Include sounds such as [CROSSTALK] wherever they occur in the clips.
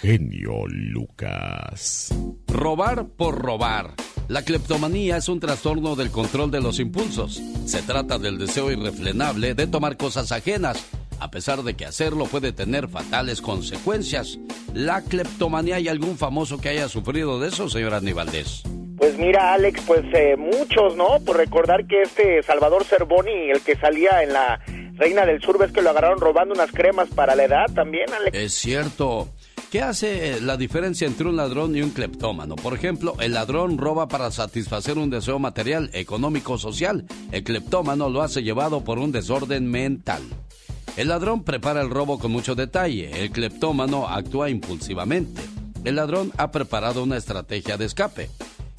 genio Lucas. Robar por robar. La cleptomanía es un trastorno del control de los impulsos. Se trata del deseo irrefrenable de tomar cosas ajenas, a pesar de que hacerlo puede tener fatales consecuencias. ¿La cleptomanía hay algún famoso que haya sufrido de eso, señor Aníbaldez? Pues mira, Alex, pues eh, muchos, ¿no? Por recordar que este Salvador Cervoni, el que salía en la Reina del Sur, ves que lo agarraron robando unas cremas para la edad también, Alex. Es cierto. ¿Qué hace la diferencia entre un ladrón y un cleptómano? Por ejemplo, el ladrón roba para satisfacer un deseo material, económico, social. El cleptómano lo hace llevado por un desorden mental. El ladrón prepara el robo con mucho detalle. El cleptómano actúa impulsivamente. El ladrón ha preparado una estrategia de escape.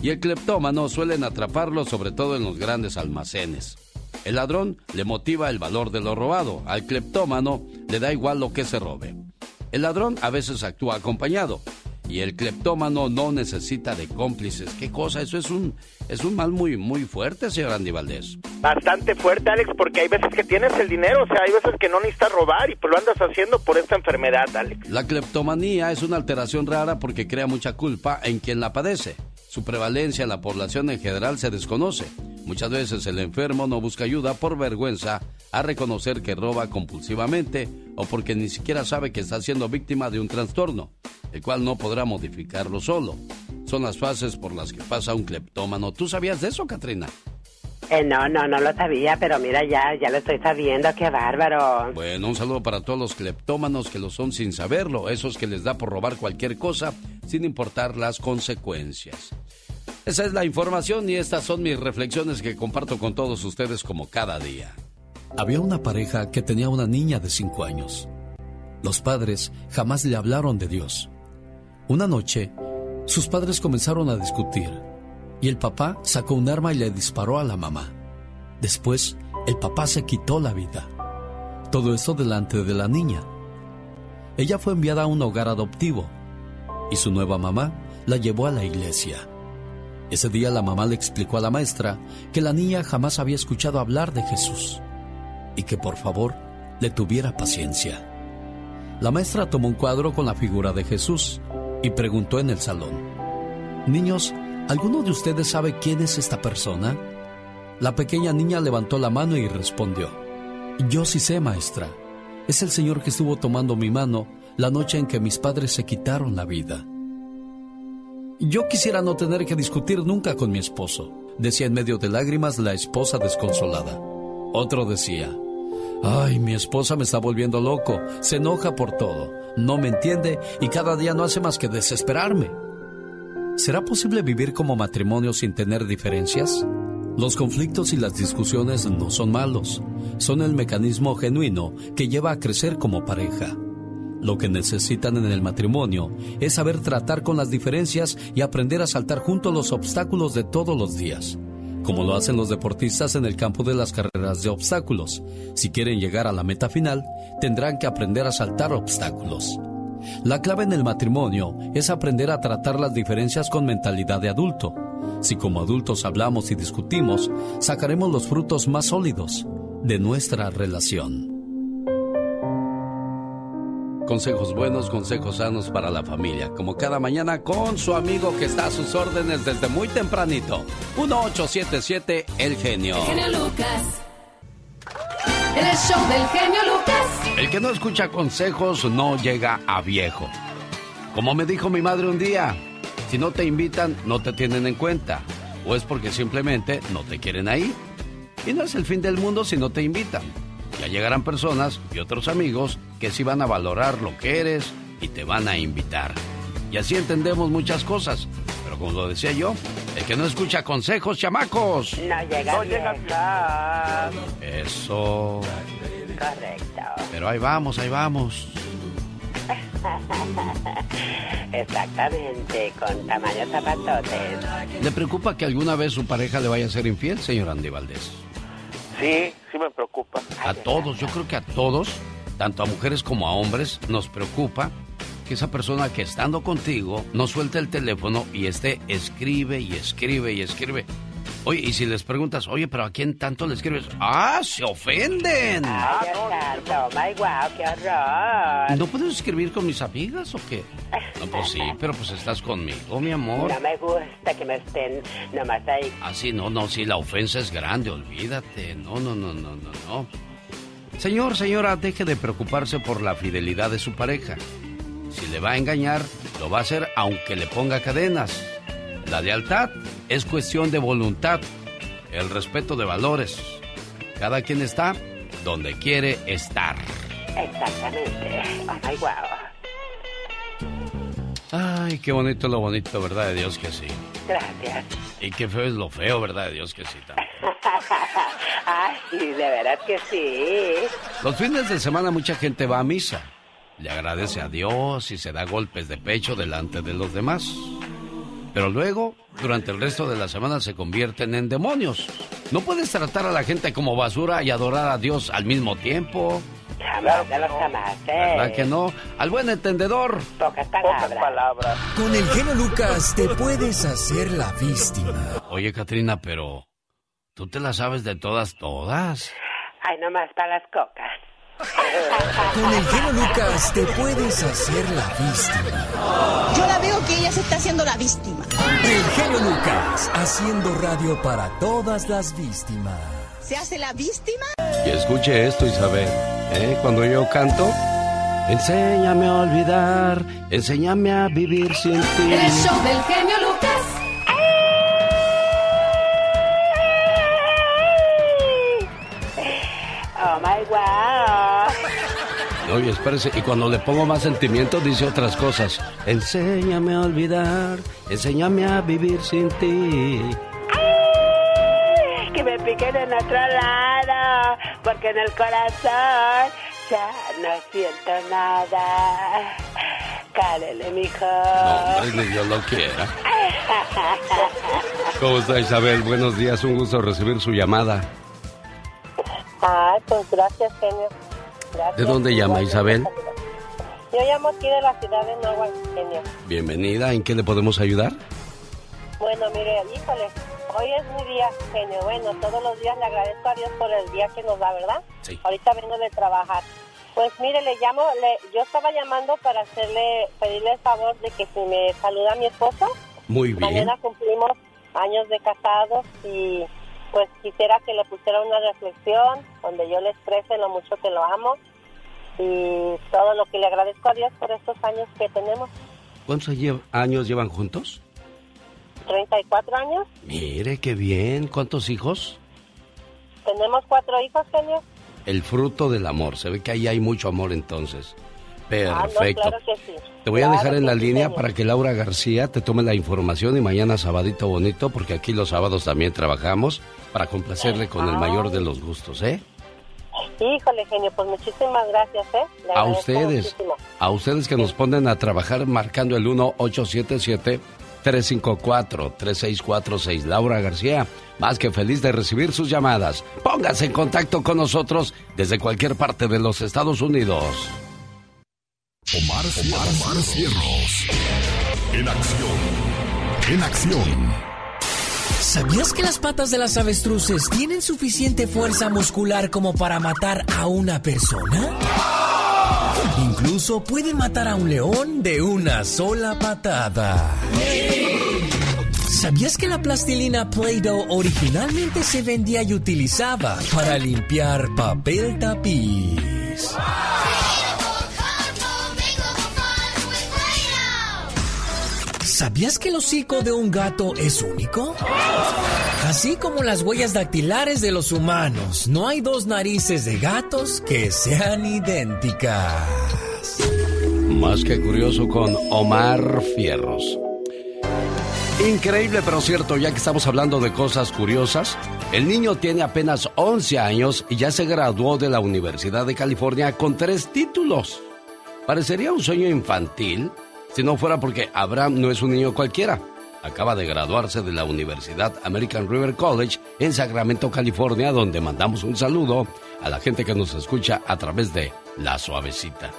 Y el cleptómano suelen atraparlo sobre todo en los grandes almacenes. El ladrón le motiva el valor de lo robado. Al cleptómano le da igual lo que se robe. El ladrón a veces actúa acompañado y el cleptómano no necesita de cómplices. ¿Qué cosa? Eso es un es un mal muy muy fuerte, señor Andy Valdés. Bastante fuerte, Alex, porque hay veces que tienes el dinero, o sea, hay veces que no necesitas robar y pues lo andas haciendo por esta enfermedad, Alex. La cleptomanía es una alteración rara porque crea mucha culpa en quien la padece. Su prevalencia en la población en general se desconoce. Muchas veces el enfermo no busca ayuda por vergüenza a reconocer que roba compulsivamente o porque ni siquiera sabe que está siendo víctima de un trastorno, el cual no podrá modificarlo solo. Son las fases por las que pasa un cleptómano. ¿Tú sabías de eso, Katrina? Eh, no, no, no lo sabía, pero mira, ya, ya lo estoy sabiendo, qué bárbaro. Bueno, un saludo para todos los cleptómanos que lo son sin saberlo, esos que les da por robar cualquier cosa sin importar las consecuencias. Esa es la información y estas son mis reflexiones que comparto con todos ustedes como cada día. Había una pareja que tenía una niña de 5 años. Los padres jamás le hablaron de Dios. Una noche, sus padres comenzaron a discutir y el papá sacó un arma y le disparó a la mamá. Después, el papá se quitó la vida. Todo eso delante de la niña. Ella fue enviada a un hogar adoptivo y su nueva mamá la llevó a la iglesia. Ese día la mamá le explicó a la maestra que la niña jamás había escuchado hablar de Jesús y que por favor le tuviera paciencia. La maestra tomó un cuadro con la figura de Jesús y preguntó en el salón, Niños, ¿alguno de ustedes sabe quién es esta persona? La pequeña niña levantó la mano y respondió, Yo sí sé, maestra. Es el Señor que estuvo tomando mi mano la noche en que mis padres se quitaron la vida. Yo quisiera no tener que discutir nunca con mi esposo, decía en medio de lágrimas la esposa desconsolada. Otro decía, ay, mi esposa me está volviendo loco, se enoja por todo, no me entiende y cada día no hace más que desesperarme. ¿Será posible vivir como matrimonio sin tener diferencias? Los conflictos y las discusiones no son malos, son el mecanismo genuino que lleva a crecer como pareja. Lo que necesitan en el matrimonio es saber tratar con las diferencias y aprender a saltar juntos los obstáculos de todos los días, como lo hacen los deportistas en el campo de las carreras de obstáculos. Si quieren llegar a la meta final, tendrán que aprender a saltar obstáculos. La clave en el matrimonio es aprender a tratar las diferencias con mentalidad de adulto. Si como adultos hablamos y discutimos, sacaremos los frutos más sólidos de nuestra relación. Consejos buenos, consejos sanos para la familia, como cada mañana con su amigo que está a sus órdenes desde muy tempranito. 1877 El Genio. El genio Lucas. El show del genio Lucas. El que no escucha consejos no llega a viejo. Como me dijo mi madre un día, si no te invitan, no te tienen en cuenta. O es porque simplemente no te quieren ahí. Y no es el fin del mundo si no te invitan. Ya llegarán personas y otros amigos que sí van a valorar lo que eres y te van a invitar. Y así entendemos muchas cosas. Pero como lo decía yo, el que no escucha consejos, chamacos. No llega no llega Eso. Correcto. Pero ahí vamos, ahí vamos. [LAUGHS] Exactamente, con tamaños zapatotes. ¿Le preocupa que alguna vez su pareja le vaya a ser infiel, señor Andy Valdés? Sí, sí me preocupa. A todos, yo creo que a todos, tanto a mujeres como a hombres, nos preocupa que esa persona que estando contigo no suelte el teléfono y esté escribe y escribe y escribe. Oye, y si les preguntas, oye, pero ¿a quién tanto le escribes? ¡Ah, se ofenden! Ay, santo, my wow, qué horror. ¿No puedes escribir con mis amigas o qué? No, pues sí, pero pues estás conmigo, mi amor. No me gusta que me estén nomás ahí. Ah, sí, no, no, sí, la ofensa es grande, olvídate. No, no, no, no, no, no. Señor, señora, deje de preocuparse por la fidelidad de su pareja. Si le va a engañar, lo va a hacer aunque le ponga cadenas. La lealtad es cuestión de voluntad, el respeto de valores. Cada quien está donde quiere estar. Exactamente. Ay, wow. Ay, qué bonito lo bonito, ¿verdad de Dios que sí? Gracias. Y qué feo es lo feo, ¿verdad de Dios que sí? [LAUGHS] Ay, de verdad que sí. Los fines de semana mucha gente va a misa. Le agradece a Dios y se da golpes de pecho delante de los demás. Pero luego, durante el resto de la semana se convierten en demonios. No puedes tratar a la gente como basura y adorar a Dios al mismo tiempo. Jamás, no los jamás, ¿eh? ¿Verdad que no? Al buen entendedor. Pocas palabras. Con el genio Lucas te puedes hacer la víctima. Oye, Katrina, pero... ¿Tú te la sabes de todas, todas? Ay, nomás para las cocas. Con el genio Lucas te puedes hacer la víctima. Yo la veo que ella se está haciendo la víctima. El genio Lucas haciendo radio para todas las víctimas. ¿Se hace la víctima? Y escuche esto, Isabel. ¿eh? Cuando yo canto, enséñame a olvidar, enséñame a vivir sin ti. El show del genio Lucas. Oh, my wow. Oye, espérese, y cuando le pongo más sentimiento dice otras cosas. Enséñame a olvidar, enséñame a vivir sin ti. Que me piquen en otro lado, porque en el corazón ya no siento nada. Cálele, mijo. No, ni Dios lo quiera. [LAUGHS] ¿Cómo está Isabel? Buenos días, un gusto recibir su llamada. Ay, pues gracias, genio. Gracias. ¿De dónde llama, Isabel? Yo llamo aquí de la ciudad de Nahuatl, genio. Bienvenida, ¿en qué le podemos ayudar? Bueno, mire, híjole, hoy es mi día, genio. Bueno, todos los días le agradezco a Dios por el día que nos da, ¿verdad? Sí. Ahorita vengo de trabajar. Pues mire, le llamo, le, yo estaba llamando para hacerle, pedirle el favor de que si me saluda mi esposo. Muy bien. Mañana cumplimos años de casados y pues quisiera que le pusiera una reflexión donde yo le exprese lo mucho que lo amo y todo lo que le agradezco a Dios por estos años que tenemos. ¿Cuántos años llevan juntos? 34 años, Mire, qué bien. ¿Cuántos hijos? tenemos cuatro hijos, genio. El fruto del amor. Se ve que ahí hay mucho amor entonces. Ah, no, Perfecto. claro que sí. Te voy a dejar en la línea para que Laura García te tome la información y mañana sabadito bonito, porque aquí los sábados también trabajamos para complacerle con el mayor de los gustos, ¿eh? Híjole, genio, pues muchísimas gracias, ¿eh? Le A ustedes, muchísimo. a ustedes que nos ponen a trabajar marcando el 1-877-354-3646. Laura García, más que feliz de recibir sus llamadas. Póngase en contacto con nosotros desde cualquier parte de los Estados Unidos. Omar, Omar, Cierros. En acción. En acción. ¿Sabías que las patas de las avestruces tienen suficiente fuerza muscular como para matar a una persona? Incluso pueden matar a un león de una sola patada. ¿Sabías que la plastilina Play-Doh originalmente se vendía y utilizaba para limpiar papel tapiz? ¿Sabías que el hocico de un gato es único? Así como las huellas dactilares de los humanos, no hay dos narices de gatos que sean idénticas. Más que curioso con Omar Fierros. Increíble pero cierto, ya que estamos hablando de cosas curiosas, el niño tiene apenas 11 años y ya se graduó de la Universidad de California con tres títulos. Parecería un sueño infantil si no fuera porque Abraham no es un niño cualquiera. Acaba de graduarse de la Universidad American River College en Sacramento, California, donde mandamos un saludo a la gente que nos escucha a través de La Suavecita.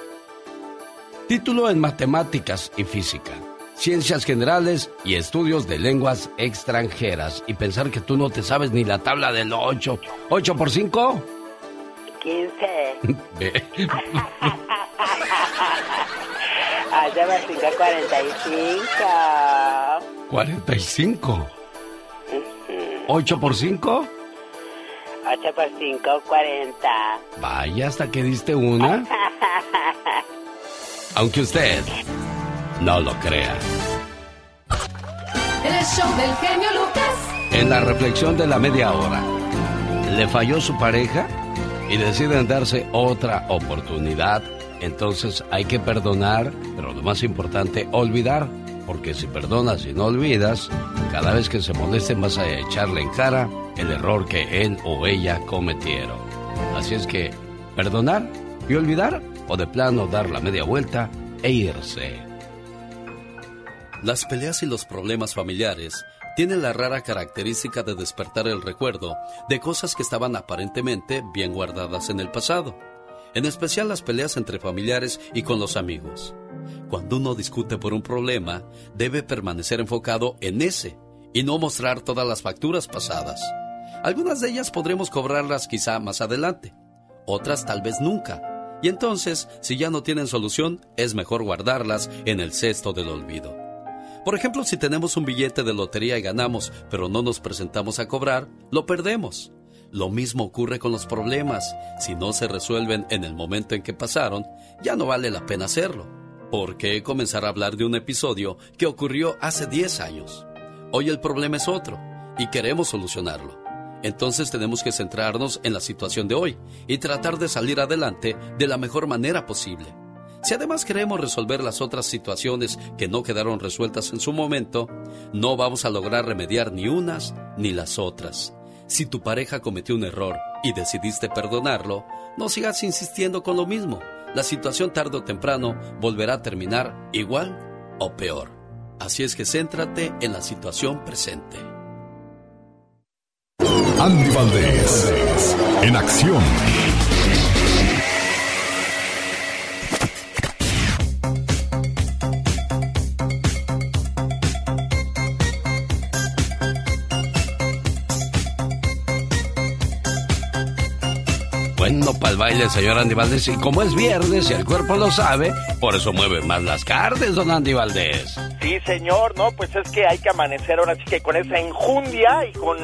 Título en matemáticas y física. ciencias generales y estudios de lenguas extranjeras. Y pensar que tú no te sabes ni la tabla del 8. ¿8 por 5? 15. [LAUGHS] [LAUGHS] 8 por 5, 45. 45. ¿8 por 5? 8 por 5, 40. Vaya, hasta que diste una. [LAUGHS] Aunque usted no lo crea. El show del genio Lucas. En la reflexión de la media hora, ¿le falló su pareja? Y deciden darse otra oportunidad. Entonces hay que perdonar, pero lo más importante, olvidar. Porque si perdonas y no olvidas, cada vez que se molesten vas a echarle en cara el error que él o ella cometieron. Así es que, perdonar y olvidar, o de plano dar la media vuelta e irse. Las peleas y los problemas familiares tienen la rara característica de despertar el recuerdo de cosas que estaban aparentemente bien guardadas en el pasado, en especial las peleas entre familiares y con los amigos. Cuando uno discute por un problema, debe permanecer enfocado en ese y no mostrar todas las facturas pasadas. Algunas de ellas podremos cobrarlas quizá más adelante, otras tal vez nunca. Y entonces, si ya no tienen solución, es mejor guardarlas en el cesto del olvido. Por ejemplo, si tenemos un billete de lotería y ganamos, pero no nos presentamos a cobrar, lo perdemos. Lo mismo ocurre con los problemas. Si no se resuelven en el momento en que pasaron, ya no vale la pena hacerlo. ¿Por qué comenzar a hablar de un episodio que ocurrió hace 10 años? Hoy el problema es otro y queremos solucionarlo. Entonces tenemos que centrarnos en la situación de hoy y tratar de salir adelante de la mejor manera posible. Si además queremos resolver las otras situaciones que no quedaron resueltas en su momento, no vamos a lograr remediar ni unas ni las otras. Si tu pareja cometió un error y decidiste perdonarlo, no sigas insistiendo con lo mismo. La situación tarde o temprano volverá a terminar igual o peor. Así es que céntrate en la situación presente. Andy Valdés, en acción. Bueno, para el baile, señor Andy Valdés. Y como es viernes y el cuerpo lo sabe, por eso mueve más las carnes, don Andy Valdés. Sí, señor, no, pues es que hay que amanecer ahora sí que con esa enjundia y con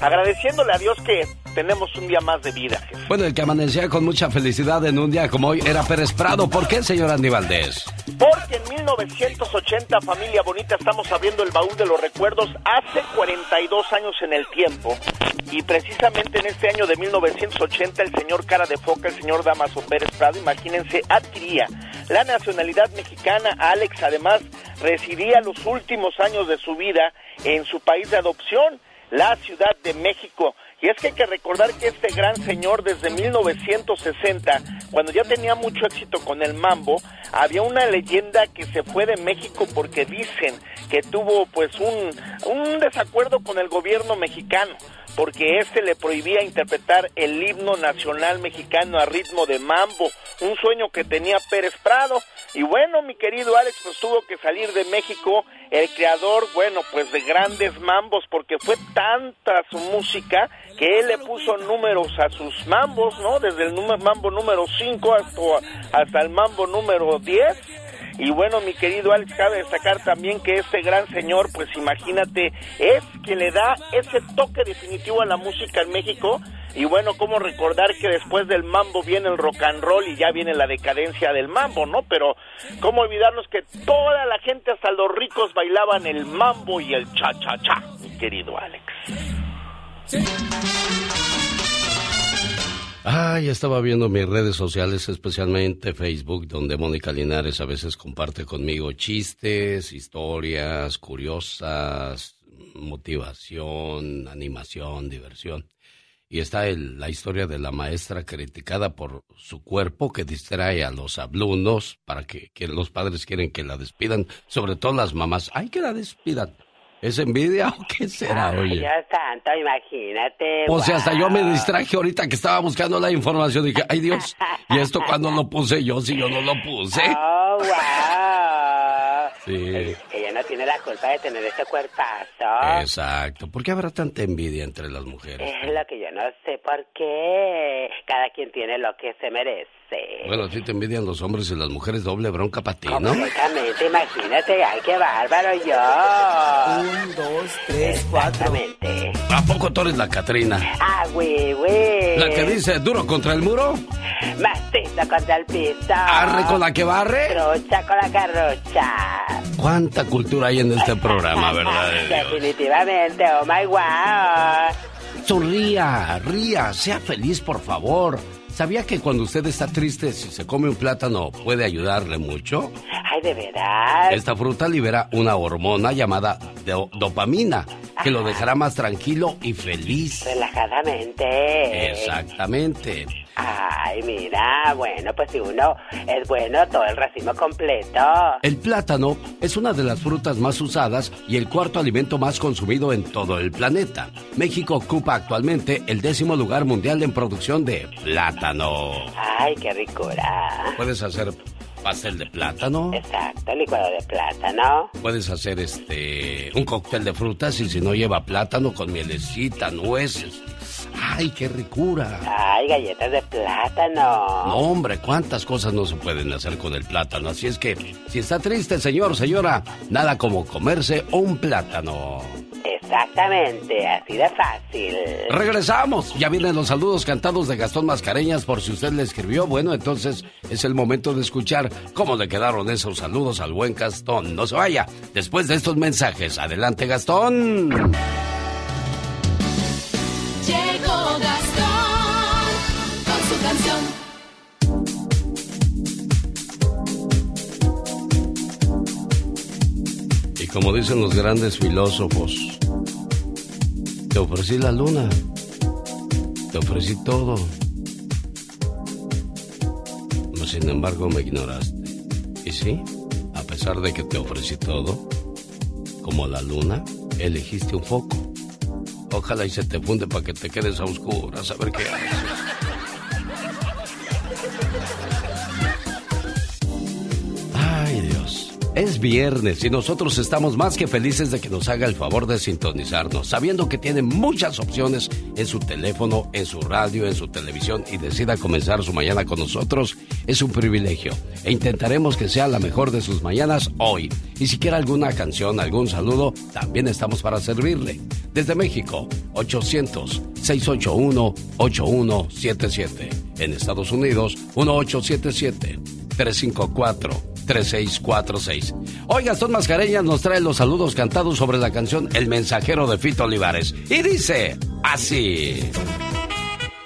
agradeciéndole a Dios que tenemos un día más de vida. Bueno, el que amanecía con mucha felicidad en un día como hoy era Pérez Prado. ¿Por qué, señor Andy Valdés? Porque en 1980, familia bonita, estamos abriendo el baúl de los recuerdos hace 42 años en el tiempo. Y precisamente en este año de 1980, el señor cara de foca, el señor Damaso Pérez Prado, imagínense, adquiría la nacionalidad mexicana. Alex, además, residía los últimos años de su vida en su país de adopción, la Ciudad de México. Y es que hay que recordar que este gran señor desde 1960, cuando ya tenía mucho éxito con el mambo, había una leyenda que se fue de México porque dicen que tuvo pues un, un desacuerdo con el gobierno mexicano porque este le prohibía interpretar el himno nacional mexicano a ritmo de mambo, un sueño que tenía Pérez Prado. Y bueno, mi querido Alex, pues tuvo que salir de México el creador, bueno, pues de grandes mambos, porque fue tanta su música que él le puso números a sus mambos, ¿no? Desde el mambo número 5 hasta, hasta el mambo número 10 y bueno, mi querido Alex, cabe destacar también que este gran señor, pues imagínate, es que le da ese toque definitivo a la música en México. Y bueno, cómo recordar que después del mambo viene el rock and roll y ya viene la decadencia del mambo, ¿no? Pero cómo olvidarnos que toda la gente, hasta los ricos, bailaban el mambo y el cha-cha-cha, mi querido Alex. Ay, estaba viendo mis redes sociales, especialmente Facebook, donde Mónica Linares a veces comparte conmigo chistes, historias curiosas, motivación, animación, diversión. Y está el, la historia de la maestra criticada por su cuerpo que distrae a los alumnos para que, que los padres quieren que la despidan, sobre todo las mamás. ¡Ay, que la despidan! ¿Es envidia o qué será, Ay, oye? Dios santo, imagínate. O sea, hasta yo me distraje ahorita que estaba buscando la información. Dije, ay Dios, ¿y esto [LAUGHS] cuándo lo puse yo si yo no lo puse? Oh, wow. Sí. Ella no tiene la culpa de tener ese cuerpazo. Exacto. ¿Por qué habrá tanta envidia entre las mujeres? Es lo que yo no sé por qué. Cada quien tiene lo que se merece. Bueno, sí te envidian los hombres y las mujeres doble bronca para ti, ¿no? Completamente, imagínate, ay, qué bárbaro yo. Un, dos, tres, cuatro. ¿A poco tú eres la Catrina? Ah, güey, güey. ¿La que dice duro contra el muro? Macizo contra el piso. ¿Arre con la que barre? Trucha con la carrocha. ¿Cuánta cultura hay en este programa, [LAUGHS] verdad? de? Definitivamente, oh my wow. Sonría, ría, sea feliz, por favor. ¿Sabía que cuando usted está triste, si se come un plátano, puede ayudarle mucho? Ay, de verdad. Esta fruta libera una hormona llamada do- dopamina, que lo dejará más tranquilo y feliz. Relajadamente. Exactamente. Ay, mira, bueno, pues si uno es bueno, todo el racimo completo. El plátano es una de las frutas más usadas y el cuarto alimento más consumido en todo el planeta. México ocupa actualmente el décimo lugar mundial en producción de plátano. Ay, qué ricura. Puedes hacer pastel de plátano, Exacto, licuado de plátano. puedes hacer este un cóctel de frutas y si no lleva plátano con mielecita, nueces. Ay, qué ricura. Ay, galletas de plátano. No, hombre, cuántas cosas no se pueden hacer con el plátano. Así es que, si está triste, señor, señora, nada como comerse un plátano. Exactamente, así de fácil. Regresamos. Ya vienen los saludos cantados de Gastón Mascareñas por si usted le escribió. Bueno, entonces es el momento de escuchar cómo le quedaron esos saludos al buen Gastón. No se vaya. Después de estos mensajes, adelante Gastón. Como dicen los grandes filósofos, te ofrecí la luna, te ofrecí todo, mas sin embargo me ignoraste. Y sí, a pesar de que te ofrecí todo, como la luna, elegiste un foco. Ojalá y se te funde para que te quedes a oscuras a ver qué haces. Es viernes y nosotros estamos más que felices de que nos haga el favor de sintonizarnos, sabiendo que tiene muchas opciones en su teléfono, en su radio, en su televisión y decida comenzar su mañana con nosotros. Es un privilegio e intentaremos que sea la mejor de sus mañanas hoy. Y si quiere alguna canción, algún saludo, también estamos para servirle. Desde México, 800-681-8177. En Estados Unidos, 1877-354-3646. Hoy Gastón Mascareñas nos trae los saludos cantados sobre la canción El Mensajero de Fito Olivares. Y dice así.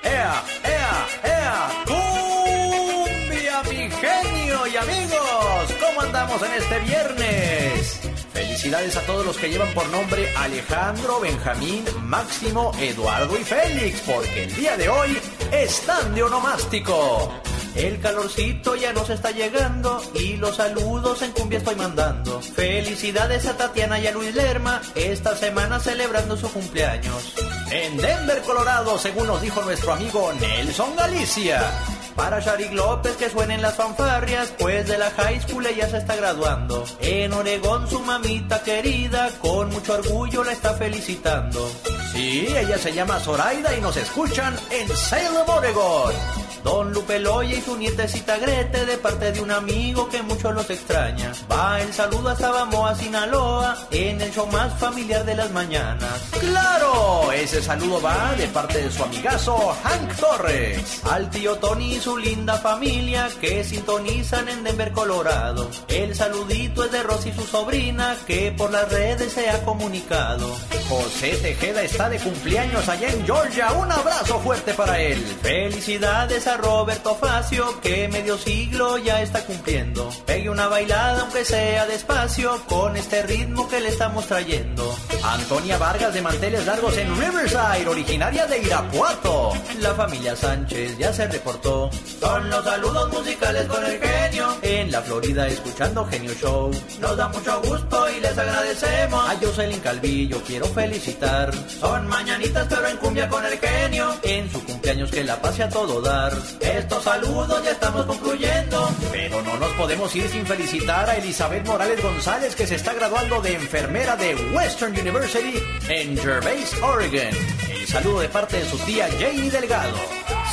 ¡Ea, ea, ea! ¡Cumbia, mi genio y amigos! ¿Cómo andamos en este viernes? Felicidades a todos los que llevan por nombre Alejandro, Benjamín, Máximo, Eduardo y Félix, porque el día de hoy están de onomástico. El calorcito ya nos está llegando y los saludos en cumbia estoy mandando. Felicidades a Tatiana y a Luis Lerma, esta semana celebrando su cumpleaños. En Denver, Colorado, según nos dijo nuestro amigo Nelson Galicia. Para Sharik López que suenen las fanfarrias, pues de la high school ella se está graduando. En Oregón su mamita querida, con mucho orgullo la está felicitando. Sí, ella se llama Zoraida y nos escuchan en Salem, Oregón. Don Lupe Loya y su nietecita Grete de parte de un amigo que mucho los extraña. Va el saludo hasta Bamoa, Sinaloa, en el show más familiar de las mañanas. ¡Claro! Ese saludo va de parte de su amigazo Hank Torres. Al tío Tony y su linda familia que sintonizan en Denver, Colorado. El saludito es de Rosy y su sobrina que por las redes se ha comunicado. José Tejeda está de cumpleaños allá en Georgia. Un abrazo fuerte para él. Felicidades a Roberto Facio que medio siglo ya está cumpliendo. Pegue una bailada aunque sea despacio con este ritmo que le estamos trayendo. Antonia Vargas de manteles largos en Riverside, originaria de Irapuato. La familia Sánchez ya se reportó. Son los saludos musicales con el genio. En la Florida escuchando Genio Show. Nos da mucho gusto y les agradecemos. A Jocelyn Calvillo quiero felicitar. Son mañanitas pero en cumbia con el genio. En su cumpleaños que la pase a todo dar. Estos saludos ya estamos concluyendo. Pero no nos podemos ir sin felicitar a Elizabeth Morales González que se está graduando de enfermera de Western University en Gervais, Oregon. El saludo de parte de su tía Jamie Delgado.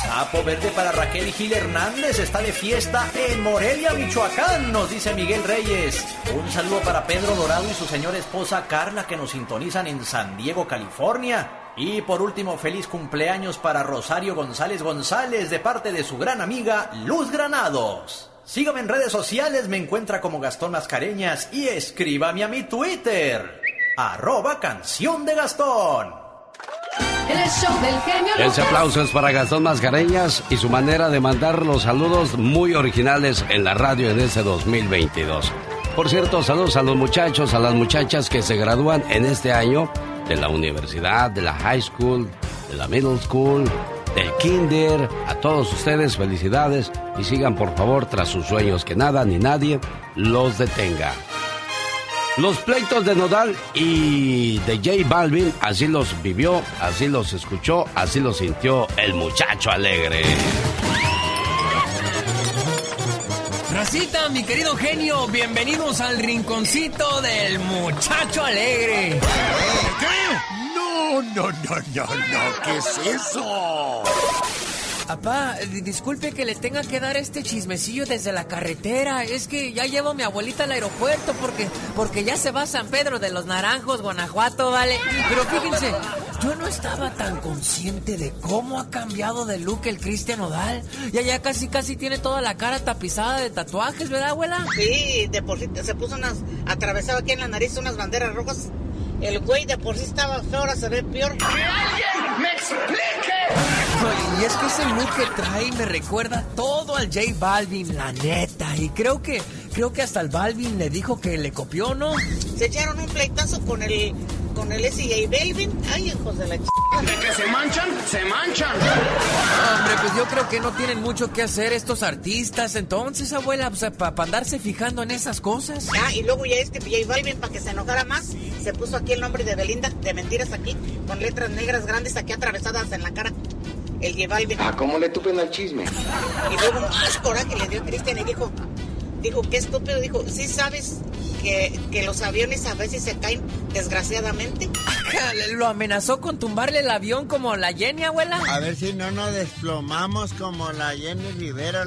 Sapo verde para Raquel Gil Hernández está de fiesta en Morelia, Michoacán, nos dice Miguel Reyes. Un saludo para Pedro Dorado y su señora esposa Carla que nos sintonizan en San Diego, California. Y por último, feliz cumpleaños para Rosario González González de parte de su gran amiga Luz Granados. Sígame en redes sociales, me encuentra como Gastón Mascareñas y escríbame a mi Twitter, arroba canción de Gastón. El show del genio Ese aplauso es para Gastón Mascareñas y su manera de mandar los saludos muy originales en la radio en ese 2022. Por cierto, saludos a los muchachos, a las muchachas que se gradúan en este año de la universidad, de la high school, de la middle school, del kinder. A todos ustedes felicidades y sigan por favor tras sus sueños, que nada ni nadie los detenga. Los pleitos de Nodal y de J Balvin, así los vivió, así los escuchó, así los sintió el muchacho alegre. Mi querido genio, bienvenidos al rinconcito del muchacho alegre. No, no, no, no, no, ¿qué es eso? Papá, disculpe que le tenga que dar este chismecillo desde la carretera. Es que ya llevo a mi abuelita al aeropuerto porque, porque ya se va a San Pedro de los Naranjos, Guanajuato, ¿vale? Pero fíjense, yo no estaba tan consciente de cómo ha cambiado de look el Cristian Odal. Ya ya casi casi tiene toda la cara tapizada de tatuajes, ¿verdad, abuela? Sí, de por sí se puso unas, atravesado aquí en la nariz unas banderas rojas. El güey de por sí estaba feo, ahora se ve peor. ¡Que alguien me explique! Y es que ese look que trae me recuerda todo al J Balvin, la neta. Y creo que, creo que hasta el Balvin le dijo que le copió, ¿no? Se echaron un pleitazo con el, con el S.J. Balvin. Ay, hijos de la ch... ¿De que se manchan? ¡Se manchan! Hombre, pues yo creo que no tienen mucho que hacer estos artistas. Entonces, abuela, pues, para andarse fijando en esas cosas. Ah, y luego ya este J Balvin, para que se enojara más, se puso aquí el nombre de Belinda, de mentiras aquí, con letras negras grandes aquí atravesadas en la cara el llevar Ah, ¿cómo le tupen al chisme? Y luego más coraje le dio a Cristian y dijo, dijo, qué estúpido, dijo, ¿sí sabes que, que, los aviones a veces se caen desgraciadamente? ¿Lo amenazó con tumbarle el avión como la Jenny, abuela? A ver si no nos desplomamos como la Jenny Rivera.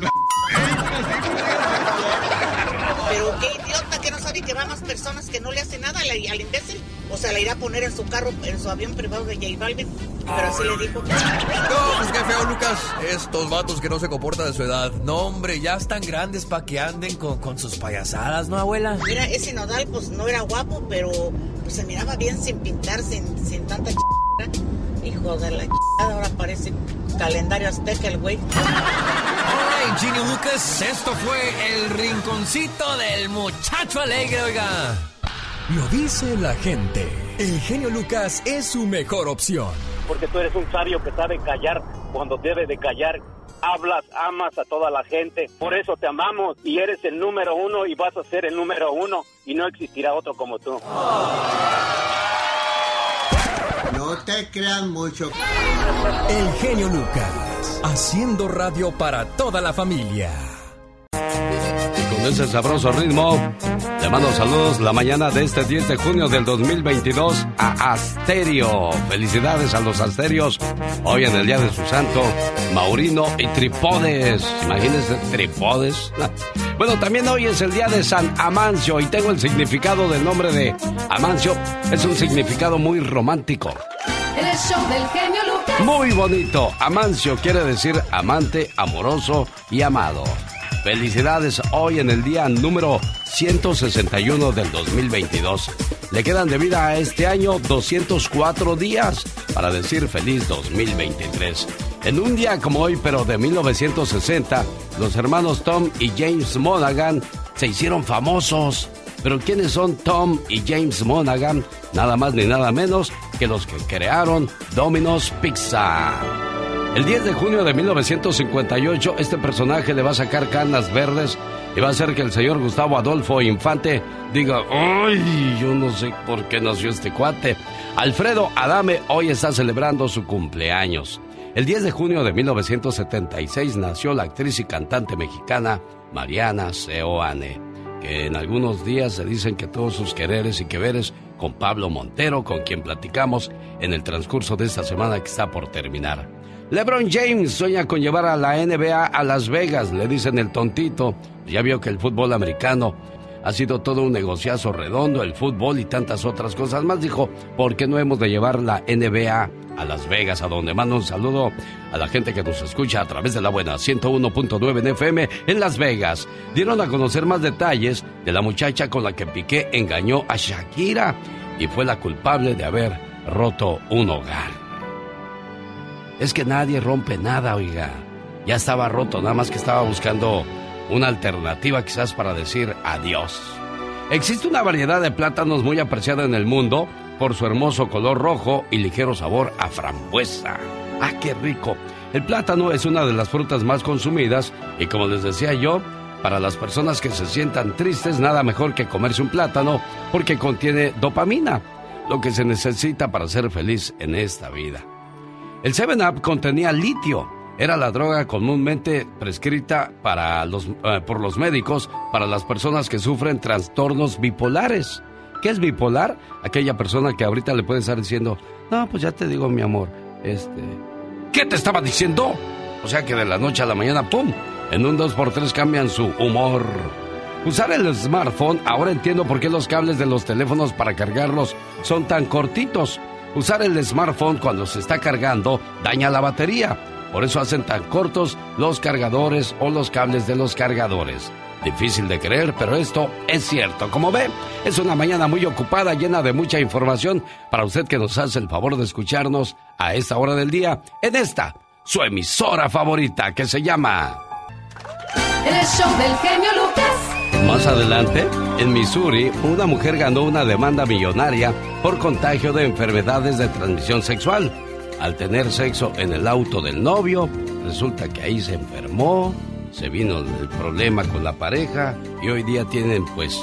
Pero qué idiota que no sabe que va más personas que no le hace nada al, al imbécil. O sea, le irá a poner en su carro, en su avión privado de J Balvin. Pero así le dijo. No, pues qué feo, Lucas. Estos vatos que no se comportan de su edad. No, hombre, ya están grandes para que anden con, con, sus payasadas, ¿no, abuela? Mira, ese nodal, pues no era guapo, pero pues, se miraba bien sin pintar, sin, sin tanta ch... Hijo de la ch... ahora parece calendario azteca el güey. Ginny Lucas, esto fue el rinconcito del muchacho alegre, oiga. Lo dice la gente. El genio Lucas es su mejor opción. Porque tú eres un sabio que sabe callar cuando debe de callar. Hablas, amas a toda la gente. Por eso te amamos y eres el número uno y vas a ser el número uno y no existirá otro como tú. No te creas mucho. El genio Lucas, haciendo radio para toda la familia con ese sabroso ritmo, le mando saludos la mañana de este 10 de junio del 2022 a Asterio. Felicidades a los Asterios hoy en el día de su santo, Maurino y Tripodes. Imagínense, Tripodes. [LAUGHS] Bueno, también hoy es el día de San Amancio y tengo el significado del nombre de Amancio. Es un significado muy romántico. El show del genio Lucas. Muy bonito. Amancio quiere decir amante, amoroso y amado. Felicidades hoy en el día número 161 del 2022. Le quedan de vida a este año 204 días para decir feliz 2023. En un día como hoy, pero de 1960, los hermanos Tom y James Monaghan se hicieron famosos. Pero ¿quiénes son Tom y James Monaghan? Nada más ni nada menos que los que crearon Domino's Pizza. El 10 de junio de 1958, este personaje le va a sacar canas verdes y va a hacer que el señor Gustavo Adolfo Infante diga, ¡ay! Yo no sé por qué nació este cuate. Alfredo Adame hoy está celebrando su cumpleaños. El 10 de junio de 1976 nació la actriz y cantante mexicana Mariana Seoane, que en algunos días se dicen que todos sus quereres y que veres con Pablo Montero, con quien platicamos en el transcurso de esta semana que está por terminar. LeBron James sueña con llevar a la NBA a Las Vegas, le dicen el tontito. Ya vio que el fútbol americano ha sido todo un negociazo redondo, el fútbol y tantas otras cosas más. Dijo, ¿por qué no hemos de llevar la NBA a Las Vegas, a donde mando un saludo a la gente que nos escucha a través de la buena 101.9 en FM en Las Vegas? Dieron a conocer más detalles de la muchacha con la que Piqué engañó a Shakira y fue la culpable de haber roto un hogar. Es que nadie rompe nada, oiga. Ya estaba roto, nada más que estaba buscando una alternativa quizás para decir adiós. Existe una variedad de plátanos muy apreciada en el mundo por su hermoso color rojo y ligero sabor a frambuesa. ¡Ah, qué rico! El plátano es una de las frutas más consumidas y como les decía yo, para las personas que se sientan tristes, nada mejor que comerse un plátano porque contiene dopamina, lo que se necesita para ser feliz en esta vida. El 7-Up contenía litio. Era la droga comúnmente prescrita para los, eh, por los médicos para las personas que sufren trastornos bipolares. ¿Qué es bipolar? Aquella persona que ahorita le puede estar diciendo, no, pues ya te digo, mi amor, este... ¿Qué te estaba diciendo? O sea que de la noche a la mañana, ¡pum! En un 2x3 cambian su humor. Usar el smartphone, ahora entiendo por qué los cables de los teléfonos para cargarlos son tan cortitos. Usar el smartphone cuando se está cargando daña la batería. Por eso hacen tan cortos los cargadores o los cables de los cargadores. Difícil de creer, pero esto es cierto. Como ve, es una mañana muy ocupada, llena de mucha información para usted que nos hace el favor de escucharnos a esta hora del día en esta, su emisora favorita que se llama... Del genio Lucas. Más adelante, en Missouri, una mujer ganó una demanda millonaria por contagio de enfermedades de transmisión sexual. Al tener sexo en el auto del novio, resulta que ahí se enfermó, se vino el problema con la pareja y hoy día tienen pues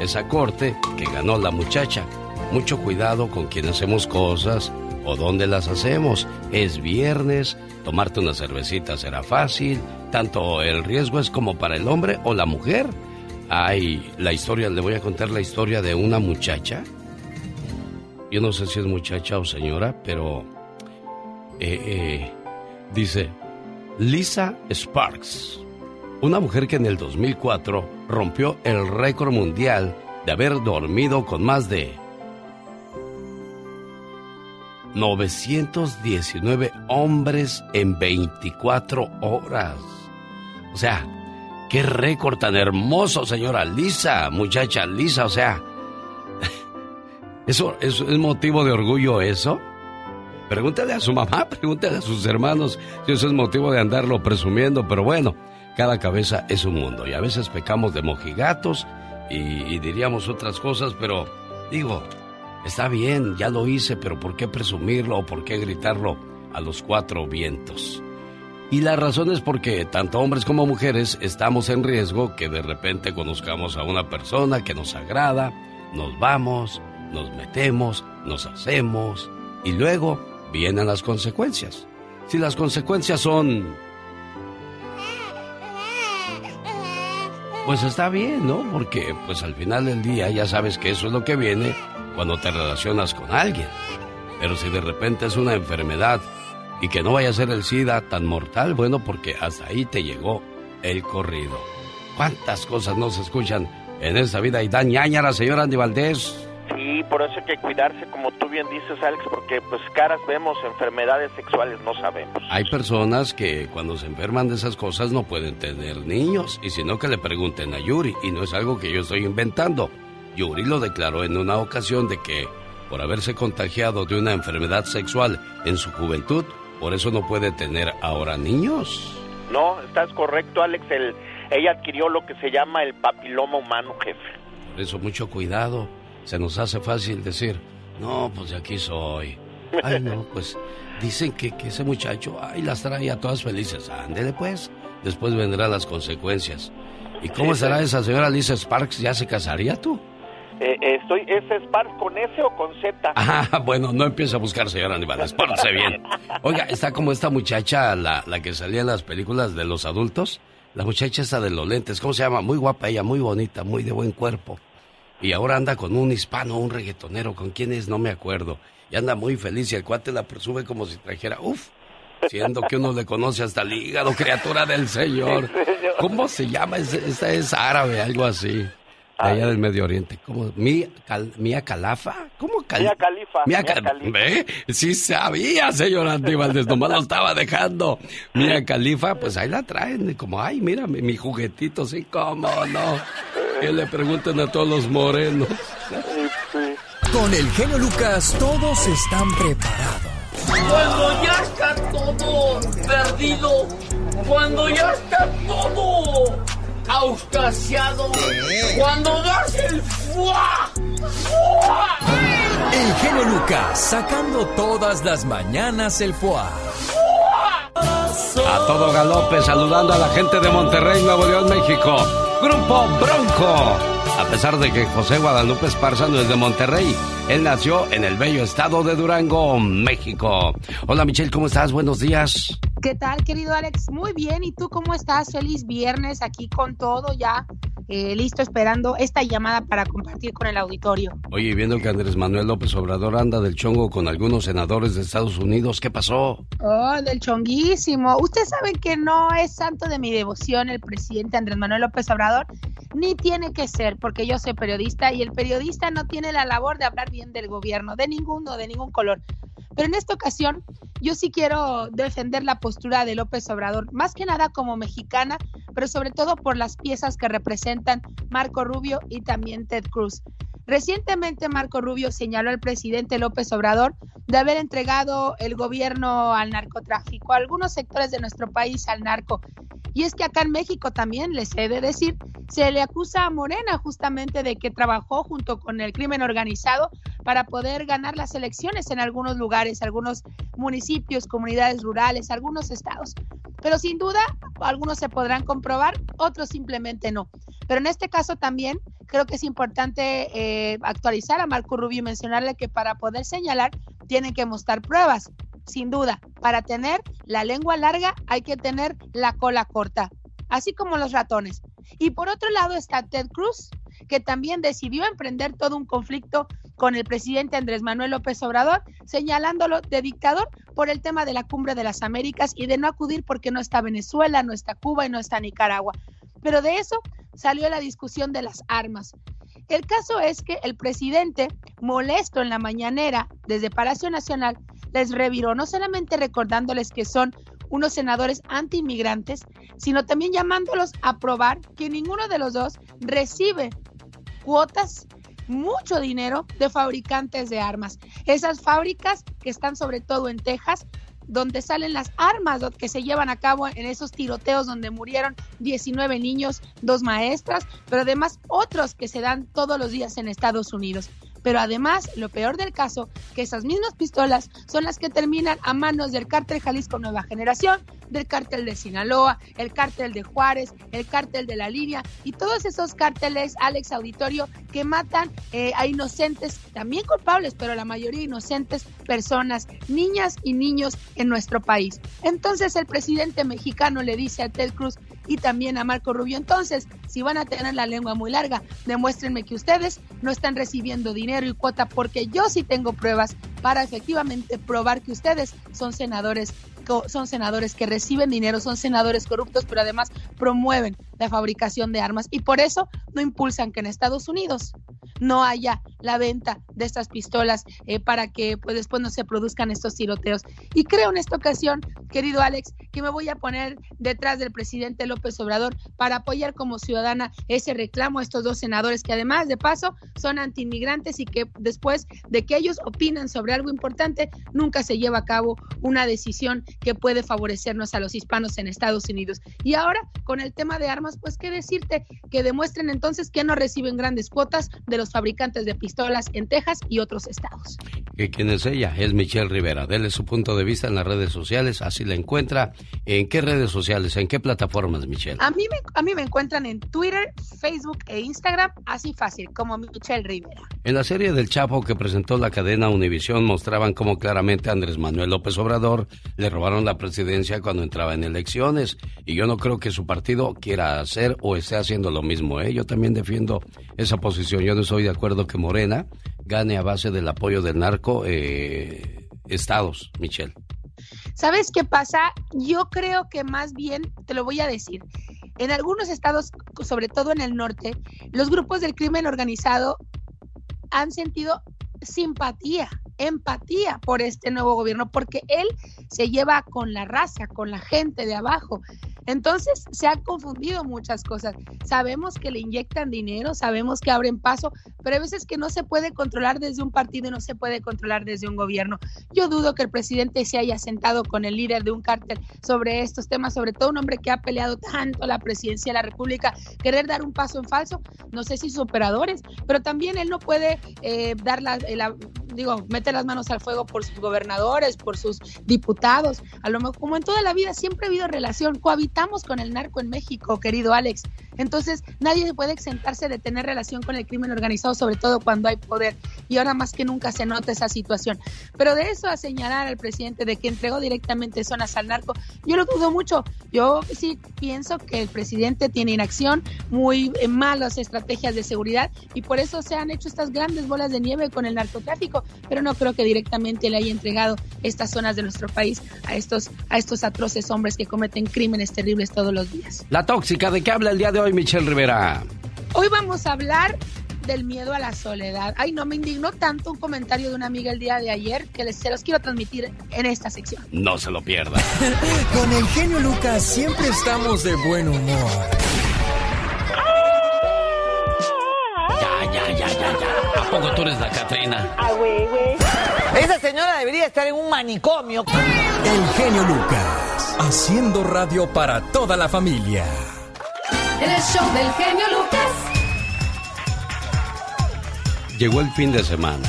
esa corte que ganó la muchacha. Mucho cuidado con quien hacemos cosas o dónde las hacemos. Es viernes, tomarte una cervecita será fácil, tanto el riesgo es como para el hombre o la mujer. Ay, la historia, le voy a contar la historia de una muchacha. Yo no sé si es muchacha o señora, pero eh, eh, dice Lisa Sparks, una mujer que en el 2004 rompió el récord mundial de haber dormido con más de 919 hombres en 24 horas. O sea, qué récord tan hermoso, señora Lisa, muchacha Lisa, o sea, [LAUGHS] ¿eso, es motivo de orgullo eso? Pregúntale a su mamá, [LAUGHS] pregúntale a sus hermanos si eso es motivo de andarlo presumiendo, pero bueno, cada cabeza es un mundo y a veces pecamos de mojigatos y, y diríamos otras cosas, pero digo, está bien, ya lo hice, pero ¿por qué presumirlo o por qué gritarlo a los cuatro vientos? Y la razón es porque tanto hombres como mujeres estamos en riesgo que de repente conozcamos a una persona que nos agrada, nos vamos, nos metemos, nos hacemos y luego vienen las consecuencias. Si las consecuencias son... Pues está bien, ¿no? Porque pues al final del día ya sabes que eso es lo que viene cuando te relacionas con alguien. Pero si de repente es una enfermedad y que no vaya a ser el SIDA tan mortal, bueno, porque hasta ahí te llegó el corrido. ¿Cuántas cosas no se escuchan en esta vida? Y dan ñaña a la señora Andy Valdés. Sí, por eso hay que cuidarse, como tú bien dices, Alex, porque pues caras vemos, enfermedades sexuales no sabemos. Hay personas que cuando se enferman de esas cosas no pueden tener niños, y si no que le pregunten a Yuri, y no es algo que yo estoy inventando. Yuri lo declaró en una ocasión de que por haberse contagiado de una enfermedad sexual en su juventud, por eso no puede tener ahora niños. No, estás correcto, Alex. El, ella adquirió lo que se llama el papiloma humano, jefe. Por eso mucho cuidado. Se nos hace fácil decir, no, pues de aquí soy. [LAUGHS] Ay, no, pues dicen que, que ese muchacho, ay, las trae a todas felices. Ándele pues, después vendrán las consecuencias. ¿Y cómo será esa señora Lisa Sparks? ¿Ya se casaría tú? Eh, estoy, ¿Es Sparks con S o con Z? [LAUGHS] Ah, bueno, no empieza a buscar, señora Aníbal, espárese bien. Oiga, está como esta muchacha, la, la que salía en las películas de los adultos. La muchacha esta de los lentes, ¿cómo se llama? Muy guapa ella, muy bonita, muy de buen cuerpo. Y ahora anda con un hispano, un reggaetonero, ¿con quién es? No me acuerdo. Y anda muy feliz y el cuate la presume como si trajera, uff, siendo que uno le conoce hasta el hígado, criatura del Señor. ¿Cómo se llama? Esta es árabe, algo así. De allá del Medio Oriente. ¿Cómo? ¿Mía, Calafa? ¿Cómo Mía Califa. Mía, Califa. ¿Ve? Sí sabía, señor Antíbal, nomás lo estaba dejando. Mía Califa, pues ahí la traen. Como, ay, mira, mi, juguetito, sí, cómo no. Que le pregunten a todos los morenos. Con el genio Lucas, todos están preparados. Cuando ya está todo perdido, cuando ya está todo auscasiado cuando das el fuá. El genio Lucas sacando todas las mañanas el fuá. A todo galope saludando a la gente de Monterrey, Nuevo León, México. Grupo Bronco. A pesar de que José Guadalupe Esparza no es de Monterrey, él nació en el bello estado de Durango, México. Hola Michelle, ¿cómo estás? Buenos días. ¿Qué tal, querido Alex? Muy bien, ¿y tú cómo estás? Feliz viernes aquí con todo ya. Eh, listo esperando esta llamada para compartir con el auditorio. Oye, viendo que Andrés Manuel López Obrador anda del chongo con algunos senadores de Estados Unidos, ¿qué pasó? Oh, del chonguísimo. Usted sabe que no es santo de mi devoción el presidente Andrés Manuel López Obrador, ni tiene que ser, porque yo soy periodista y el periodista no tiene la labor de hablar del gobierno, de ninguno, de ningún color. Pero en esta ocasión yo sí quiero defender la postura de López Obrador, más que nada como mexicana, pero sobre todo por las piezas que representan Marco Rubio y también Ted Cruz. Recientemente Marco Rubio señaló al presidente López Obrador de haber entregado el gobierno al narcotráfico, a algunos sectores de nuestro país al narco. Y es que acá en México también, les he de decir, se le acusa a Morena justamente de que trabajó junto con el crimen organizado para poder ganar las elecciones en algunos lugares, algunos municipios, comunidades rurales, algunos estados. Pero sin duda, algunos se podrán comprobar, otros simplemente no. Pero en este caso también creo que es importante eh, actualizar a Marco Rubio y mencionarle que para poder señalar tienen que mostrar pruebas. Sin duda, para tener la lengua larga hay que tener la cola corta, así como los ratones. Y por otro lado está Ted Cruz, que también decidió emprender todo un conflicto con el presidente Andrés Manuel López Obrador, señalándolo de dictador por el tema de la cumbre de las Américas y de no acudir porque no está Venezuela, no está Cuba y no está Nicaragua. Pero de eso salió la discusión de las armas. El caso es que el presidente, molesto en la mañanera desde Palacio Nacional, les reviró, no solamente recordándoles que son unos senadores anti-inmigrantes, sino también llamándolos a probar que ninguno de los dos recibe cuotas, mucho dinero de fabricantes de armas. Esas fábricas que están sobre todo en Texas, donde salen las armas que se llevan a cabo en esos tiroteos donde murieron 19 niños, dos maestras, pero además otros que se dan todos los días en Estados Unidos. Pero además, lo peor del caso, que esas mismas pistolas son las que terminan a manos del cártel Jalisco Nueva Generación, del cártel de Sinaloa, el cártel de Juárez, el cártel de la línea y todos esos cárteles, Alex Auditorio, que matan eh, a inocentes, también culpables, pero la mayoría inocentes personas, niñas y niños en nuestro país. Entonces el presidente mexicano le dice a Ted Cruz y también a Marco Rubio, entonces, si van a tener la lengua muy larga, demuéstrenme que ustedes no están recibiendo dinero y cuota porque yo sí tengo pruebas para efectivamente probar que ustedes son senadores son senadores que reciben dinero, son senadores corruptos, pero además promueven la fabricación de armas y por eso no impulsan que en Estados Unidos no haya la venta de estas pistolas eh, para que pues, después no se produzcan estos tiroteos. Y creo en esta ocasión, querido Alex, que me voy a poner detrás del presidente López Obrador para apoyar como ciudadana ese reclamo a estos dos senadores que además de paso son antiinmigrantes y que después de que ellos opinan sobre algo importante, nunca se lleva a cabo una decisión que puede favorecernos a los hispanos en Estados Unidos. Y ahora, con el tema de armas, pues qué decirte, que demuestren entonces que no reciben grandes cuotas de los fabricantes de pistolas en Texas y otros estados. ¿Y quién es ella? Es Michelle Rivera. Dele su punto de vista en las redes sociales, así la encuentra. ¿En qué redes sociales? ¿En qué plataformas, Michelle? A mí me, a mí me encuentran en Twitter, Facebook e Instagram, así fácil, como Michelle Rivera. En la serie del Chapo que presentó la cadena Univisión mostraban cómo claramente Andrés Manuel López Obrador le robaron la presidencia cuando entraba en elecciones. Y yo no creo que su partido quiera hacer o esté haciendo lo mismo. ¿eh? Yo también defiendo esa posición. Yo no estoy de acuerdo que Morena gane a base del apoyo del narco eh, estados, Michelle. ¿Sabes qué pasa? Yo creo que más bien, te lo voy a decir, en algunos estados, sobre todo en el norte, los grupos del crimen organizado han sentido simpatía, empatía por este nuevo gobierno, porque él se lleva con la raza, con la gente de abajo. Entonces se han confundido muchas cosas. Sabemos que le inyectan dinero, sabemos que abren paso, pero hay veces que no se puede controlar desde un partido y no se puede controlar desde un gobierno. Yo dudo que el presidente se haya sentado con el líder de un cártel sobre estos temas, sobre todo un hombre que ha peleado tanto la presidencia de la República, querer dar un paso en falso, no sé si sus operadores, pero también él no puede eh, dar la, digo, mete las manos al fuego por sus gobernadores, por sus diputados, a lo mejor, como en toda la vida, siempre ha habido relación, cohabitamos con el narco en México, querido Alex. Entonces, nadie puede exentarse de tener relación con el crimen organizado, sobre todo cuando hay poder. Y ahora más que nunca se nota esa situación. Pero de eso a señalar al presidente de que entregó directamente zonas al narco, yo lo dudo mucho. Yo sí pienso que el presidente tiene inacción, muy eh, malas estrategias de seguridad y por eso se han hecho estas grandes bolas de nieve con el narcotráfico, pero no creo que directamente le haya entregado estas zonas de nuestro país a estos, a estos atroces hombres que cometen crímenes terribles todos los días. La tóxica, ¿de qué habla el día de hoy Michelle Rivera? Hoy vamos a hablar del miedo a la soledad. Ay, no me indignó tanto un comentario de una amiga el día de ayer que les, se los quiero transmitir en esta sección. No se lo pierda. [LAUGHS] Con el genio Lucas siempre estamos de buen humor. Ya, ya, ya, ya, ya. ¿A poco tú eres la Catrina? Ah, güey, güey. Esa señora debería estar en un manicomio. El genio Lucas, haciendo radio para toda la familia. En el show del genio Lucas. Llegó el fin de semana.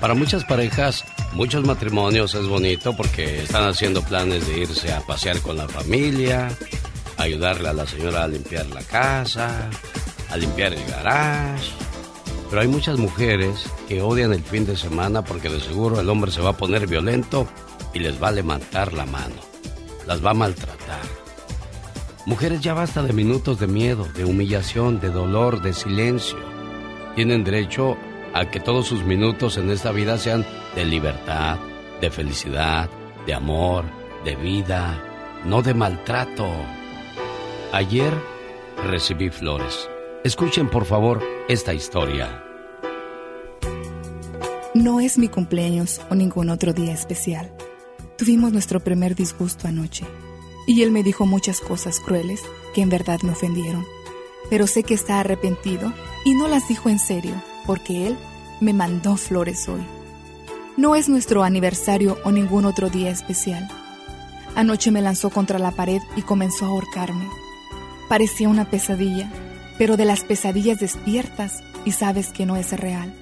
Para muchas parejas, muchos matrimonios es bonito porque están haciendo planes de irse a pasear con la familia, ayudarle a la señora a limpiar la casa, a limpiar el garage. Pero hay muchas mujeres que odian el fin de semana porque de seguro el hombre se va a poner violento y les va a levantar la mano. Las va a maltratar. Mujeres ya basta de minutos de miedo, de humillación, de dolor, de silencio. Tienen derecho a que todos sus minutos en esta vida sean de libertad, de felicidad, de amor, de vida, no de maltrato. Ayer recibí flores. Escuchen por favor esta historia. No es mi cumpleaños o ningún otro día especial. Tuvimos nuestro primer disgusto anoche y él me dijo muchas cosas crueles que en verdad me ofendieron. Pero sé que está arrepentido y no las dijo en serio porque él me mandó flores hoy. No es nuestro aniversario o ningún otro día especial. Anoche me lanzó contra la pared y comenzó a ahorcarme. Parecía una pesadilla, pero de las pesadillas despiertas y sabes que no es real.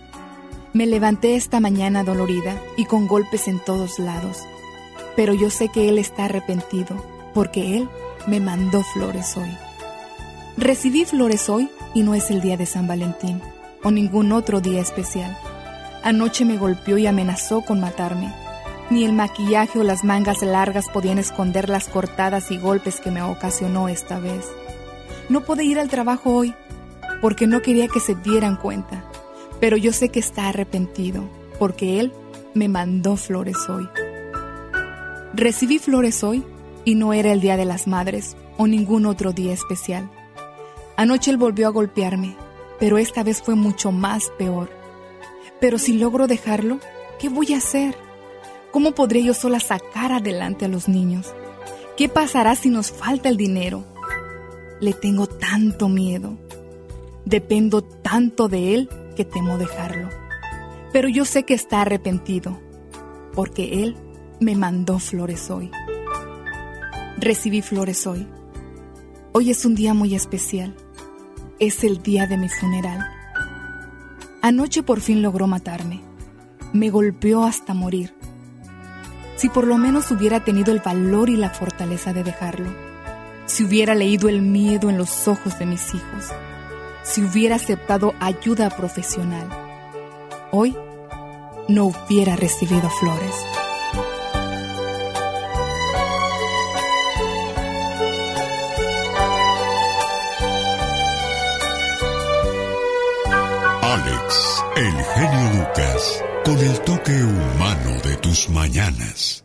Me levanté esta mañana dolorida y con golpes en todos lados, pero yo sé que él está arrepentido porque él me mandó flores hoy. Recibí flores hoy y no es el día de San Valentín o ningún otro día especial. Anoche me golpeó y amenazó con matarme. Ni el maquillaje o las mangas largas podían esconder las cortadas y golpes que me ocasionó esta vez. No pude ir al trabajo hoy porque no quería que se dieran cuenta, pero yo sé que está arrepentido porque él me mandó flores hoy. Recibí flores hoy y no era el Día de las Madres o ningún otro día especial. Anoche él volvió a golpearme, pero esta vez fue mucho más peor. Pero si logro dejarlo, ¿qué voy a hacer? ¿Cómo podré yo sola sacar adelante a los niños? ¿Qué pasará si nos falta el dinero? Le tengo tanto miedo. Dependo tanto de él que temo dejarlo. Pero yo sé que está arrepentido, porque él me mandó flores hoy. Recibí flores hoy. Hoy es un día muy especial. Es el día de mi funeral. Anoche por fin logró matarme. Me golpeó hasta morir. Si por lo menos hubiera tenido el valor y la fortaleza de dejarlo. Si hubiera leído el miedo en los ojos de mis hijos. Si hubiera aceptado ayuda profesional. Hoy no hubiera recibido flores. Alex, el genio Lucas, con el toque humano de tus mañanas.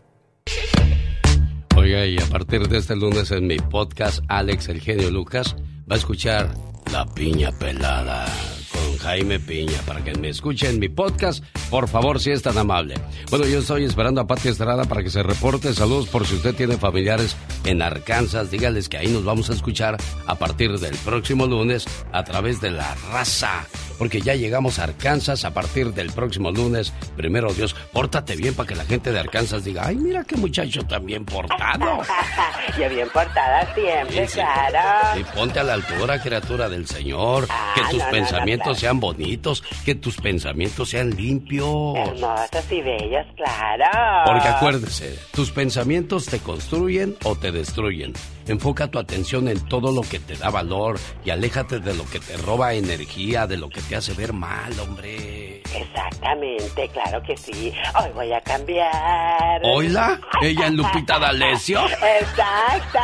Oiga, y a partir de este lunes en mi podcast, Alex, el genio Lucas, va a escuchar La Piña Pelada con Jaime Piña para que me escuchen mi podcast, por favor, si es tan amable. Bueno, yo estoy esperando a Pati Estrada para que se reporte. Saludos por si usted tiene familiares en Arkansas. Dígales que ahí nos vamos a escuchar a partir del próximo lunes a través de la raza. Porque ya llegamos a Arkansas a partir del próximo lunes. Primero Dios, pórtate bien para que la gente de Arkansas diga, ay, mira qué muchacho tan bien portado. [LAUGHS] Yo bien portada siempre, Sí, sí. claro. Y ponte a la altura, criatura del Señor. que tus no, no, pensamientos no, claro. sean bonitos, que tus pensamientos sean limpios. Hermosos y bellos, claro. Porque acuérdese, tus pensamientos te construyen o te destruyen. Enfoca tu atención en todo lo que te da valor y aléjate de lo que te roba energía, de lo que te hace ver mal, hombre. Exactamente, claro que sí. Hoy voy a cambiar. ¿Oila? ¿Ella en Lupita D'Alessio? [LAUGHS] Exacto.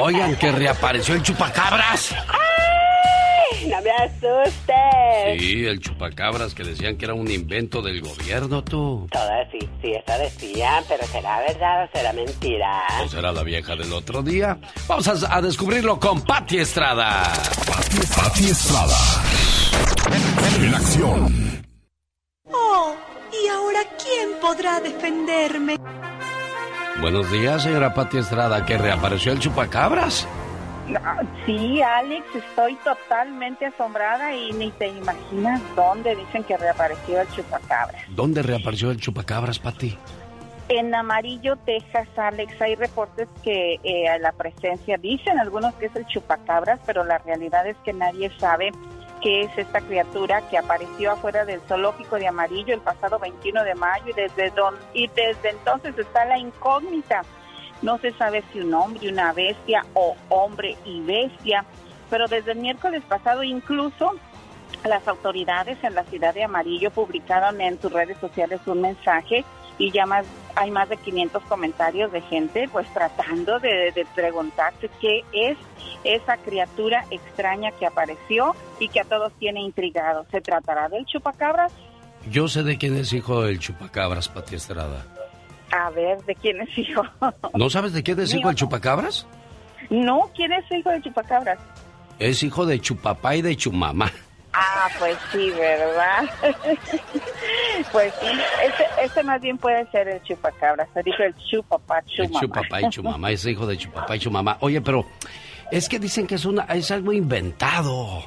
Oigan, que reapareció el chupacabras. ¡Ay! [LAUGHS] No me asustes. Sí, el chupacabras que decían que era un invento del gobierno, tú. Todas sí, sí, eso decían, pero ¿será verdad o será mentira? ¿O será la vieja del otro día? Vamos a, a descubrirlo con Patti Estrada. Pati Estrada. En acción. Oh, ¿y ahora quién podrá defenderme? Buenos días, señora Patti Estrada, que reapareció el chupacabras. Sí, Alex, estoy totalmente asombrada y ni te imaginas dónde dicen que reapareció el chupacabra. ¿Dónde reapareció el chupacabras, Patti? En Amarillo, Texas, Alex, hay reportes que eh, la presencia, dicen algunos que es el chupacabras, pero la realidad es que nadie sabe qué es esta criatura que apareció afuera del zoológico de Amarillo el pasado 21 de mayo y desde, don, y desde entonces está la incógnita. No se sabe si un hombre, una bestia o hombre y bestia, pero desde el miércoles pasado incluso las autoridades en la ciudad de Amarillo publicaron en sus redes sociales un mensaje y ya más hay más de 500 comentarios de gente pues tratando de, preguntarse qué es esa criatura extraña que apareció y que a todos tiene intrigados. ¿Se tratará del chupacabras? Yo sé de quién es hijo del chupacabras, Pati Estrada. A ver, ¿de quién es hijo? [LAUGHS] ¿No sabes de quién es hijo el chupacabras? no, ¿quién es hijo de chupacabras? Es hijo de chupapá y de chumamá. Ah, pues sí, ¿verdad? [LAUGHS] pues sí, ese, ese más bien puede ser el chupacabras. Se dijo el chupapá, El chumamá. chupapá y chumamá, [LAUGHS] es hijo de chupapá y chumamá. Oye, pero es que dicen que es, una, es algo inventado.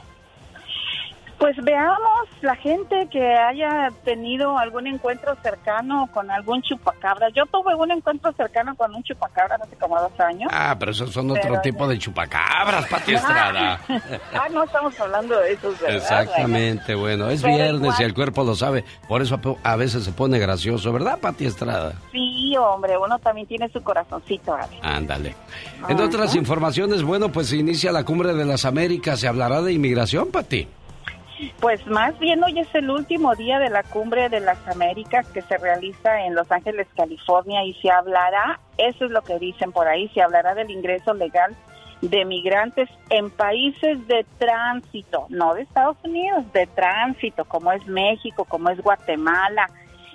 Pues veamos la gente que haya tenido algún encuentro cercano con algún chupacabra. Yo tuve un encuentro cercano con un chupacabra hace como dos años. Ah, pero esos son otro tipo de chupacabras, Pati Estrada. [LAUGHS] ah, no estamos hablando de esos, ¿verdad? Exactamente, bueno, es Pero viernes y el cuerpo lo sabe. Por eso a- veces se pone gracioso, ¿verdad, Pati Estrada? Sí, hombre, uno también tiene su corazoncito, Ale. Ándale. En otras informaciones, bueno, pues se inicia la cumbre de las Américas. ¿Se hablará de inmigración, Pati? Pues más bien hoy es el último día de la cumbre de las Américas que se realiza en Los Ángeles, California, y se hablará, eso es lo que dicen por ahí, se hablará del ingreso legal de migrantes en países de tránsito, no de Estados Unidos, de tránsito, como es México, como es Guatemala.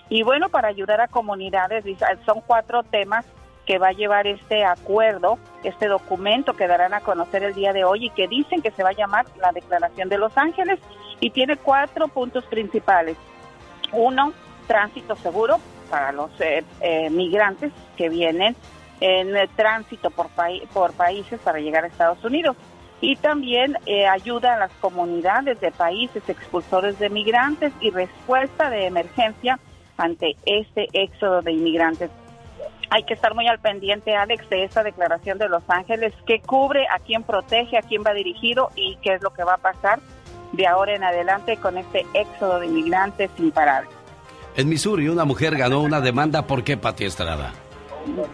Y bueno, para ayudar a comunidades, son cuatro temas que va a llevar este acuerdo, este documento que darán a conocer el día de hoy y que dicen que se va a llamar la Declaración de Los Ángeles y tiene cuatro puntos principales. Uno, tránsito seguro para los eh, eh, migrantes que vienen en eh, tránsito por, paí- por países para llegar a Estados Unidos. Y también eh, ayuda a las comunidades de países expulsores de migrantes y respuesta de emergencia ante este éxodo de inmigrantes. Hay que estar muy al pendiente, Alex, de esta declaración de Los Ángeles que cubre a quién protege, a quién va dirigido y qué es lo que va a pasar de ahora en adelante con este éxodo de inmigrantes imparable. En Missouri, una mujer ganó una demanda. ¿Por qué, Pati Estrada?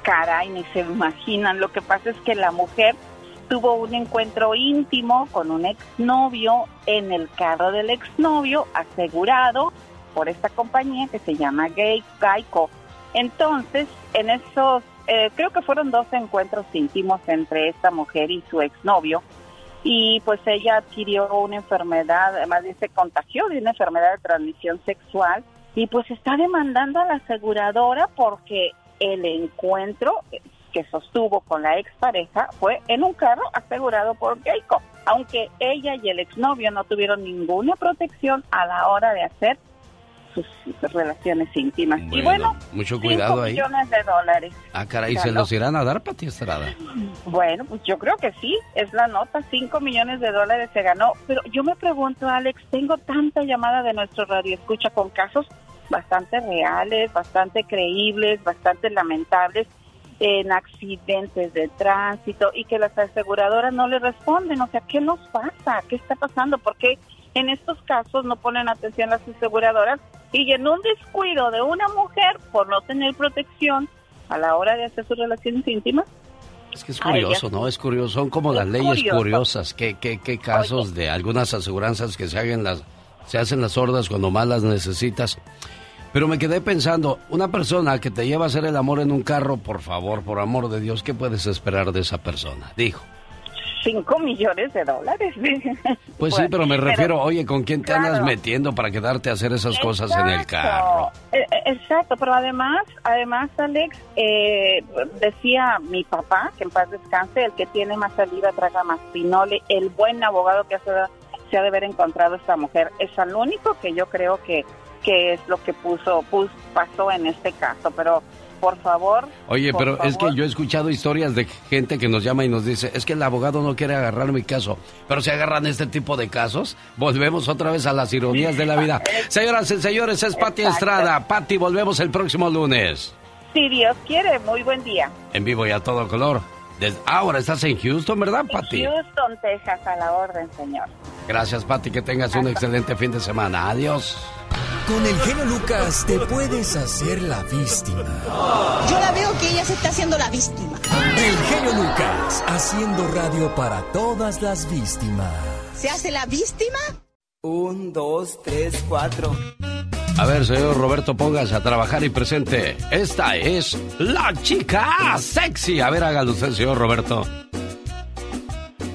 Caray, ni se imaginan. Lo que pasa es que la mujer tuvo un encuentro íntimo con un exnovio en el carro del exnovio asegurado por esta compañía que se llama Gay Geico. Entonces, en esos, eh, creo que fueron dos encuentros íntimos entre esta mujer y su exnovio, y pues ella adquirió una enfermedad, además se contagió de una enfermedad de transmisión sexual y pues está demandando a la aseguradora porque el encuentro que sostuvo con la expareja fue en un carro asegurado por Geico, aunque ella y el exnovio no tuvieron ninguna protección a la hora de hacer sus, relaciones íntimas. y bueno, mucho cuidado ahí. millones de dólares. Ah, caray, ¿se los irán a dar, Pati Estrada? Bueno, pues yo creo que sí, es la nota, 5 millones de dólares se ganó. Pero yo me pregunto, Alex, tengo tanta llamada de nuestro radio escucha con casos bastante reales, bastante creíbles, bastante lamentables en accidentes de tránsito y que las aseguradoras no le responden. O sea, ¿qué nos pasa? ¿Qué está pasando? ¿Por qué en estos casos no ponen atención las aseguradoras y en un descuido de una mujer por no tener protección a la hora de hacer sus relaciones íntimas? Es que es curioso, ¿no? Es curioso, son como las leyes curiosas. ¿Qué, qué, qué casos de algunas aseguranzas que se, hagan las, se hacen las sordas cuando más las necesitas? Pero me quedé pensando, una persona que te lleva a hacer el amor en un carro, por favor, por amor de Dios, ¿qué puedes esperar de esa persona? Dijo. 5 millones de dólares. [LAUGHS] Pues sí, pero me refiero, oye, ¿con quién te andas metiendo para quedarte a hacer esas cosas en el carro? Eh, eh, exacto, pero además, además, Alex, eh, decía mi papá, que en paz descanse, el que tiene más saliva traga más pinole, el buen abogado que hace, se ha de haber encontrado esta mujer. Es al único que yo creo que qué es lo que puso, pasó en este caso, pero por favor. Oye, pero es que yo he escuchado historias de gente que nos llama y nos dice, es que el abogado no quiere agarrar mi caso, pero si agarran este tipo de casos, volvemos otra vez a las ironías de la vida. Señoras y señores, es Pati Estrada. Pati, volvemos el próximo lunes. Si Dios quiere, muy buen día. En vivo y a todo color. Desde ahora estás en Houston, ¿verdad, Pati? Houston, Texas, a la orden, señor. Gracias, Pati, que tengas un excelente fin de semana. Adiós. Con el genio Lucas te puedes hacer la víctima. Yo la veo que ella se está haciendo la víctima. El genio Lucas, haciendo radio para todas las víctimas. ¿Se hace la víctima? Un, dos, tres, cuatro. A ver, señor Roberto, póngase a trabajar y presente. Esta es la chica sexy. A ver, hágalo usted, señor Roberto.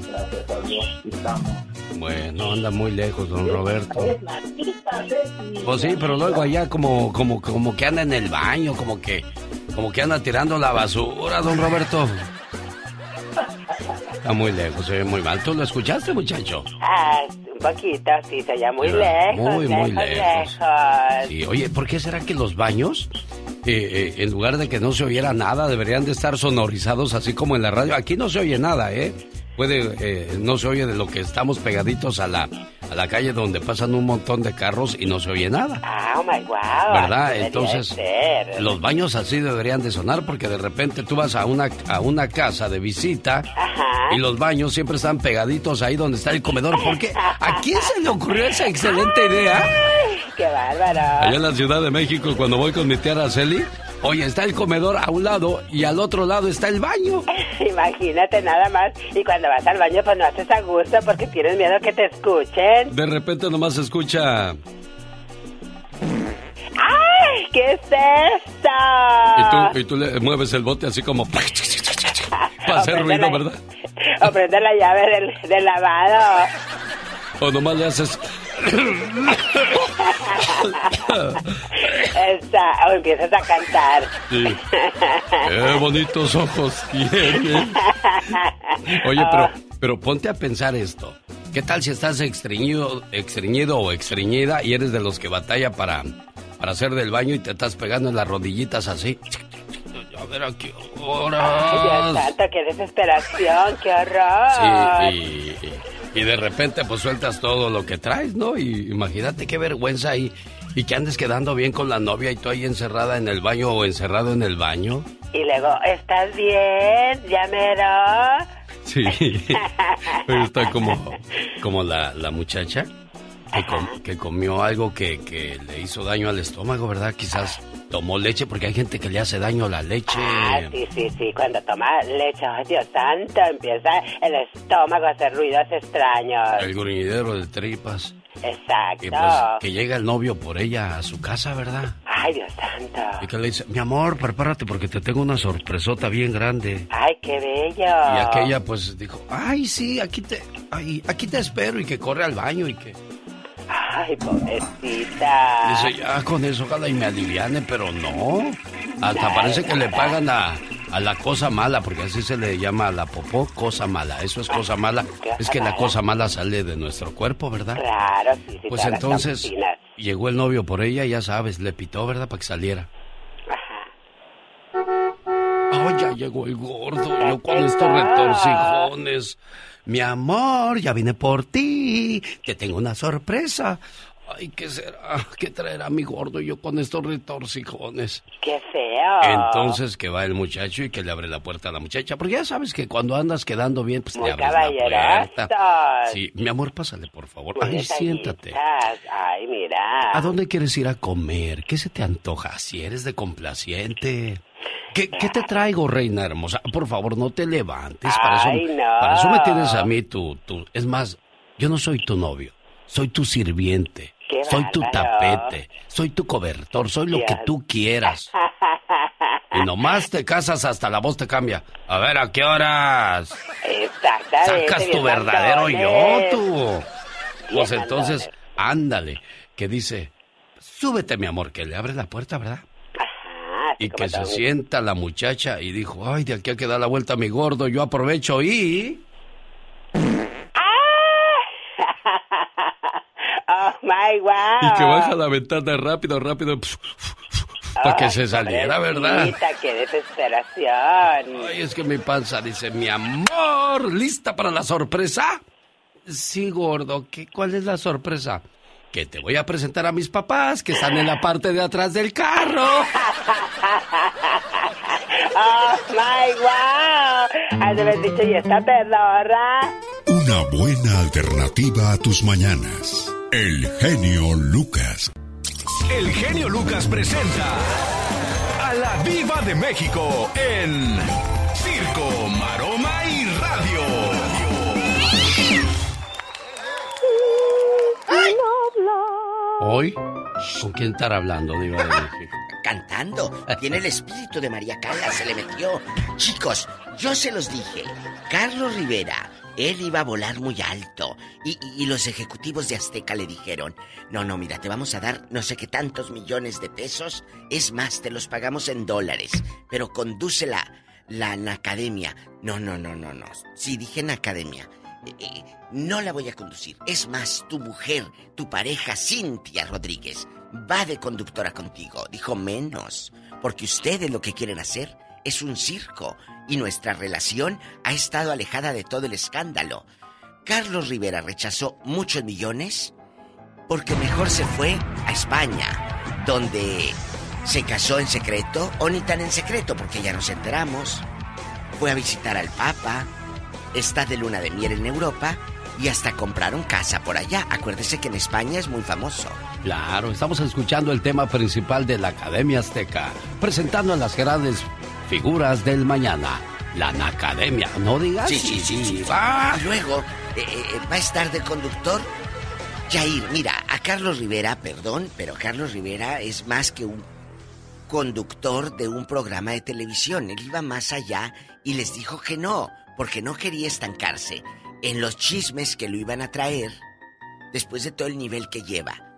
Gracias a Dios, estamos. Bueno, anda muy lejos, don Roberto. Pues sí, pero luego allá como, como, como que anda en el baño, como que, como que anda tirando la basura, don Roberto. Está muy lejos, se ve muy mal. ¿Tú lo escuchaste, muchacho? Ah, un poquito, sí, se oye muy lejos. Muy, muy lejos. Sí, oye, ¿por qué será que los baños, eh, eh, en lugar de que no se oyera nada, deberían de estar sonorizados así como en la radio? Aquí no se oye nada, ¿eh? Puede, eh, no se oye de lo que estamos pegaditos a la, a la calle donde pasan un montón de carros y no se oye nada. Ah, oh my wow. ¿Verdad? Entonces, los baños así deberían de sonar porque de repente tú vas a una, a una casa de visita y los baños siempre están pegaditos ahí donde está el comedor. Porque ¿a quién se le ocurrió esa excelente idea? ¡Qué bárbaro! Allá en la Ciudad de México, cuando voy con mi tía Araceli, Oye, está el comedor a un lado y al otro lado está el baño. [LAUGHS] Imagínate nada más. Y cuando vas al baño, pues no haces a gusto porque tienes miedo que te escuchen. De repente nomás se escucha. ¡Ay! ¿Qué es esto? Y tú, le mueves el bote así como. [LAUGHS] Para hacer ruido, ¿verdad? [LAUGHS] O prende la llave del, del lavado. O nomás le haces. o empiezas a cantar. Sí. Qué bonitos ojos tiene. Oye, pero, pero ponte a pensar esto. ¿Qué tal si estás estreñido o estreñida y eres de los que batalla para, para hacer del baño y te estás pegando en las rodillitas así? A ver a qué horas. qué desesperación, qué horror. Sí, y, y, de repente pues sueltas todo lo que traes, ¿no? Y imagínate qué vergüenza ahí. Y que andes quedando bien con la novia y tú ahí encerrada en el baño o encerrado en el baño. Y luego, ¿estás bien? ¿Ya Sí, [LAUGHS] pero está como, como la, la muchacha que, com- que comió algo que, que le hizo daño al estómago, ¿verdad? Quizás tomó leche, porque hay gente que le hace daño a la leche. Ah, sí, sí, sí. Cuando toma leche, ay Dios santo, empieza el estómago a hacer ruidos extraños. El gruñidero de tripas. Exacto. Y pues que llega el novio por ella a su casa, ¿verdad? Ay, Dios santo. Y que le dice, mi amor, prepárate porque te tengo una sorpresota bien grande. Ay, qué bello. Y aquella pues dijo, ay, sí, aquí te, ay, aquí te espero y que corre al baño y que... Ay, pobrecita. Dice, ya con eso ojalá y me aliviane, pero no. Hasta parece que le pagan a, a la cosa mala, porque así se le llama a la popó, cosa mala. Eso es cosa mala. Es que la cosa mala sale de nuestro cuerpo, ¿verdad? Claro, sí, sí. Pues entonces llegó el novio por ella, ya sabes, le pitó, ¿verdad? Para que saliera. Ay, ya llegó el gordo, yo con estos retorcijones. Mi amor, ya vine por ti, te tengo una sorpresa. Ay, ¿qué será? ¿Qué traerá mi gordo yo con estos retorcijones? Qué feo. Entonces que va el muchacho y que le abre la puerta a la muchacha, porque ya sabes que cuando andas quedando bien, pues Muy le abres la puerta. Sí, mi amor, pásale, por favor. Ay, siéntate. Ay, mira. ¿A dónde quieres ir a comer? ¿Qué se te antoja? Si eres de complaciente. ¿Qué, qué te traigo, reina hermosa? Por favor, no te levantes. Para eso, Ay, no. para eso me tienes a mí, tú, tú. Es más, yo no soy tu novio. Soy tu sirviente. Qué soy tu tapete. Soy tu cobertor. Soy lo que tú quieras. Y nomás te casas hasta la voz te cambia. A ver, ¿a qué horas? Exactamente. Sacas tu verdadero yo, tú. Pues entonces, ándale. Que dice, súbete, mi amor, que le abre la puerta, ¿verdad? Y que se sienta la muchacha y dijo, ay, de aquí a que da la vuelta mi gordo, yo aprovecho y... [LAUGHS] Oh, my wow. Y que baja la ventana rápido, rápido, para que se saliera, ¿verdad? Qué desesperación. Ay, es que mi panza dice, mi amor, ¿lista para la sorpresa? Sí, gordo, ¿qué, ¿cuál es la sorpresa? Que te voy a presentar a mis papás, que están en la parte de atrás del carro. [LAUGHS] Oh, my wow. Has de haber dicho, y esta pedorra. Una buena alternativa a tus mañanas. El genio Lucas. El genio Lucas presenta a la Viva de México en Circo, Hoy, ¿con quién estar hablando, Diva de México? [LAUGHS] Cantando. Tiene el espíritu de María Callas, se le metió. Chicos, yo se los dije. Carlos Rivera, él iba a volar muy alto. Y, y- y los ejecutivos de Azteca le dijeron, no, no, mira, te vamos a dar no sé qué tantos millones de pesos. Es más, te los pagamos en dólares. Pero conduce la, la, la academia. No, no, no, no, no. Sí, dije en academia. Eh, eh, no la voy a conducir. Es más, tu mujer, tu pareja, Cintia Rodríguez, va de conductora contigo. Dijo menos, porque ustedes lo que quieren hacer es un circo y nuestra relación ha estado alejada de todo el escándalo. Carlos Rivera rechazó muchos millones porque mejor se fue a España, donde se casó en secreto, o ni tan en secreto porque ya nos enteramos. Fue a visitar al Papa, está de luna de miel en Europa y hasta compraron casa por allá. Acuérdese que en España es muy famoso. Claro, estamos escuchando el tema principal de la Academia Azteca, presentando a las grandes figuras del mañana. La Academia, no digas. Sí, sí, sí, sí. Y luego eh, eh, va a estar de conductor Jair. Mira, a Carlos Rivera, perdón, pero Carlos Rivera es más que un conductor de un programa de televisión. Él iba más allá y les dijo que no, porque no quería estancarse en los chismes que lo iban a traer después de todo el nivel que lleva.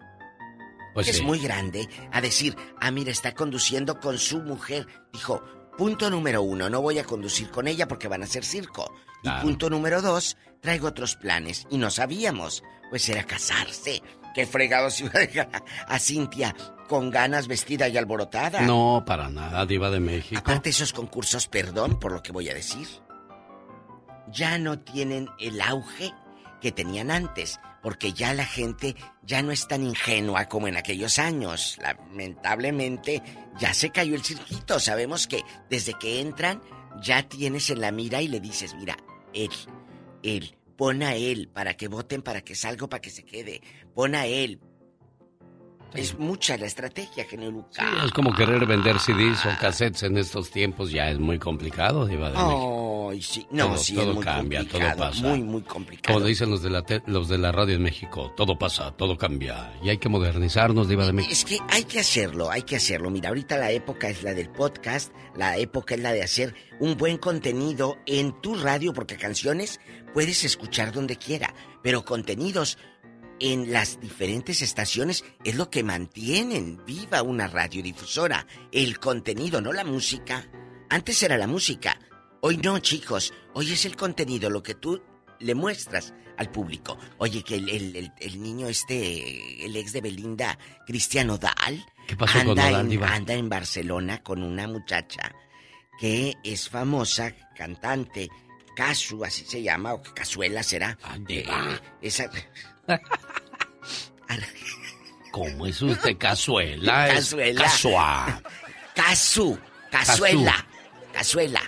Pues es sí. muy grande a decir, ah, mira, está conduciendo con su mujer. Dijo, punto número uno, no voy a conducir con ella porque van a hacer circo. Claro. Y punto número dos, traigo otros planes. Y no sabíamos, pues era casarse. Qué fregados [LAUGHS] iba a dejar a, a Cintia con ganas vestida y alborotada. No, para nada, Diva de México. Aparte esos concursos, perdón por lo que voy a decir, ya no tienen el auge que tenían antes, porque ya la gente ya no es tan ingenua como en aquellos años. Lamentablemente ya se cayó el cirquito. Sabemos que desde que entran ya tienes en la mira y le dices, mira, él, él pon a él para que voten, para que salga, para que se quede. Pon a él. Es mucha la estrategia, genio Lucas. Es como querer vender CDs o cassettes en estos tiempos, ya es muy complicado, Diva de México. Sí. No, todo, sí, todo es muy cambia, todo pasa. Muy, muy complicado. Como dicen los de, la te- los de la radio en México, todo pasa, todo cambia. Y hay que modernizarnos, Diva de México. Es que hay que hacerlo, hay que hacerlo. Mira, ahorita la época es la del podcast, la época es la de hacer un buen contenido en tu radio, porque canciones puedes escuchar donde quiera, pero contenidos en las diferentes estaciones es lo que mantienen viva una radiodifusora. El contenido, no la música. Antes era la música, hoy no, chicos. Hoy es el contenido, lo que tú le muestras al público. Oye, que el, el- el- el niño este, el ex de Belinda, Cristiano Dal, ¿Qué pasó con anda, Nodal, en, Diva? anda en Barcelona con una muchacha que es famosa, cantante, Casu, así se llama, o Cazuela será. Eh, esa... ¿Cómo es usted cazuela? Cazuela. Casua. Casu, cazuela, cazuela.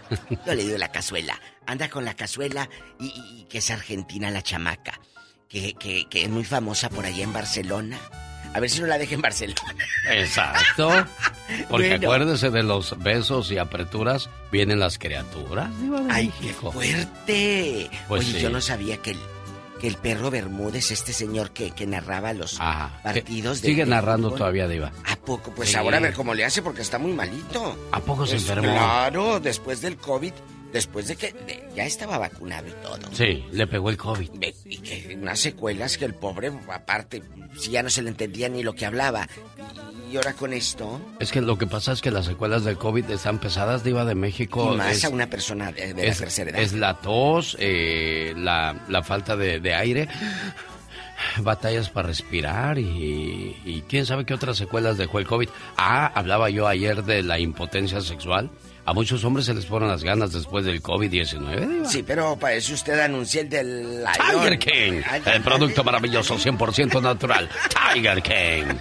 Yo le digo la cazuela. Anda con la cazuela y, y- y que es argentina la chamaca. Que, que, que es muy famosa por allá en Barcelona. A ver si no la deja en Barcelona. Exacto. [LAUGHS] Porque Bueno. acuérdese de los besos y apreturas, vienen las criaturas, ¡Ay, México. qué fuerte! Pues Oye, sí. yo no sabía que el, que el perro Bermúdez, este señor que, que narraba los partidos de. Sigue narrando fútbol, todavía, Diva. ¿A poco? Pues Sí. ahora a ver cómo le hace porque está muy malito. ¿A poco se Pues, enfermó? Claro, después del COVID, después de que de- ya estaba vacunado y todo. Sí, le pegó el COVID. Y que unas secuelas que el pobre, aparte, si ya no se le entendía ni lo que hablaba. Y ahora con esto, Es que lo que pasa es que las secuelas del COVID están pesadas, Diva de México. y más Es- a una persona de, de la es, tercera edad. es la tos, eh, la, la falta de, de aire, batallas para respirar y, y quién sabe qué otras secuelas dejó el COVID. Ah, hablaba yo ayer de la impotencia sexual. A muchos hombres se les fueron las ganas después del COVID-19, Diva. Sí, pero para eso usted anuncia el del Tiger. King, el producto maravilloso 100% natural. Tiger King.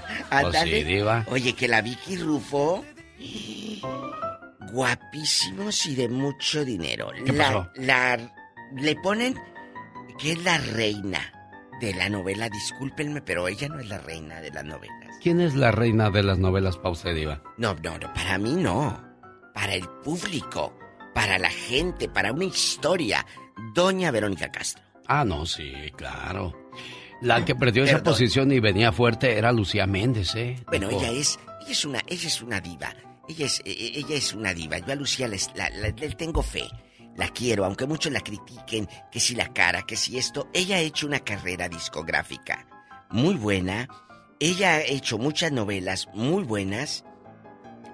Sí, Diva. Oye, que la Vicky Rufo. Guapísimos y de mucho dinero. ¿Qué la, pasó? la- le ponen que es la reina de la novela. Discúlpenme, pero ella no es la reina de las novelas. ¿Quién es la reina de las novelas usted, Diva? No, no, no, para mí no. Para el público, para la gente, para una historia. Doña Verónica Castro. Ah, no, sí, claro. La que perdió esa posición y venía fuerte era Lucía Méndez, ¿eh? Bueno, ella es, ella es una, ella es una diva. Ella es, eh, ella es una diva. Yo a Lucía les- la- la- le tengo fe. La quiero, aunque muchos la critiquen, que si la cara, que si esto. Ella ha hecho una carrera discográfica muy buena. Ella ha hecho muchas novelas muy buenas.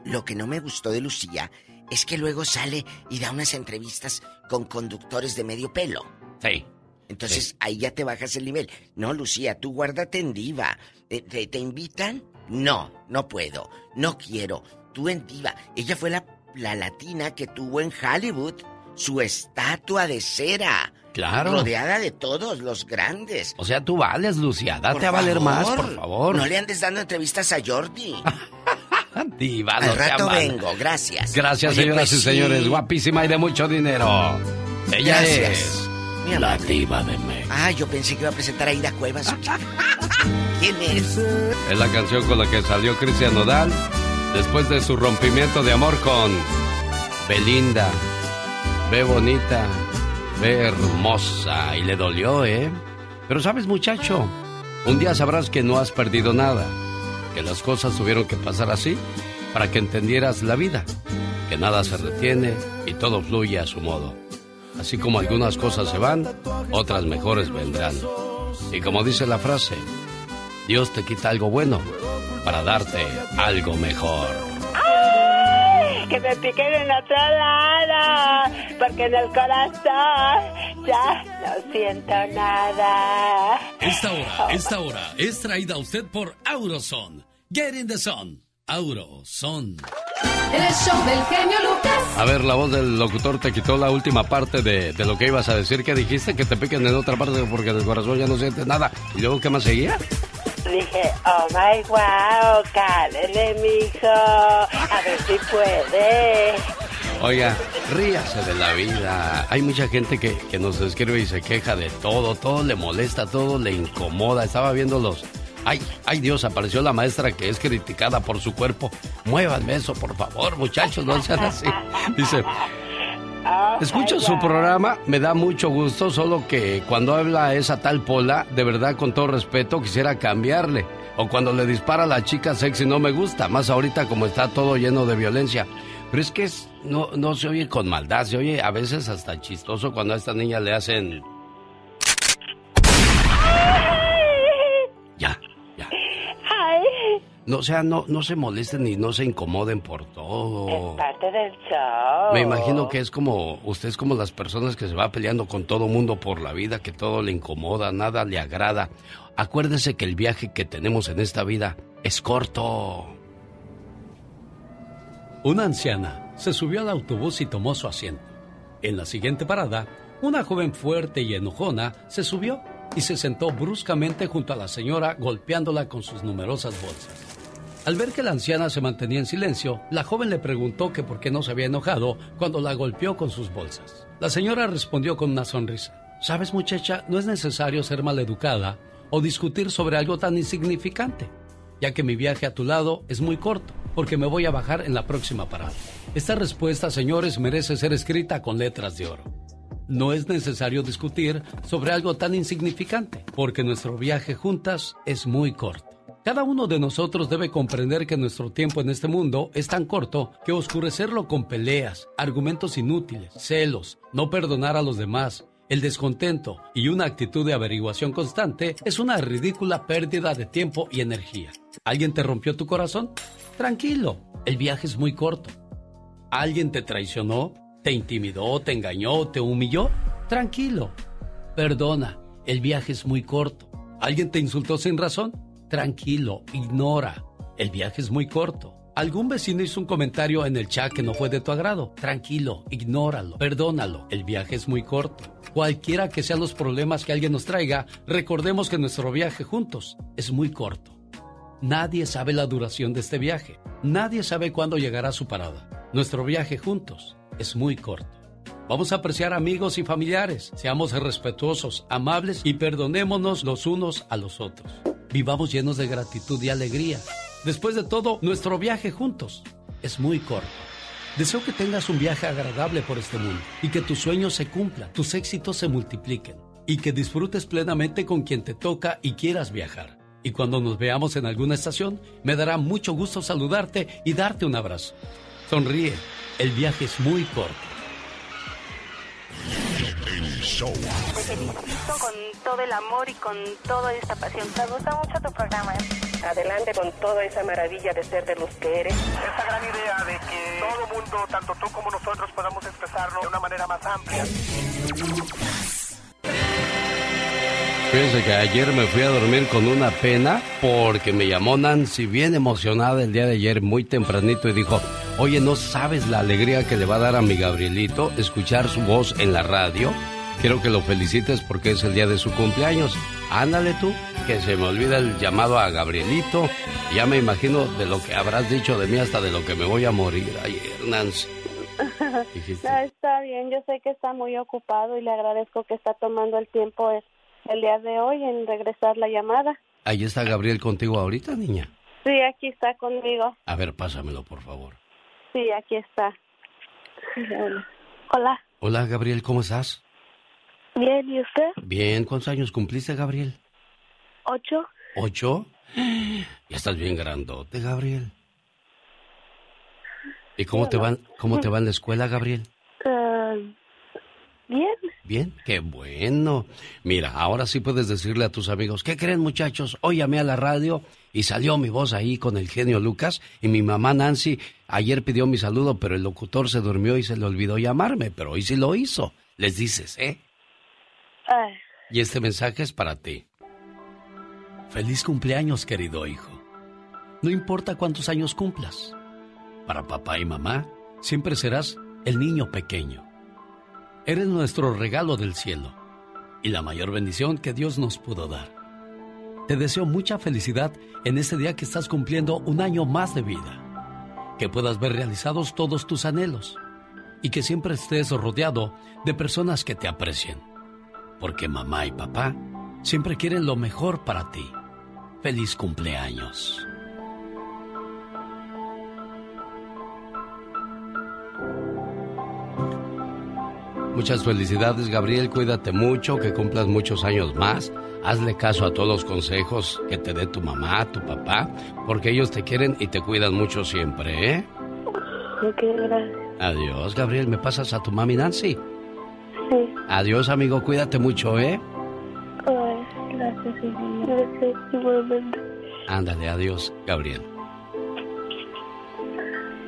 Lo que no me gustó de Lucía es que luego sale y da unas entrevistas con conductores de medio pelo. Sí. Entonces ahí ya te bajas el nivel. No, Lucía, tú guárdate en diva. ¿Te, te- te invitan? No, no puedo. No quiero. Tú en diva. Ella fue la, la latina que tuvo en Hollywood su estatua de cera. Claro. Rodeada de todos los grandes. O sea, tú vales, Lucía. Date Por a valer más, por favor. No le andes dando entrevistas a Jordi. [LAUGHS] [LAUGHS] Diva, Al rato vengo, gracias. Gracias, Oye, señoras pues y sí. señores. Guapísima y de mucho dinero. Ella Gracias. es Muy la diva de México. Ah, yo pensé que iba a presentar a Ida Cuevas. [LAUGHS] ¿Quién es? Es la canción con la que salió Cristian Nodal después de su rompimiento de amor con Belinda. Ve bonita, ve hermosa y le dolió, ¿eh? Pero sabes, muchacho, un día sabrás que no has perdido nada, que las cosas tuvieron que pasar así para que entendieras la vida, que nada se retiene y todo fluye a su modo. Así como algunas cosas se van, otras mejores vendrán. Y como dice la frase, Dios te quita algo bueno para darte algo mejor. Que me piquen en otro lado, porque en el corazón ya no siento nada. Esta hora, esta hora es traída a usted por Auroson. Get in the sun. Auroson. El show del genio Lucas. A ver, la voz del locutor te quitó la última parte de, de lo que ibas a decir. que dijiste? Que te piquen en otra parte porque en el corazón ya no sientes nada. ¿Y luego qué más seguía? Dije, oh my wow, cálele, mijo, a ver si puede. Oiga, ríase de la vida. Hay mucha gente que, que nos escribe y se queja de todo, todo le molesta, todo le incomoda. Estaba viendo los... Ay, ay Dios, apareció la maestra que es criticada por su cuerpo. Muévanme eso, por favor, muchachos, no sean así. Dice, Escucho su programa, me da mucho gusto, solo que cuando habla esa tal Pola, de verdad con todo respeto quisiera cambiarle. O cuando le dispara a la chica sexy no me gusta, más ahorita como está todo lleno de violencia. Pero es que es, no, no se oye con maldad, se oye a veces hasta chistoso cuando a esta niña le hacen... Ya. No, o sea, no, no se molesten ni no se incomoden por todo. Es parte del show. Me imagino que es como, usted es como las personas que se va peleando con todo mundo por la vida, que todo le incomoda, nada le agrada. Acuérdese que el viaje que tenemos en esta vida es corto. Una anciana se subió al autobús y tomó su asiento. En la siguiente parada, una joven fuerte y enojona se subió y se sentó bruscamente junto a la señora golpeándola con sus numerosas bolsas. Al ver que la anciana se mantenía en silencio, la joven le preguntó que por qué no se había enojado cuando la golpeó con sus bolsas. La señora respondió con una sonrisa. Sabes muchacha, no es necesario ser maleducada o discutir sobre algo tan insignificante, ya que mi viaje a tu lado es muy corto, porque me voy a bajar en la próxima parada. Esta respuesta, señores, merece ser escrita con letras de oro. No es necesario discutir sobre algo tan insignificante, porque nuestro viaje juntas es muy corto. Cada uno de nosotros debe comprender que nuestro tiempo en este mundo es tan corto que oscurecerlo con peleas, argumentos inútiles, celos, no perdonar a los demás, el descontento y una actitud de averiguación constante es una ridícula pérdida de tiempo y energía. ¿Alguien te rompió tu corazón? Tranquilo, el viaje es muy corto. ¿Alguien te traicionó? ¿Te intimidó? ¿Te engañó? ¿Te humilló? Tranquilo, perdona, el viaje es muy corto. ¿Alguien te insultó sin razón? Tranquilo, ignora. El viaje es muy corto. ¿Algún vecino hizo un comentario en el chat que no fue de tu agrado? Tranquilo, ignóralo, perdónalo. El viaje es muy corto. Cualquiera que sean los problemas que alguien nos traiga, recordemos que nuestro viaje juntos es muy corto. Nadie sabe la duración de este viaje. Nadie sabe cuándo llegará su parada. Nuestro viaje juntos es muy corto. Vamos a apreciar amigos y familiares. Seamos respetuosos, amables y perdonémonos los unos a los otros. Vivamos llenos de gratitud y alegría. Después de todo, nuestro viaje juntos es muy corto. Deseo que tengas un viaje agradable por este mundo y que tus sueños se cumplan, tus éxitos se multipliquen y que disfrutes plenamente con quien te toca y quieras viajar. Y cuando nos veamos en alguna estación, me dará mucho gusto saludarte y darte un abrazo. Sonríe, el viaje es muy corto. Te felicito con todo el amor y con toda esta pasión. Me gusta mucho tu programa. Adelante con toda esa maravilla de ser de los que eres. Esta gran idea de que todo mundo, tanto tú como nosotros, podamos expresarlo de una manera más amplia. Fíjense que ayer me fui a dormir con una pena porque me llamó Nancy bien emocionada el día de ayer muy tempranito y dijo, oye, ¿no sabes la alegría que le va a dar a mi Gabrielito escuchar su voz en la radio? Quiero que lo felicites porque es el día de su cumpleaños. Ándale tú, que se me olvida el llamado a Gabrielito. Ya me imagino de lo que habrás dicho de mí hasta de lo que me voy a morir ayer, Nancy. [LAUGHS] No, está bien, yo sé que está muy ocupado y le agradezco que está tomando el tiempo el, el día de hoy en regresar la llamada. Ahí está Gabriel contigo ahorita, niña. Sí, aquí está conmigo. A ver, pásamelo, por favor. Sí, aquí está. Hola. Hola, Gabriel, ¿cómo estás? Bien, ¿y usted? Bien, ¿cuántos años cumpliste, Gabriel? ¿Ocho? ¿Ocho? Ya estás bien grandote, Gabriel. ¿Y cómo te van, cómo te va en la escuela, Gabriel? Eh, bien. Bien, qué bueno. Mira, ahora sí puedes decirle a tus amigos, ¿qué creen muchachos? Hoy llamé a la radio y salió mi voz ahí con el genio Lucas y mi mamá Nancy ayer pidió mi saludo, pero el locutor se durmió y se le olvidó llamarme, pero hoy sí lo hizo. Les dices, ¿eh? Y este mensaje es para ti. Feliz cumpleaños, querido hijo. No importa cuántos años cumplas. Para papá y mamá, siempre serás el niño pequeño. Eres nuestro regalo del cielo y la mayor bendición que Dios nos pudo dar. Te deseo mucha felicidad en este día que estás cumpliendo un año más de vida. Que puedas ver realizados todos tus anhelos. y que siempre estés rodeado de personas que te aprecien. Porque mamá y papá siempre quieren lo mejor para ti. Feliz cumpleaños. Muchas felicidades, Gabriel. Cuídate mucho, que cumplas muchos años más. Hazle caso a todos los consejos que te dé tu mamá, tu papá, porque ellos te quieren y te cuidan mucho siempre, ¿eh? Ok, gracias. Adiós, Gabriel. ¿Me pasas a tu mami Nancy? Sí. Adiós, amigo. Cuídate mucho, ¿eh? Ay, gracias, hijo. Gracias, igualmente. Ándale, adiós, Gabriel.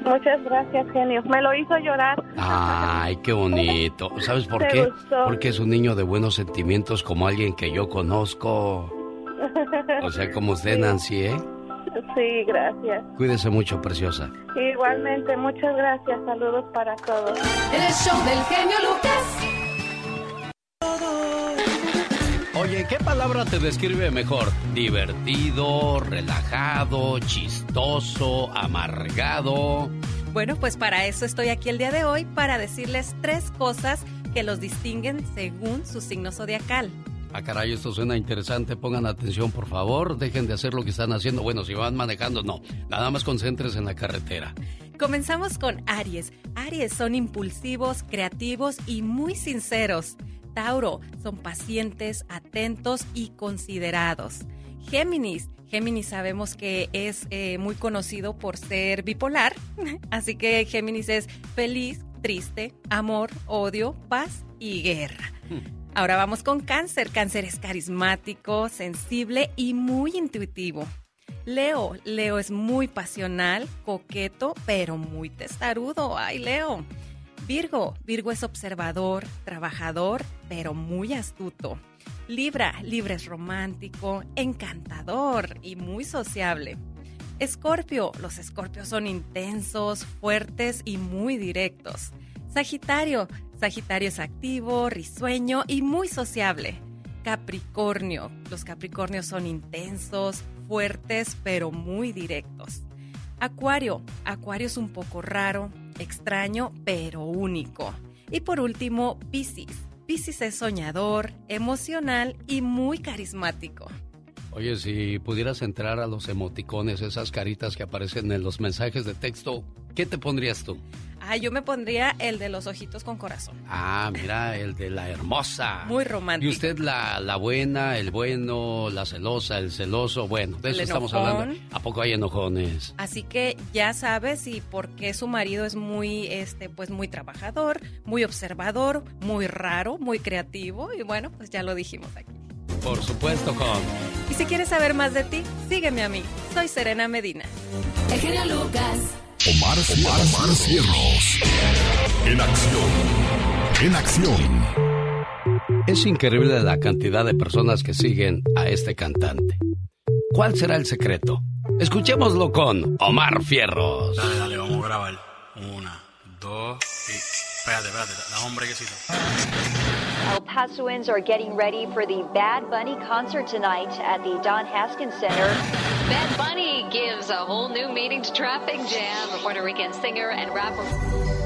Muchas gracias, genio. Me lo hizo llorar. Ay, qué bonito. ¿Sabes por [LAUGHS] qué? gustó. Porque es un niño de buenos sentimientos como alguien que yo conozco. O sea, como [LAUGHS] usted, Nancy, ¿eh? Sí, gracias. Cuídese mucho, preciosa. Igualmente, muchas gracias. Saludos para todos. El show del genio Lucas. Oye, ¿qué palabra te describe mejor? ¿Divertido, relajado, chistoso, amargado? Bueno, pues para eso estoy aquí el día de hoy, para decirles tres cosas que los distinguen según su signo zodiacal. Ah, caray, esto suena interesante. Pongan atención, por favor. Dejen de hacer lo que están haciendo. Bueno, si van manejando, no. Nada más concéntrese en la carretera. Comenzamos con Aries. Aries son impulsivos, creativos y muy sinceros. Tauro son pacientes, atentos y considerados. Géminis. Géminis sabemos que es eh, muy conocido por ser bipolar, [LAUGHS] así que Géminis es feliz, triste, amor, odio, paz y guerra. Ahora vamos con cáncer. Cáncer es carismático, sensible y muy intuitivo. Leo, Leo es muy pasional, coqueto, pero muy testarudo. Ay, Leo. Virgo, Virgo es observador, trabajador, pero muy astuto. Libra, Libra es romántico, encantador y muy sociable. Escorpio, los escorpios son intensos, fuertes y muy directos. Sagitario, Sagitario es activo, risueño y muy sociable. Capricornio, los Capricornios son intensos, fuertes pero muy directos. Acuario, Acuario es un poco raro, extraño pero único. Y por último, Piscis. Piscis es soñador, emocional y muy carismático. Oye, si pudieras entrar a los emoticones, esas caritas que aparecen en los mensajes de texto, ¿qué te pondrías tú? Ah, yo me pondría el de los ojitos con corazón. Ah, mira, el de la hermosa. Muy romántico. Y usted la, la buena, el bueno, la celosa, el celoso. Bueno, de El eso estamos hablando. ¿A poco hay enojones? Así que ya sabes y por qué su marido es muy, este, pues muy trabajador, muy observador, muy raro, muy creativo y bueno, pues ya lo dijimos aquí. Por supuesto, con... Y si quieres saber más de ti, sígueme a mí. Soy Serena Medina. El genio Lucas. Omar, Omar, Omar Cierros. En acción. En acción. Es increíble la cantidad de personas que siguen a este cantante. ¿Cuál será el secreto? Escuchémoslo con Omar Fierros. Dale, dale, vamos a grabar. Una, dos y. Espérate, espérate, da un brequecito. El Pasoans are getting ready for the Bad Bunny concert tonight at the Don Haskins Center. Bad Bunny gives a whole new meaning to Traffic Jam. Puerto Rican singer and rapper.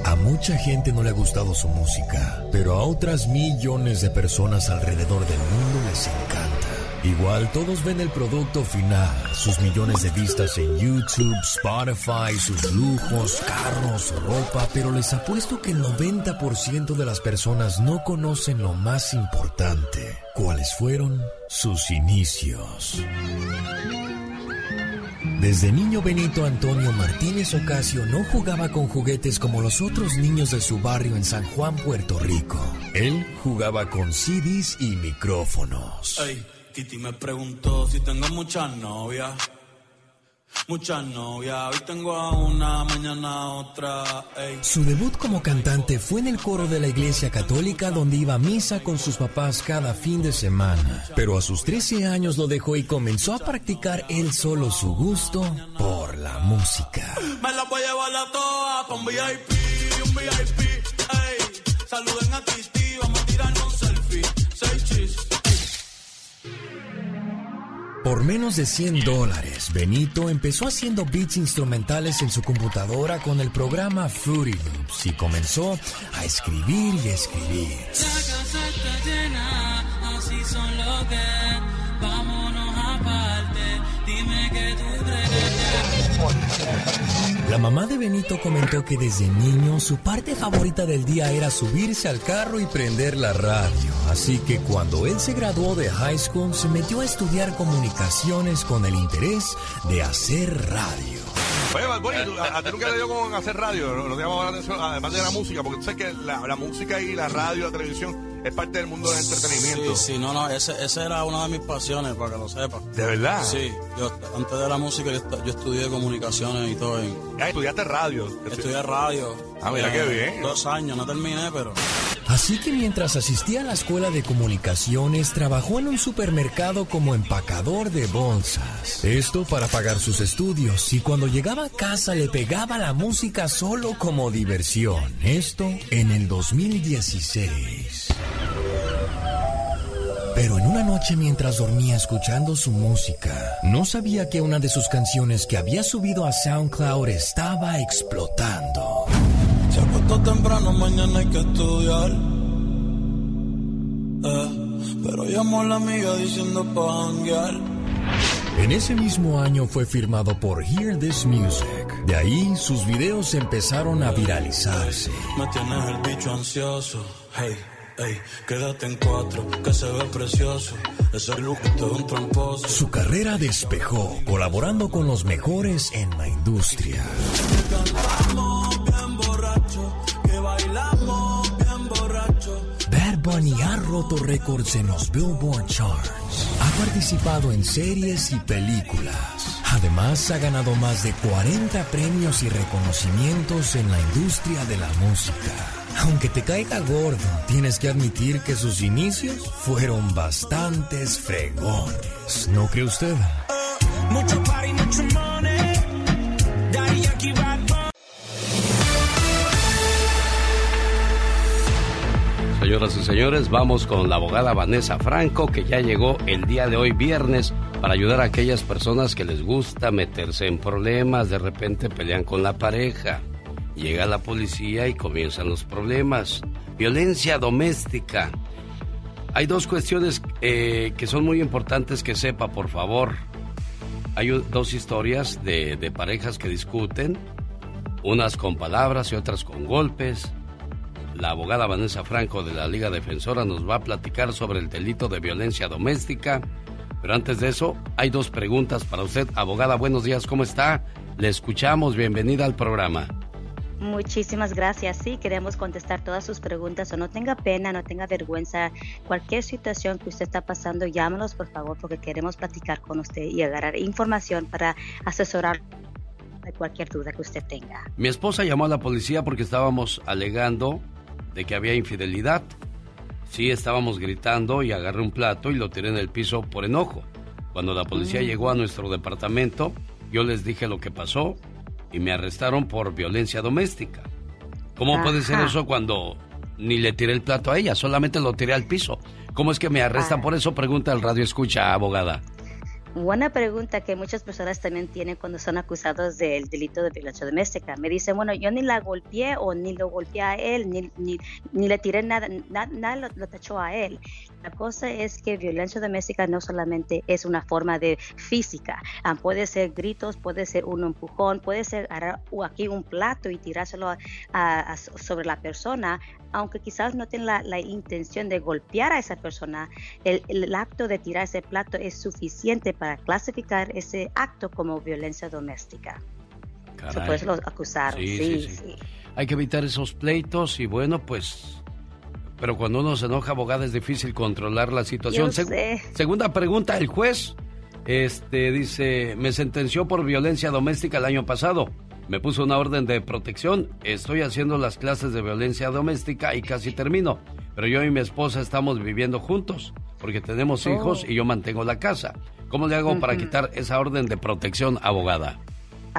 A mucha gente no le ha gustado su música, pero a otras millones de personas alrededor del mundo les encanta. Igual todos ven el producto final, sus millones de vistas en YouTube, Spotify, sus lujos, carros, ropa, pero les apuesto que el 90% de las personas no conocen lo más importante, cuáles fueron sus inicios. Desde niño Benito Antonio Martínez Ocasio no jugaba con juguetes como los otros niños de su barrio en San Juan, Puerto Rico. Él jugaba con CDs y micrófonos. Ey, Titi me preguntó si tengo muchas novias. Muchas novias, hoy tengo a una, mañana a otra. Ey. Su debut como cantante fue en el coro de la iglesia católica donde iba a misa con sus papás cada fin de semana. Pero a sus 13 años lo dejó y comenzó a practicar él solo su gusto por la música. Me la voy a llevar a todas un VIP, un VIP. Ey, saluden a Titi, vamos a tirarnos un selfie. Seis chis. Por menos de 100 dólares, Benito empezó haciendo beats instrumentales en su computadora con el programa Fruity Loops y comenzó a escribir y escribir. vámonos aparte. Dime que tú. La mamá de Benito comentó que desde niño su parte favorita del día era subirse al carro y prender la radio. Así que cuando él se graduó de high school se metió a estudiar comunicaciones con el interés de hacer radio. Oye, Bad Bunny, ¿tú- a, a ti nunca le dio con hacer radio, lo, lo que llama la atención, además de la música, porque tú sabes que la, la música y la radio, la televisión, es parte del mundo del entretenimiento. Sí, sí, no, no, ese, ese era una de mis pasiones, para que lo sepas. ¿De verdad? Sí, yo antes de la música yo, estudié comunicaciones y todo. y- Ah, estudiaste radio. Estudié radio. Ah, mira Eh, qué bien. Dos años, no terminé, pero... Así que mientras asistía a la escuela de comunicaciones, trabajó en un supermercado como empacador de bolsas. Esto para pagar sus estudios y cuando llegaba a casa le pegaba la música solo como diversión. Esto en el 2016. Pero en una noche mientras dormía escuchando su música, no sabía que una de sus canciones que había subido a SoundCloud estaba explotando. Se acostó temprano, mañana hay que estudiar. Eh, pero llamó a la amiga diciendo pa' janguear. En ese mismo año fue firmado por Hear This Music. De ahí sus videos empezaron a viralizarse. Me tienes el bicho ansioso. Hey, hey, quédate en cuatro, que se ve precioso. Ese look todo un tramposo. Su carrera despejó, colaborando con los mejores en la industria. Cantamos Bunny ha roto récords en los Billboard Charts. Ha participado en series y películas. Además, ha ganado más de 40 premios y reconocimientos en la industria de la música. Aunque te caiga gordo, tienes que admitir que sus inicios fueron bastantes fregones. ¿No cree usted? Mucho. Señoras y señores, vamos con la abogada Vanessa Franco, que ya llegó el día de hoy viernes para ayudar a aquellas personas que les gusta meterse en problemas, de repente pelean con la pareja, llega la policía y comienzan los problemas. Violencia doméstica. Hay dos cuestiones eh, que son muy importantes que sepa, por favor. Hay dos historias de parejas que discuten, unas con palabras y otras con golpes. La abogada Vanessa Franco de la Liga Defensora nos va a platicar sobre el delito de violencia doméstica. Pero antes de eso, hay dos preguntas para usted. Abogada, buenos días, ¿cómo está? Le escuchamos, bienvenida al programa. Muchísimas gracias. Sí, queremos contestar todas sus preguntas. O no tenga pena, no tenga vergüenza. Cualquier situación que usted está pasando, llámenos por favor, porque queremos platicar con usted y agarrar información para asesorar cualquier duda que usted tenga. Mi esposa llamó a la policía porque estábamos alegando de que había infidelidad. Sí, estábamos gritando y agarré un plato y lo tiré en el piso por enojo. Cuando la policía Mm. llegó a nuestro departamento, yo les dije lo que pasó y me arrestaron por violencia doméstica. ¿Cómo puede ser eso cuando ni le tiré el plato a ella, solamente lo tiré al piso? ¿Cómo es que me arrestan por eso? Pregunta el radio escucha, abogada. Buena pregunta que muchas personas también tienen cuando son acusados del delito de violencia doméstica. Me dicen, bueno, yo ni la golpeé o ni lo golpeé a él, ni, ni, ni le tiré nada, na- nada, lo, lo tachó a él. La cosa es que violencia doméstica no solamente es una forma de física, Ah, puede ser gritos, puede ser un empujón, puede ser agarrar aquí un plato y tirárselo a- a- a- sobre la persona, aunque quizás no tenga la, la intención de golpear a esa persona, el, el acto de tirar ese plato es suficiente para clasificar ese acto como violencia doméstica. Acusaron. Sí, Sí, sí, sí. sí. Hay que evitar esos pleitos y bueno, pues... Pero cuando uno se enoja, abogada, es difícil controlar la situación. Yo sé. Segunda pregunta, el juez este, dice, me sentenció por violencia doméstica el año pasado. Me puso una orden de protección. Estoy haciendo las clases de violencia doméstica y casi termino. Pero yo y mi esposa estamos viviendo juntos porque tenemos hijos Oh. y yo mantengo la casa. ¿Cómo le hago para quitar esa orden de protección, abogada?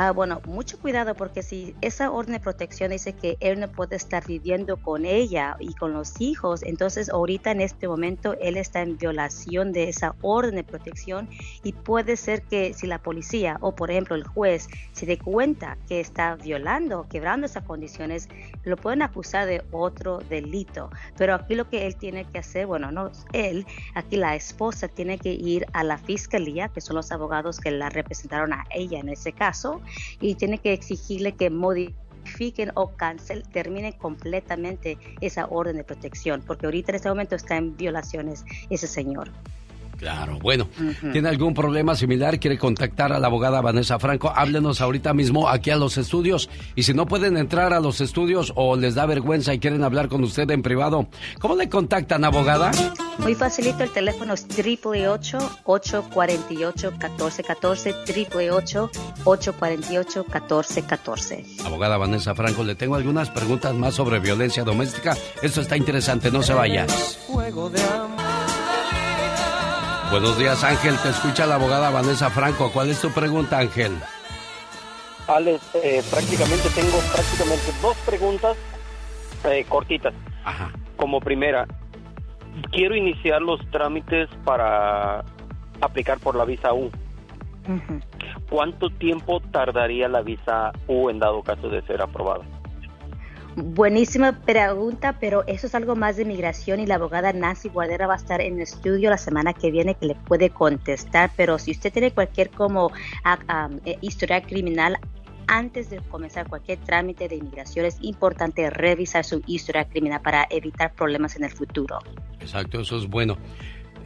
Ah, bueno, mucho cuidado porque si esa orden de protección dice que él no puede estar viviendo con ella y con los hijos, entonces ahorita en este momento él está en violación de esa orden de protección y puede ser que si la policía o por ejemplo el juez se dé cuenta que está violando, quebrando esas condiciones, lo pueden acusar de otro delito. Pero aquí lo que él tiene que hacer, bueno, no él, aquí la esposa tiene que ir a la fiscalía, que son los abogados que la representaron a ella en ese caso, y tiene que exigirle que modifiquen o cancel, terminen completamente esa orden de protección, porque ahorita en este momento está en violaciones ese señor. Claro, bueno, ¿tiene algún problema similar? ¿Quiere contactar a la abogada Vanessa Franco? Háblenos ahorita mismo aquí a los estudios. Y si no pueden entrar a los estudios o les da vergüenza y quieren hablar con usted en privado, ¿cómo le contactan, abogada? Muy facilito, el teléfono es 888-848-1414, 888-848-1414. Abogada Vanessa Franco, le tengo algunas preguntas más sobre violencia doméstica. Esto está interesante, no se vaya. Buenos días, Ángel. Te escucha la abogada Vanessa Franco. ¿Cuál es tu pregunta, Ángel? Alex, eh, prácticamente tengo prácticamente dos preguntas eh, cortitas. Ajá. Como primera, quiero iniciar los trámites para aplicar por la visa U. ¿Cuánto tiempo tardaría la visa U en dado caso de ser aprobada? Buenísima pregunta, pero eso es algo más de migración y la abogada Nancy Guardera va a estar en el estudio la semana que viene que le puede contestar, pero si usted tiene cualquier como ah, eh, historia criminal, antes de comenzar cualquier trámite de inmigración es importante revisar su historia criminal para evitar problemas en el futuro. Exacto, eso es bueno.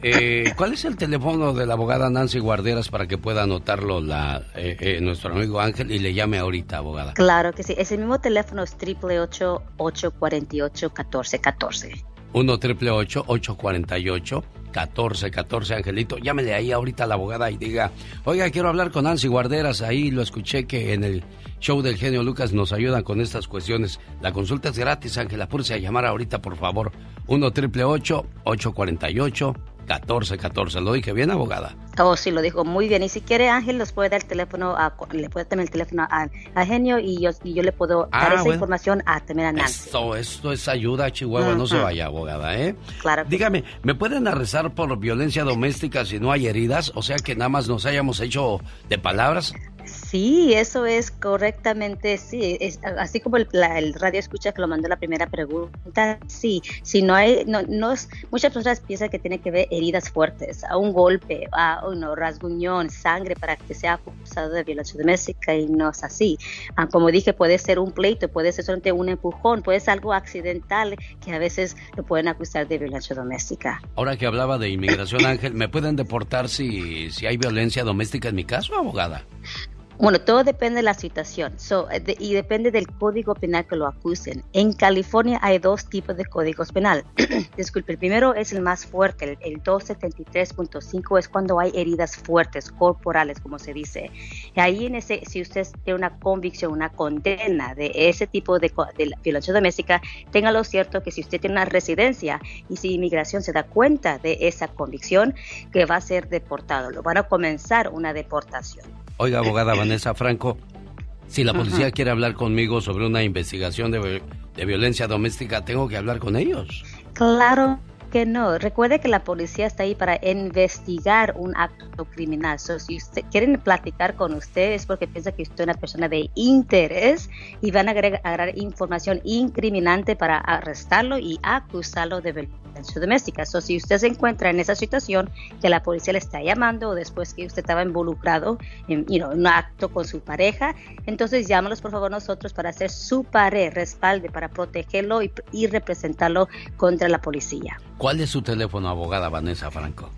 Eh, ¿Cuál es el teléfono de la abogada Nancy Guarderas para que pueda anotarlo la, eh, eh, nuestro amigo Ángel y le llame ahorita, abogada? Claro que sí. Ese mismo teléfono es 888-848-1414. 1 848 1414 Angelito. Llámele ahí ahorita a la abogada y diga, oiga, quiero hablar con Nancy Guarderas. Ahí lo escuché que en el show del genio Lucas nos ayudan con estas cuestiones. La consulta es gratis, Ángel. Apúrese a llamar ahorita, por favor. 1 848 1414. ¿Lo dije bien, abogada? Oh, sí, lo dijo muy bien. Y si quiere, Ángel, nos puede dar el teléfono, a, le puede tener el teléfono a, Genio y yo, y yo le puedo dar ah, esa información a también a Nancy. Esto, esto es ayuda, Chihuahua. No se vaya, abogada, ¿eh? Claro. Dígame, ¿me pueden arrestar por violencia doméstica si no hay heridas? O sea, que nada más nos hayamos hecho de palabras. Sí, eso es correctamente, sí, así como el, radio escucha que lo mandó la primera pregunta, sí, si no hay, no, no es, muchas personas piensan que tiene que ver heridas fuertes, a un golpe, a un rasguñón, sangre para que sea acusado de violación doméstica y no es así. Ah, como dije, puede ser un pleito, puede ser solamente un empujón, puede ser algo accidental que a veces lo pueden acusar de violación doméstica. Ahora que hablaba de inmigración, Ángel, ¿me pueden deportar si, si hay violencia doméstica en mi caso, abogada? Bueno, todo depende de la situación eh, y depende del código penal que lo acusen. En California hay dos tipos de códigos penal. [CLEARS THROAT] Disculpe, el primero es el más fuerte, el, 273.5 es cuando hay heridas fuertes, corporales, como se dice. Y ahí en ese, si usted tiene una convicción, una condena de ese tipo de, de violencia doméstica, téngalo cierto que si usted tiene una residencia y si inmigración se da cuenta de esa convicción, que va a ser deportado, lo van a comenzar una deportación. Oiga, abogada Vanessa Franco, si la policía quiere hablar conmigo sobre una investigación de, de, violencia doméstica, ¿tengo que hablar con ellos? Claro que no. Recuerde que la policía está ahí para investigar un acto criminal. si usted, quieren platicar con usted es porque piensa que usted es una persona de interés y van a agarrar información incriminante para arrestarlo y acusarlo de violencia doméstica. So, si usted se encuentra en esa situación que la policía le está llamando o después que usted estaba involucrado en un acto con su pareja, entonces llámalos por favor nosotros para hacer su pared, respalde, para protegerlo y, y representarlo contra la policía. ¿Cuál es su teléfono, abogada Vanessa Franco?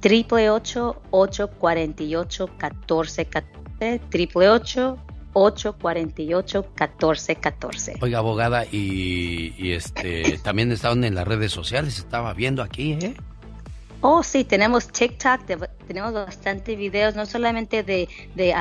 Triple 848 1414 triple 848-1414. Oiga, abogada, y, y este también estaban en las redes sociales, estaba viendo aquí, ¿eh? Oh, sí, tenemos TikTok, tenemos bastante videos, no solamente de, de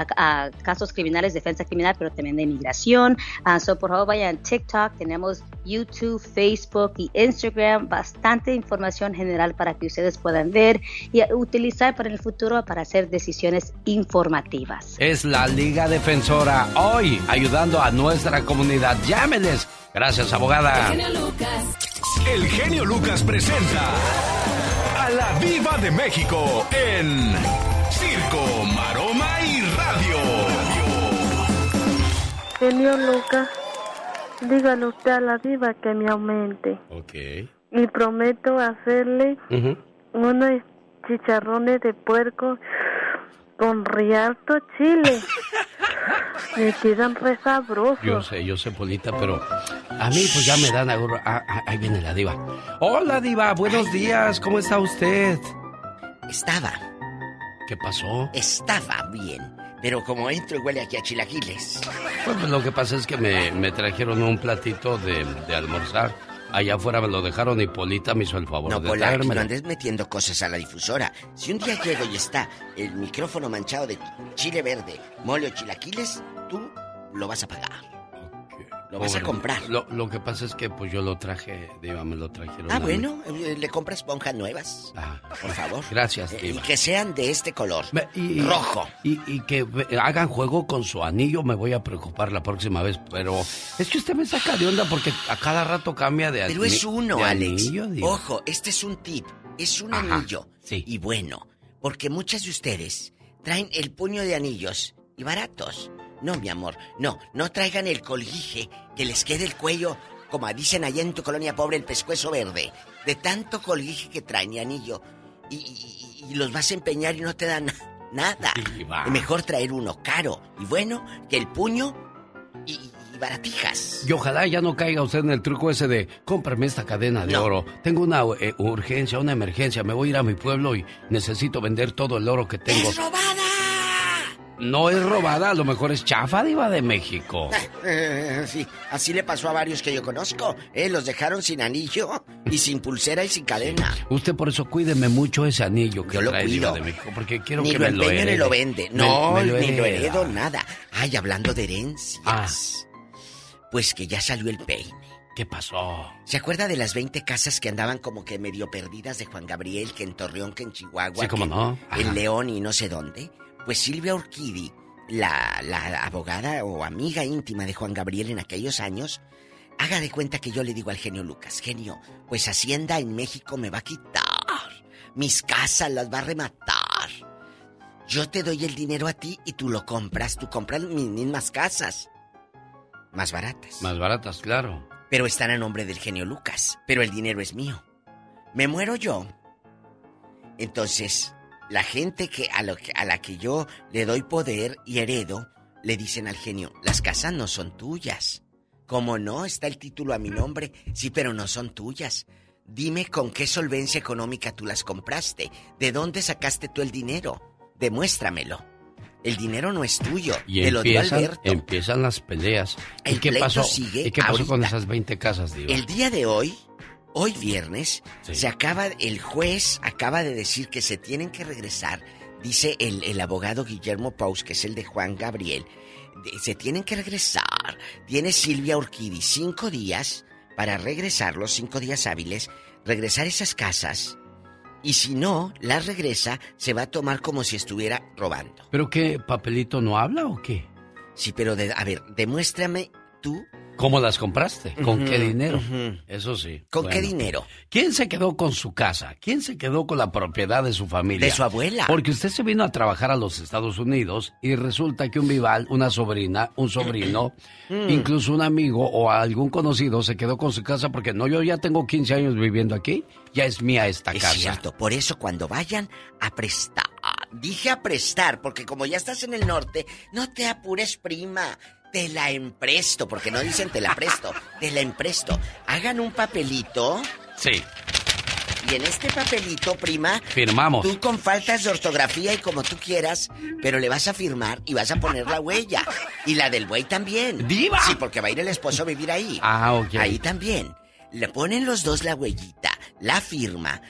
casos criminales, defensa criminal, pero también de inmigración. Ah, so, por favor, vayan a TikTok, tenemos YouTube, Facebook y Instagram, bastante información general para que ustedes puedan ver y utilizar para el futuro para hacer decisiones informativas. Es la Liga Defensora, hoy ayudando a nuestra comunidad. Llámenes. Gracias, abogada. El genio Lucas presenta a la Viva de México en Circo, Maroma y Radio. Genio Lucas, dígale usted a la diva que me aumente. Ok. Y prometo hacerle unos chicharrones de puerco con rialto chile. [LAUGHS] Me quedan re sabrosos. Yo sé, yo sé, Polita, pero a mí pues ya me dan agurro. Ah, ah, ahí viene la diva. Hola, diva, buenos días. ¿Cómo está usted? Estaba. ¿Qué pasó? Estaba bien. Pero como entro y huele aquí a chilaquiles. Pues lo que pasa es que me, me trajeron un platito de, de almorzar. Allá afuera me lo dejaron y Polita me hizo el favor No, de Pola, no andes metiendo cosas a la difusora. Si un día llego y está el micrófono manchado de chile verde, mole o chilaquiles, tú lo vas a pagar. Lo vas a comprar. Lo, lo que pasa es que pues yo lo traje, diva, me lo trajeron. Ah, mí. bueno, eh, le compras esponjas nuevas. Por favor. Gracias, Eh, y que sean de este color. Y- Rojo. Y, y que hagan juego con su anillo, me voy a preocupar la próxima vez. Pero es que usted me saca de onda porque a cada rato cambia de Pero ani- es uno, de Alex. anillo. Ojo, este es un tip. Es un Ajá, anillo. Y bueno, porque muchas de ustedes traen el puño de anillos y baratos. No, mi amor, no, no traigan el colguije que les quede el cuello, como dicen allá en tu colonia pobre, el pescuezo verde. De tanto colguije que traen y anillo. Y, y- y los vas a empeñar y no te dan [LAUGHS] nada. Diva. Mejor traer uno caro y bueno que el puño y, y baratijas. Y ojalá ya no caiga usted en el truco ese de cómprame esta cadena de No. oro. Tengo una eh, urgencia, una emergencia. Me voy a ir a mi pueblo y necesito vender todo el oro que tengo. ¡Es robada! No es robada, a lo mejor es chafa, diva de México. [LAUGHS] Eh, sí, así le pasó a varios que yo conozco. Eh, los dejaron sin anillo y sin pulsera y sin cadena. Usted por eso cuídeme mucho ese anillo que Yo lo trae cuido. diva de México, porque quiero ni que lo me lo herede. ni lo vende. No, me lo ni lo heredo nada. Ay, hablando de herencias. Ah. Pues que ya salió el peine. ¿Qué pasó? ¿Se acuerda de las 20 casas que andaban como que medio perdidas de Juan Gabriel, que en Torreón, que en Chihuahua, Sí, que no. En León y no sé dónde? Pues Silvia Urquidi, la, la abogada o amiga íntima de Juan Gabriel en aquellos años, haga de cuenta que yo le digo al genio Lucas, genio, pues Hacienda en México me va a quitar. Mis casas las va a rematar. Yo te doy el dinero a ti y tú lo compras. Tú compras mis mismas casas. Más baratas. Más baratas, claro. Pero están a nombre del genio Lucas. Pero el dinero es mío. Me muero yo. Entonces, la gente que a, lo que- a la que yo le doy poder y heredo, le dicen al genio, las casas no son tuyas. ¿Cómo no? Está el título a mi nombre. Sí, pero no son tuyas. Dime con qué solvencia económica tú las compraste. ¿De dónde sacaste tú el dinero? Demuéstramelo. El dinero no es tuyo. Y Te lo dio empiezan, Alberto. empiezan las peleas. ¿Y El qué pleito pasó? sigue ¿Y qué pasó con esas 20 casas? El día de hoy, hoy viernes, se acaba, el juez acaba de decir que se tienen que regresar, dice el, el abogado Guillermo Paus, que es el de Juan Gabriel, de- se tienen que regresar. Tiene Silvia Urquidi cinco días para regresar, los cinco días hábiles, regresar esas casas. Y si no, las regresa, se va a tomar como si estuviera robando. ¿Pero qué? ¿Papelito no habla o qué? Sí, pero de- a ver, demuéstrame tú ¿Cómo las compraste? ¿Con qué dinero? Eso sí. ¿Con qué dinero? ¿Quién se quedó con su casa? ¿Quién se quedó con la propiedad de su familia? De su abuela. Porque usted se vino a trabajar a los Estados Unidos y resulta que un vival, una sobrina, un sobrino, [CLEARS THROAT] Mm. incluso un amigo o algún conocido se quedó con su casa porque no, yo ya tengo 15 años viviendo aquí, ya es mía esta Es casa. cierto, por eso cuando vayan a prestar, dije a prestar, porque como ya estás en el norte, no te apures, prima. Te la empresto, porque no dicen te la presto, te la empresto. Hagan un papelito Sí, y en este papelito, prima, firmamos. tú con faltas de ortografía y como tú quieras, pero le vas a firmar y vas a poner la huella. Y la del buey también. ¡Diva! Sí, porque va a ir el esposo a vivir ahí. Ah, ok. Ahí también. Le ponen los dos la huellita, la firma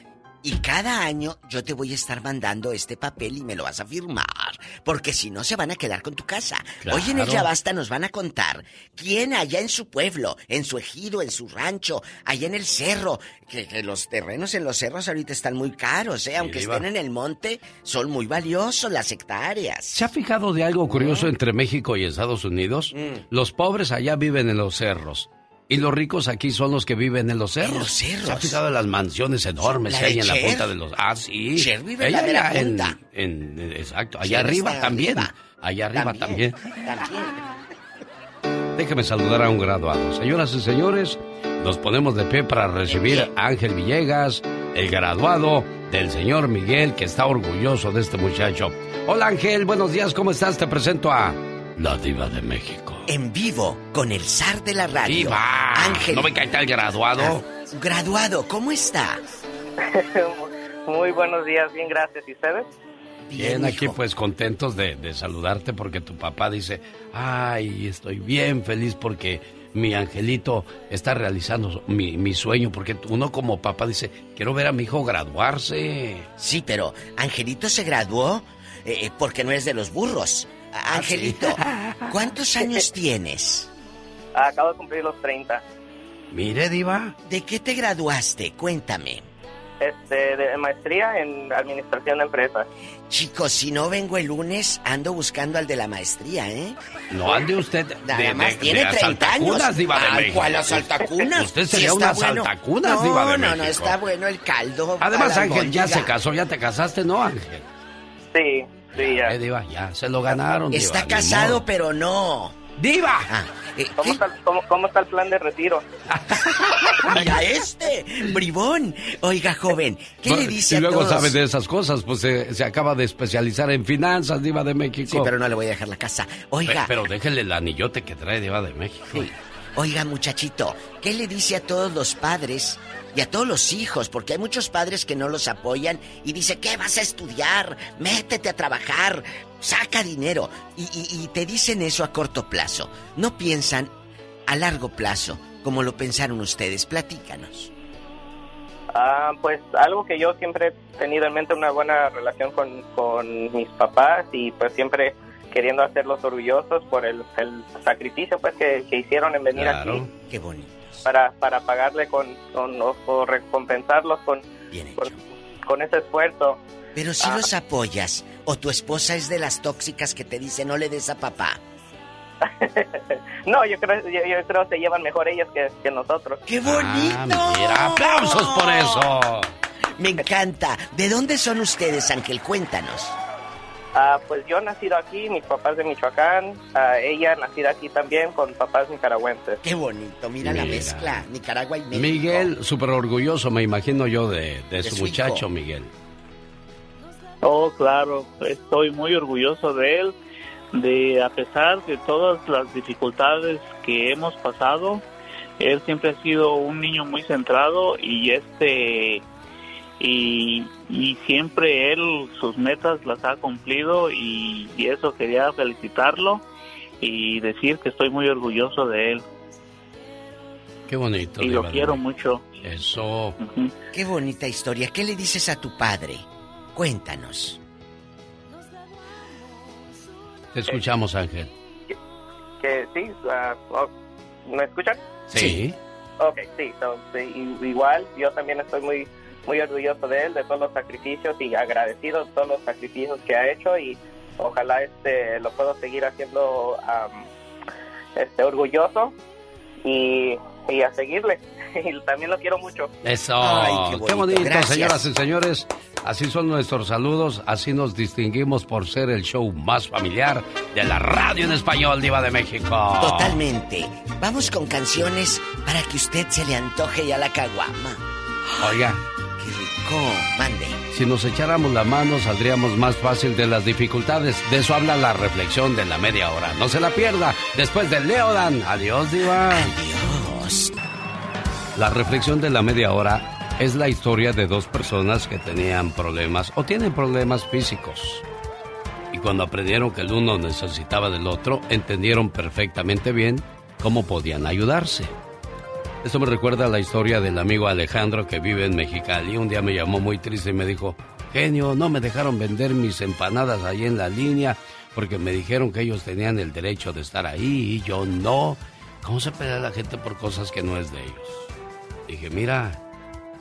Y cada año yo te voy a estar mandando este papel y me lo vas a firmar. Porque si no, se van a quedar con tu casa. Hoy en el. Ya Basta nos van a contar quién allá en su pueblo, en su ejido, en su rancho, allá en el cerro, que, que los terrenos en los cerros ahorita están muy caros, ¿eh? Aunque estén en el monte, son muy valiosos las hectáreas. ¿Se ha fijado de algo curioso entre México y Estados Unidos? Mm. Los pobres allá viven en los cerros. Y los ricos aquí son los que viven en los cerros. los cerros. ¿Se ha fijado en las mansiones enormes La que hay en la punta de los... Ah, sí. Cher vive en la mera allá en- punta. en- en- exacto. Allá Cher arriba también. arriba. Allá arriba también. También. Déjeme saludar a un graduado. Señoras y señores, nos ponemos de pie para recibir a Ángel Villegas, el graduado del señor Miguel, que está orgulloso de este muchacho. Hola Ángel, buenos días, ¿cómo estás? Te presento a la diva de México. En vivo, con el zar de la radio. ¡Diva! Ángel. ¿No me cae el graduado? Graduado, ¿cómo está? [LAUGHS] Muy buenos días, bien, gracias. ¿Y ustedes? Bien, aquí pues contentos de, de saludarte porque tu papá dice, ay, estoy bien feliz porque mi angelito está realizando mi, mi sueño, porque uno como papá dice, quiero ver a mi hijo graduarse. Sí, pero Angelito se graduó eh, porque no es de los burros. Ah, Angelito, ¿cuántos años [LAUGHS] tienes? Acabo de cumplir los 30. Mire, Diva. ¿De qué te graduaste? Cuéntame. Este, de maestría en administración de empresas. Chicos, si no vengo el lunes, ando buscando al de la maestría, ¿eh? No ande usted de, Nada de- más de tiene 30 asaltacunas, años. diva de Ay, México. ¿cuál asaltacunas? Usted Sí sería está una bueno. asaltacunas, no, diva de No, no, México. está bueno el caldo. Además, Ángel ya se casó, ya te casaste, ¿no, Ángel? Sí, sí, ya. Eh, diva, ya se lo ganaron, Está diva, casado, pero no. ¡Diva! Ah, eh, ¿Cómo está, cómo- cómo está el plan de retiro? [LAUGHS] mira este, bribón. Oiga, joven, ¿qué No, le dice y a luego todos? sabe de esas cosas, pues se, se acaba de especializar en finanzas, Diva de México. Sí, pero no le voy a dejar la casa. Oiga, Pe- Pero déjele el anillote que trae Diva de México. oiga, muchachito, ¿qué le dice a todos los padres y a todos los hijos? Porque hay muchos padres que no los apoyan y dice, ¿qué vas a estudiar? Métete a trabajar, saca dinero. Y, y- y te dicen eso a corto plazo. No piensan a largo plazo, como lo pensaron ustedes. Platícanos. Ah, pues algo que yo siempre he tenido en mente, una buena relación con, con mis papás y pues siempre queriendo hacerlos orgullosos por el, el sacrificio pues que, que hicieron en venir Claro. aquí Qué bonito. Para, para pagarle con, con o, o recompensarlos con, con, con ese esfuerzo. Pero si Ah. los apoyas, o tu esposa es de las tóxicas que te dice no le des a papá. [LAUGHS] No, yo creo, yo, yo creo que se llevan mejor ellos que, que nosotros. ¡Qué bonito! Ah, mira, aplausos por eso. Me encanta. ¿De dónde son ustedes, Ángel? Cuéntanos. Ah, pues yo nacido aquí, mis papás de Michoacán, ah, ella nacida aquí también con papás nicaragüenses. Qué bonito, mira, la mezcla. Nicaragua y México. Miguel, súper orgulloso, me imagino yo, de, de su su muchacho, hijo. Miguel. Oh, claro, estoy muy orgulloso de él, de a pesar de todas las dificultades que hemos pasado, él siempre ha sido un niño muy centrado y este y, y siempre él sus metas las ha cumplido y, y eso quería felicitarlo y decir que estoy muy orgulloso de él Qué bonito. y lo quiero mucho. Eso. Qué bonita historia. ¿Qué le dices a tu padre? Cuéntanos. Te escuchamos, Ángel. Que sí, ah, oh, ¿me escuchan? Sí. Ok, sí, so, sí, igual yo también estoy muy muy orgulloso de él, de todos los sacrificios y agradecido de todos los sacrificios que ha hecho y ojalá este lo puedo seguir haciendo am, este orgulloso y, y a seguirle [LAUGHS] y también lo quiero mucho. Eso. Ay, qué qué bonito. bonito, Gracias. señoras y señores. Así son nuestros saludos. Así nos distinguimos por ser el show más familiar de la radio en español, Diva de México. Totalmente. Vamos con canciones para que usted se le antoje ya la caguama. Oiga, Mande. si nos echáramos la mano, saldríamos más fácil de las dificultades. De eso habla la reflexión de la media hora. No se la pierda. Después de Leodan. Adiós, Diva. Adiós. La reflexión de la media hora es la historia de dos personas que tenían problemas o tienen problemas físicos. Y cuando aprendieron que el uno necesitaba del otro, entendieron perfectamente bien cómo podían ayudarse. Esto me recuerda a la historia del amigo Alejandro que vive en Mexicali. Un día me llamó muy triste y me dijo, genio, no me dejaron vender mis empanadas ahí en la línea porque me dijeron que ellos tenían el derecho de estar ahí y yo no. ¿Cómo se pelea la gente por cosas que no es de ellos? Dije, mira,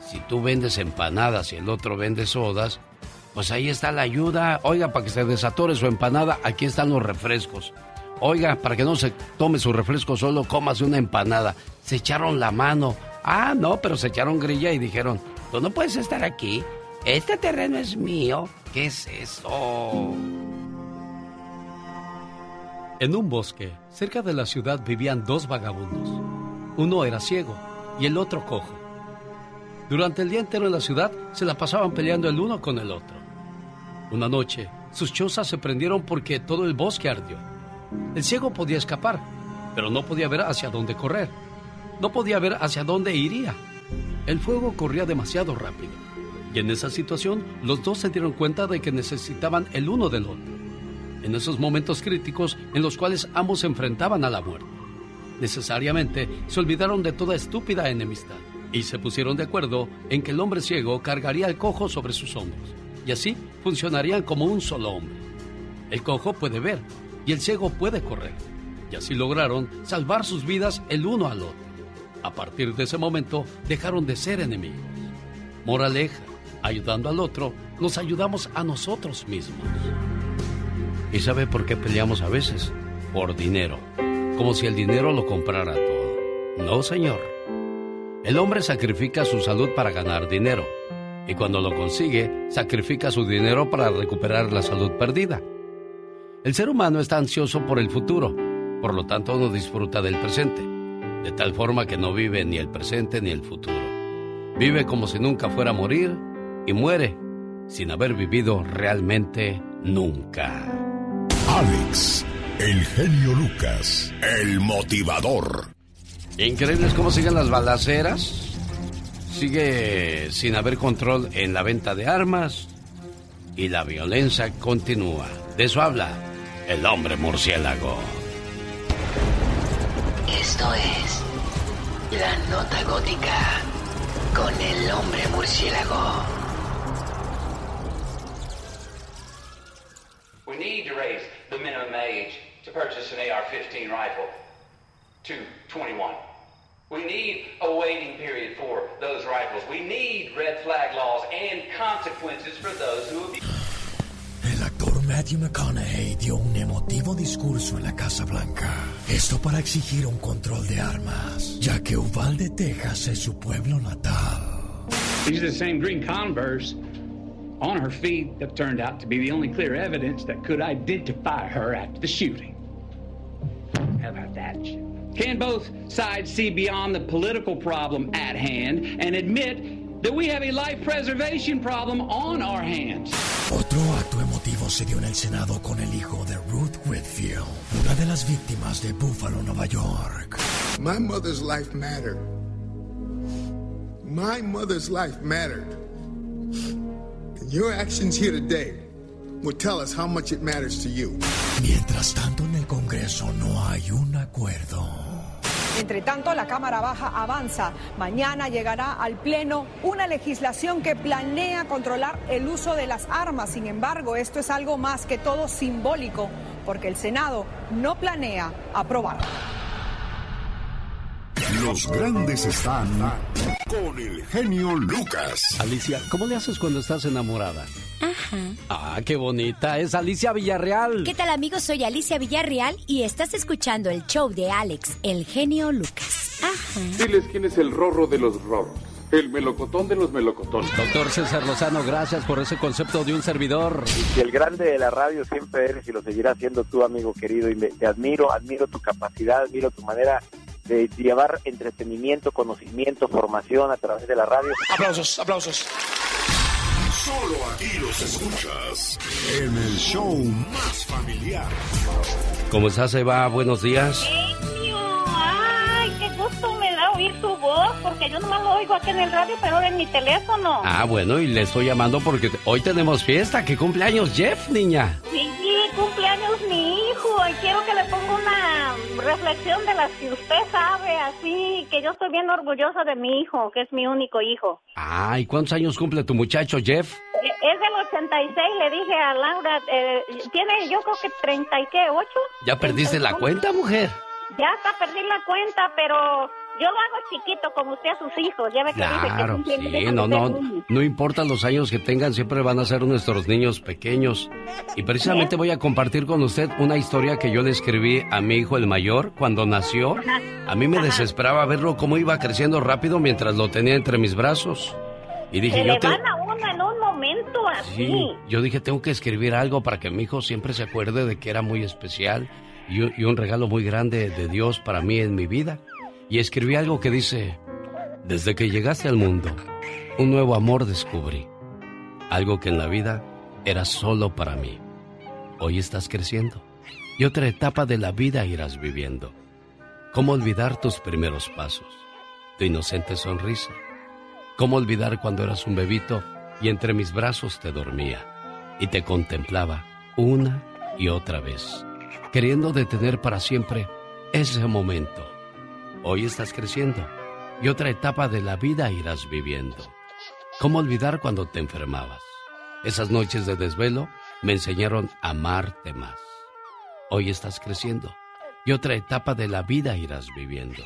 si tú vendes empanadas y el otro vende sodas, pues ahí está la ayuda. Oiga, para que se desatore su empanada, aquí están los refrescos. Oiga, para que no se tome su refresco solo, cómase una empanada. Se echaron la mano. Ah, no, pero se echaron grilla y dijeron, tú no puedes estar aquí. Este terreno es mío. ¿Qué es eso? En un bosque, cerca de la ciudad, vivían dos vagabundos. Uno era ciego y el otro cojo. Durante el día entero en la ciudad se la pasaban peleando el uno con el otro. Una noche, sus chozas se prendieron porque todo el bosque ardió. El ciego podía escapar, pero no podía ver hacia dónde correr. No podía ver hacia dónde iría. El fuego corría demasiado rápido. Y en esa situación, los dos se dieron cuenta de que necesitaban el uno del otro. En esos momentos críticos en los cuales ambos se enfrentaban a la muerte. Necesariamente se olvidaron de toda estúpida enemistad y se pusieron de acuerdo en que el hombre ciego cargaría al cojo sobre sus hombros y así funcionarían como un solo hombre. El cojo puede ver y el ciego puede correr y así lograron salvar sus vidas el uno al otro. A partir de ese momento dejaron de ser enemigos. Moraleja, ayudando al otro, nos ayudamos a nosotros mismos. ¿Y sabe por qué peleamos a veces? Por dinero, como si el dinero lo comprara todo. No, señor. El hombre sacrifica su salud para ganar dinero y cuando lo consigue, sacrifica su dinero para recuperar la salud perdida. El ser humano está ansioso por el futuro, por lo tanto no disfruta del presente, de tal forma que no vive ni el presente ni el futuro. Vive como si nunca fuera a morir y muere sin haber vivido realmente nunca. Alex, el genio Lucas, el motivador. Increíbles cómo siguen las balaceras. Sigue sin haber control en la venta de armas y la violencia continúa. De eso habla el hombre murciélago. Esto es la nota gótica con el hombre murciélago. We need to raise the minimum age to purchase an AR-15 rifle to 21. We need a waiting period for those rifles. We need red flag laws and consequences for those who abuse. El actor Matthew McConaughey dio discurso en la Casa Blanca. Esto para exigir un control de armas, ya que Uvalde, Texas es su pueblo natal. These are the same green Converse on her feet that turned out to be the only clear evidence that could identify her after the shooting. How about that? Can both sides see beyond the political problem at hand and admit that we have a life preservation problem on our hands? Otro acto emotivo se dio en el Senado con el hijo de Ruth Whitfield, una de las víctimas de Buffalo, Nueva York. My mother's life mattered. My mother's life mattered. And your actions here today will tell us how much it matters to you. Mientras tanto, en el Congreso no hay un acuerdo. Entre tanto, la Cámara Baja avanza. Mañana llegará al Pleno una legislación que planea controlar el uso de las armas. Sin embargo, esto es algo más que todo simbólico, porque el Senado no planea aprobar. Los grandes están con el genio Lucas. Alicia, ¿cómo le haces cuando estás enamorada? Ajá. Ah, qué bonita. Es Alicia Villarreal. ¿Qué tal amigos? Soy Alicia Villarreal y estás escuchando el show de Alex, el genio Lucas. Ajá. Diles quién es el rorro de los rorros. El melocotón de los melocotones. Doctor César Lozano, gracias por ese concepto de un servidor. Y el grande de la radio siempre eres y lo seguirás siendo tú, amigo querido. Y me- te admiro, admiro tu capacidad, admiro tu manera de llevar entretenimiento, conocimiento, formación a través de la radio. Aplausos, aplausos. Solo aquí los escuchas en el show más familiar. ¿Cómo estás, Eva? Buenos días. Gusto me da oír tu voz, porque yo nomás lo oigo aquí en el radio, pero en mi teléfono. Ah, bueno, y le estoy llamando porque hoy tenemos fiesta. ¿Qué cumpleaños Jeff, niña? Sí, sí, cumpleaños mi hijo y quiero que le ponga una reflexión de las que usted sabe, así que yo estoy bien orgullosa de mi hijo, que es mi único hijo. Ah, ¿y cuántos años cumple tu muchacho, Jeff? Eh, Es del 86, le dije a Laura, eh, tiene yo creo que 30 y qué, 8. ¿Ya perdiste la cuenta, mujer? Ya hasta perdí la cuenta, pero yo lo hago chiquito como usted a sus hijos. Ya ve que dice que Claro, sí, no, no, no importa los años que tengan, siempre van a ser nuestros niños pequeños. Y precisamente voy a compartir con usted una historia que yo le escribí a mi hijo el mayor cuando nació. A mí me desesperaba verlo cómo iba creciendo rápido mientras lo tenía entre mis brazos. Y dije, Se yo le te... van a uno en un momento así. Sí, yo dije, tengo que escribir algo para que mi hijo siempre se acuerde de que era muy especial y, un- regalo muy grande de Dios para mí en mi vida. Y escribí algo que dice, desde que llegaste al mundo, un nuevo amor descubrí. Algo que en la vida era solo para mí. Hoy estás creciendo y otra etapa de la vida irás viviendo. ¿Cómo olvidar tus primeros pasos? Tu inocente sonrisa. ¿Cómo olvidar cuando eras un bebito y entre mis brazos te dormía y te contemplaba una y otra vez, queriendo detener para siempre ese momento? Hoy estás creciendo y otra etapa de la vida irás viviendo. ¿Cómo olvidar cuando te enfermabas? Esas noches de desvelo me enseñaron a amarte más. Hoy estás creciendo y otra etapa de la vida irás viviendo.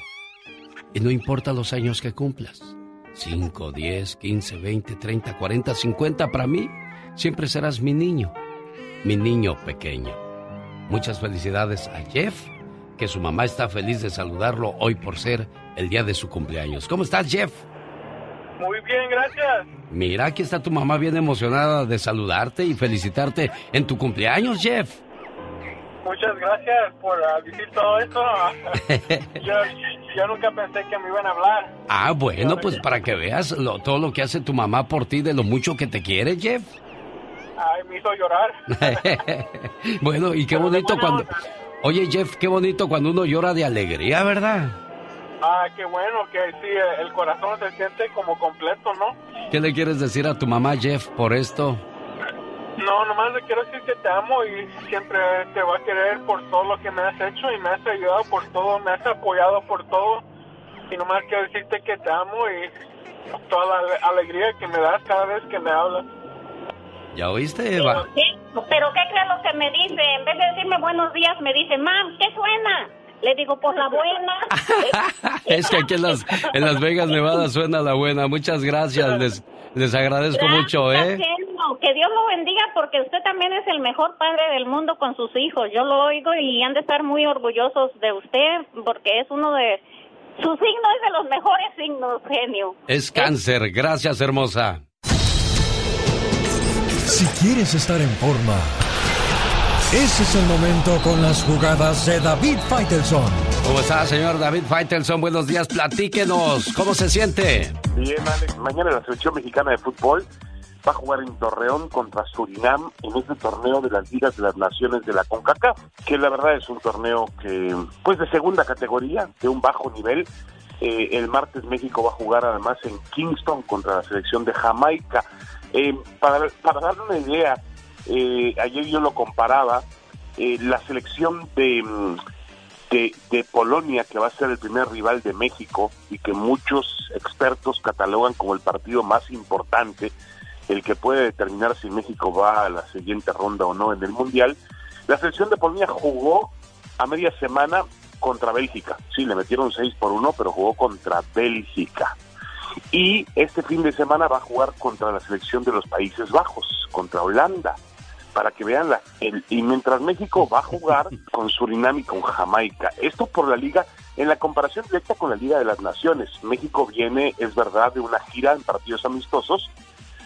Y no importa los años que cumplas, 5, 10, 15, 20, 30, 40, 50, para mí siempre serás mi niño, mi niño pequeño. Muchas felicidades a Jeff, que su mamá está feliz de saludarlo hoy por ser el día de su cumpleaños. ¿Cómo estás, Jeff? Muy bien, gracias. Mira, aquí está tu mamá bien emocionada de saludarte y felicitarte en tu cumpleaños, Jeff. Muchas gracias por ah, decir todo esto. [LAUGHS] yo, yo nunca pensé que me iban a hablar. Ah, bueno, pues para que veas lo- todo lo que hace tu mamá por ti, de lo mucho que te quiere, Jeff. Ay, me hizo llorar. [LAUGHS] bueno, y qué bonito cuando... Oye, Jeff, qué bonito cuando uno llora de alegría, ¿verdad? Ah, qué bueno que sí, el corazón se siente como completo, ¿no? ¿Qué le quieres decir a tu mamá, Jeff, por esto? No, nomás le quiero decir que te amo y siempre te va a querer por todo lo que me has hecho y me has ayudado por todo, me has apoyado por todo. Y nomás quiero decirte que te amo y toda la ale- alegría que me das cada vez que me hablas. ¿Ya oíste, Eva? ¿Qué? ¿Pero qué crees lo que me dice? En vez de decirme buenos días, me dice, mam, ¿qué suena? Le digo, por la buena. [LAUGHS] Es que aquí en las, en las Vegas, Nevada, suena la buena. Muchas gracias, les, les agradezco mucho, ¿eh? Genio. Que Dios lo bendiga porque usted también es el mejor padre del mundo con sus hijos. Yo lo oigo y han de estar muy orgullosos de usted porque es uno de... Su signo es de los mejores signos, genio. Es cáncer, gracias, hermosa. Si quieres estar en forma, ese es el momento con las jugadas de David Faitelson. ¿Cómo está, señor David Faitelson? Buenos días, platíquenos. ¿Cómo se siente? Bien, Alex. Mañana la selección mexicana de fútbol va a jugar en Torreón contra Surinam en este torneo de las ligas de las naciones de la CONCACAF, que la verdad es un torneo que, pues de segunda categoría, de un bajo nivel. Eh, el martes México va a jugar además en Kingston contra la selección de Jamaica. Eh, para, para darle una idea, eh, ayer yo lo comparaba, eh, la selección de, mm, de, de Polonia, que va a ser el primer rival de México y que muchos expertos catalogan como el partido más importante, el que puede determinar si México va a la siguiente ronda o no en el Mundial. La selección de Polonia jugó a media semana contra Bélgica. Sí, le metieron 6 por 1, pero jugó contra Bélgica. Y este fin de semana va a jugar contra la selección de los Países Bajos, contra Holanda, para que vean la... el- y mientras México va a jugar [LAUGHS] con Surinam y con Jamaica. Esto por la liga, en la comparación directa con la Liga de las Naciones. México viene, es verdad, de una gira en partidos amistosos,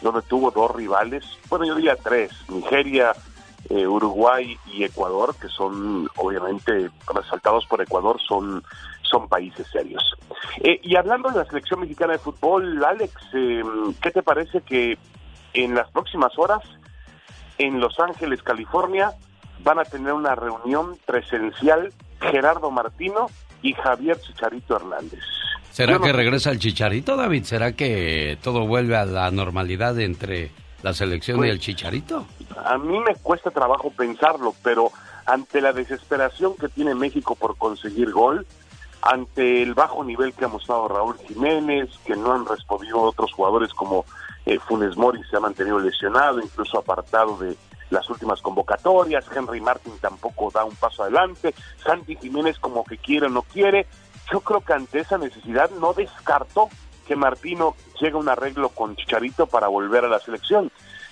donde tuvo dos rivales, bueno, yo diría tres, Nigeria, eh, Uruguay y Ecuador, que son obviamente resaltados por Ecuador, son, son países serios. Eh, y hablando de la selección mexicana de fútbol, Alex, eh, ¿qué te parece que en las próximas horas en Los Ángeles, California, van a tener una reunión presencial Gerardo Martino y Javier Chicharito Hernández? ¿Será no que regresa el chicharito, David? ¿Será que todo vuelve a la normalidad entre la selección y Pues- el chicharito? A mí me cuesta trabajo pensarlo, pero ante la desesperación que tiene México por conseguir gol, ante el bajo nivel que ha mostrado Raúl Jiménez, que no han respondido otros jugadores como eh, Funes Mori se ha mantenido lesionado, incluso apartado de las últimas convocatorias, Henry Martin tampoco da un paso adelante, Santi Jiménez como que quiere o no quiere, yo creo que ante esa necesidad no descartó que Martino llegue a un arreglo con Chicharito para volver a la selección.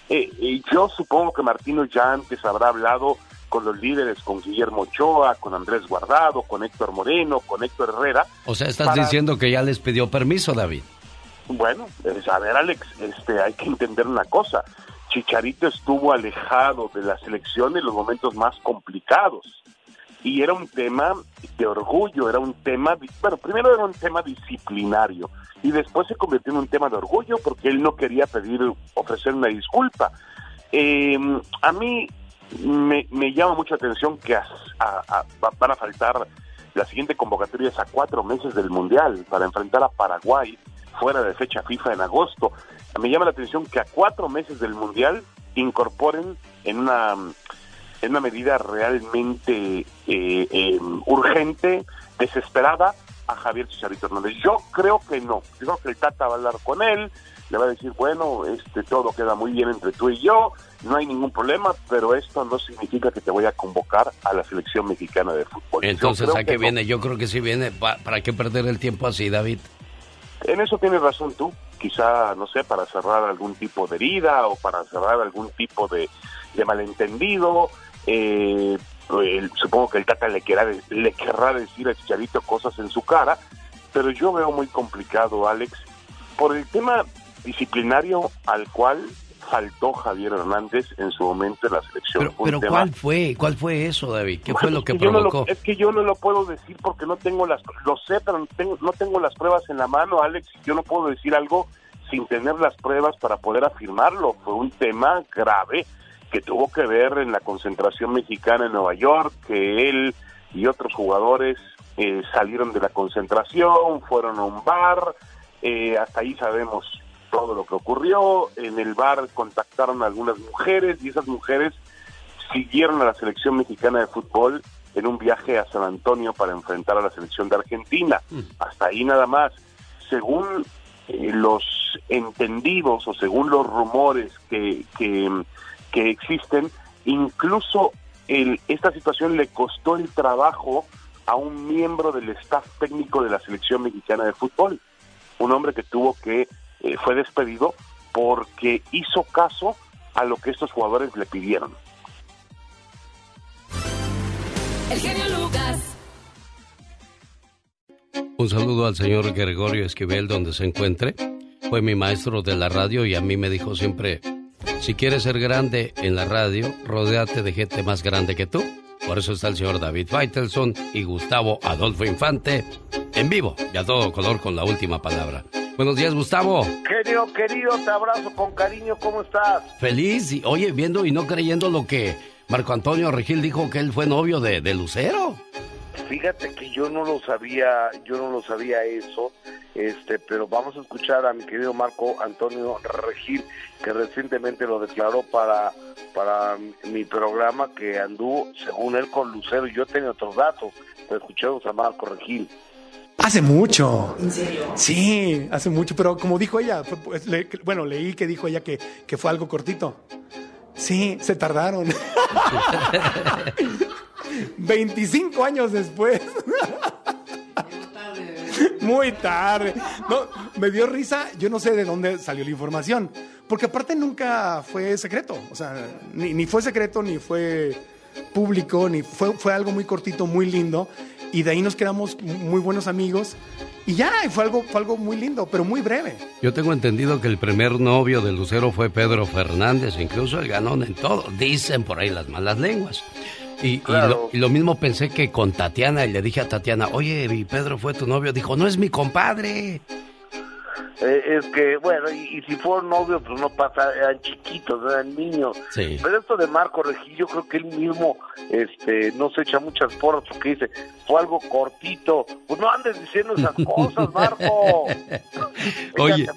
Eh, yo supongo que Martino ya antes habrá hablado con los líderes, con Guillermo Ochoa, con Andrés Guardado, con Héctor Moreno, con Héctor Herrera. O sea, estás diciendo que ya les pidió permiso, David. Bueno, pues, a ver, Alex, este, hay que entender una cosa. Chicharito estuvo alejado de la selección en los momentos más complicados. Y era un tema de orgullo, era un tema, bueno, primero era un tema disciplinario y después se convirtió en un tema de orgullo porque él no quería pedir, ofrecer una disculpa. Eh, a mí me, me llama mucha atención que van a faltar la siguiente convocatoria es a cuatro meses del Mundial para enfrentar a Paraguay fuera de fecha FIFA en agosto. Me llama la atención que a cuatro meses del Mundial incorporen en una, en una medida realmente eh, em, urgente, desesperada, a Javier Chicharito Hernández. Yo creo que no. Yo creo que el Tata va a hablar con él, le va a decir, bueno, este todo queda muy bien entre tú y yo, no hay ningún problema, pero esto no significa que te voy a convocar a la selección mexicana de fútbol. Entonces, ¿a qué viene? Yo creo que sí viene. ¿Para qué perder el tiempo así, David? En eso tienes razón tú. Quizá, no sé, para cerrar algún tipo de herida o para cerrar algún tipo de, malentendido. Eh, supongo que el Tata le, querrá, le querrá decir a Chicharito cosas en su cara, pero yo veo muy complicado, Alex, por el tema disciplinario al cual faltó Javier Hernández en su momento en la selección. Pero, ¿cuál fue? ¿Cuál fue eso, David? ¿Qué fue lo que, provocó? es que yo no lo puedo decir porque no tengo las... Lo sé, pero no tengo, no tengo las pruebas en la mano, Alex. Yo no puedo decir algo sin tener las pruebas para poder afirmarlo. Fue un tema grave que tuvo que ver en la concentración mexicana en Nueva York, que él y otros jugadores eh, salieron de la concentración, fueron a un bar, eh, hasta ahí sabemos todo lo que ocurrió. En el bar contactaron a algunas mujeres y esas mujeres siguieron a la selección mexicana de fútbol en un viaje a San Antonio para enfrentar a la selección de Argentina. Mm. Hasta ahí nada más. Según eh, los entendidos o según los rumores que, que, existen, incluso el, esta situación le costó el trabajo a un miembro del staff técnico de la selección mexicana de fútbol, un hombre que tuvo que eh, fue despedido porque hizo caso a lo que estos jugadores le pidieron. El genio Lucas. Un saludo al señor Gregorio Esquivel donde se encuentre. Fue mi maestro de la radio y a mí me dijo siempre, si quieres ser grande en la radio, rodéate de gente más grande que tú. Por eso está el señor David Feitelson y Gustavo Adolfo Infante en vivo y a todo color con la última palabra. Buenos días, Gustavo. Genio, querido, te abrazo con cariño, ¿cómo estás? Feliz y, oye, viendo y no creyendo lo que Marco Antonio Regil dijo que él fue novio de, de Lucero. Fíjate que yo no lo sabía, yo no lo sabía eso, este, pero vamos a escuchar a mi querido Marco Antonio Regil, que recientemente lo declaró para, para mi programa que anduvo, según él, con Lucero. Yo tenía otros datos, pero escuchemos a Marco Regil. Hace mucho. ¿En serio? Sí, hace mucho, pero como dijo ella, pues, bueno, leí que dijo ella que, que fue algo cortito. Sí, se tardaron. [LAUGHS] 25 años después. Muy tarde. No, me dio risa, yo no sé de dónde salió la información, porque aparte nunca fue secreto, o sea, ni, ni fue secreto, ni fue público, ni fue, fue algo muy cortito, muy lindo, y de ahí nos quedamos muy buenos amigos. Y ya, fue algo, fue algo muy lindo, pero muy breve. Yo tengo entendido que el primer novio de Lucero fue Pedro Fernández, incluso el ganón en todo. Dicen por ahí las malas lenguas. Y, y, lo, mismo pensé que con Tatiana, y le dije a Tatiana, oye, y Pedro fue tu novio. Dijo, no es mi compadre. Eh, es que, bueno, y, si fueron novios, pues no pasa, eran chiquitos, eran niños. Pero esto de Marco Regil, yo creo que él mismo este, no se echa muchas porras porque dice, fue algo cortito. Pues no andes diciendo esas [LAUGHS] cosas, Marco. [LAUGHS] Oye,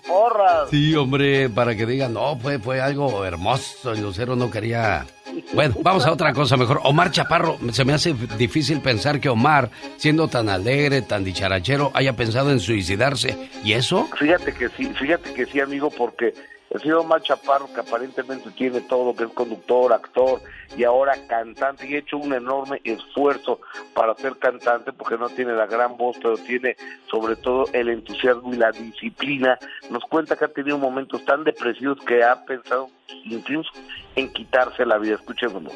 sí, hombre, para que digan, no, fue, fue algo hermoso, el Lucero no quería Bueno, vamos a otra cosa mejor. Omar Chaparro, se me hace difícil pensar que Omar, siendo tan alegre, tan dicharachero, haya pensado en suicidarse. ¿Y eso? Fíjate que sí, fíjate que sí, amigo, porque el señor Omar Chaparro, que aparentemente tiene todo lo que es conductor, actor y ahora cantante, y ha hecho un enorme esfuerzo para ser cantante, porque no tiene la gran voz, pero tiene sobre todo el entusiasmo y la disciplina. Nos cuenta que ha tenido momentos tan depresivos que ha pensado incluso en quitarse la vida. Escuchémoslo.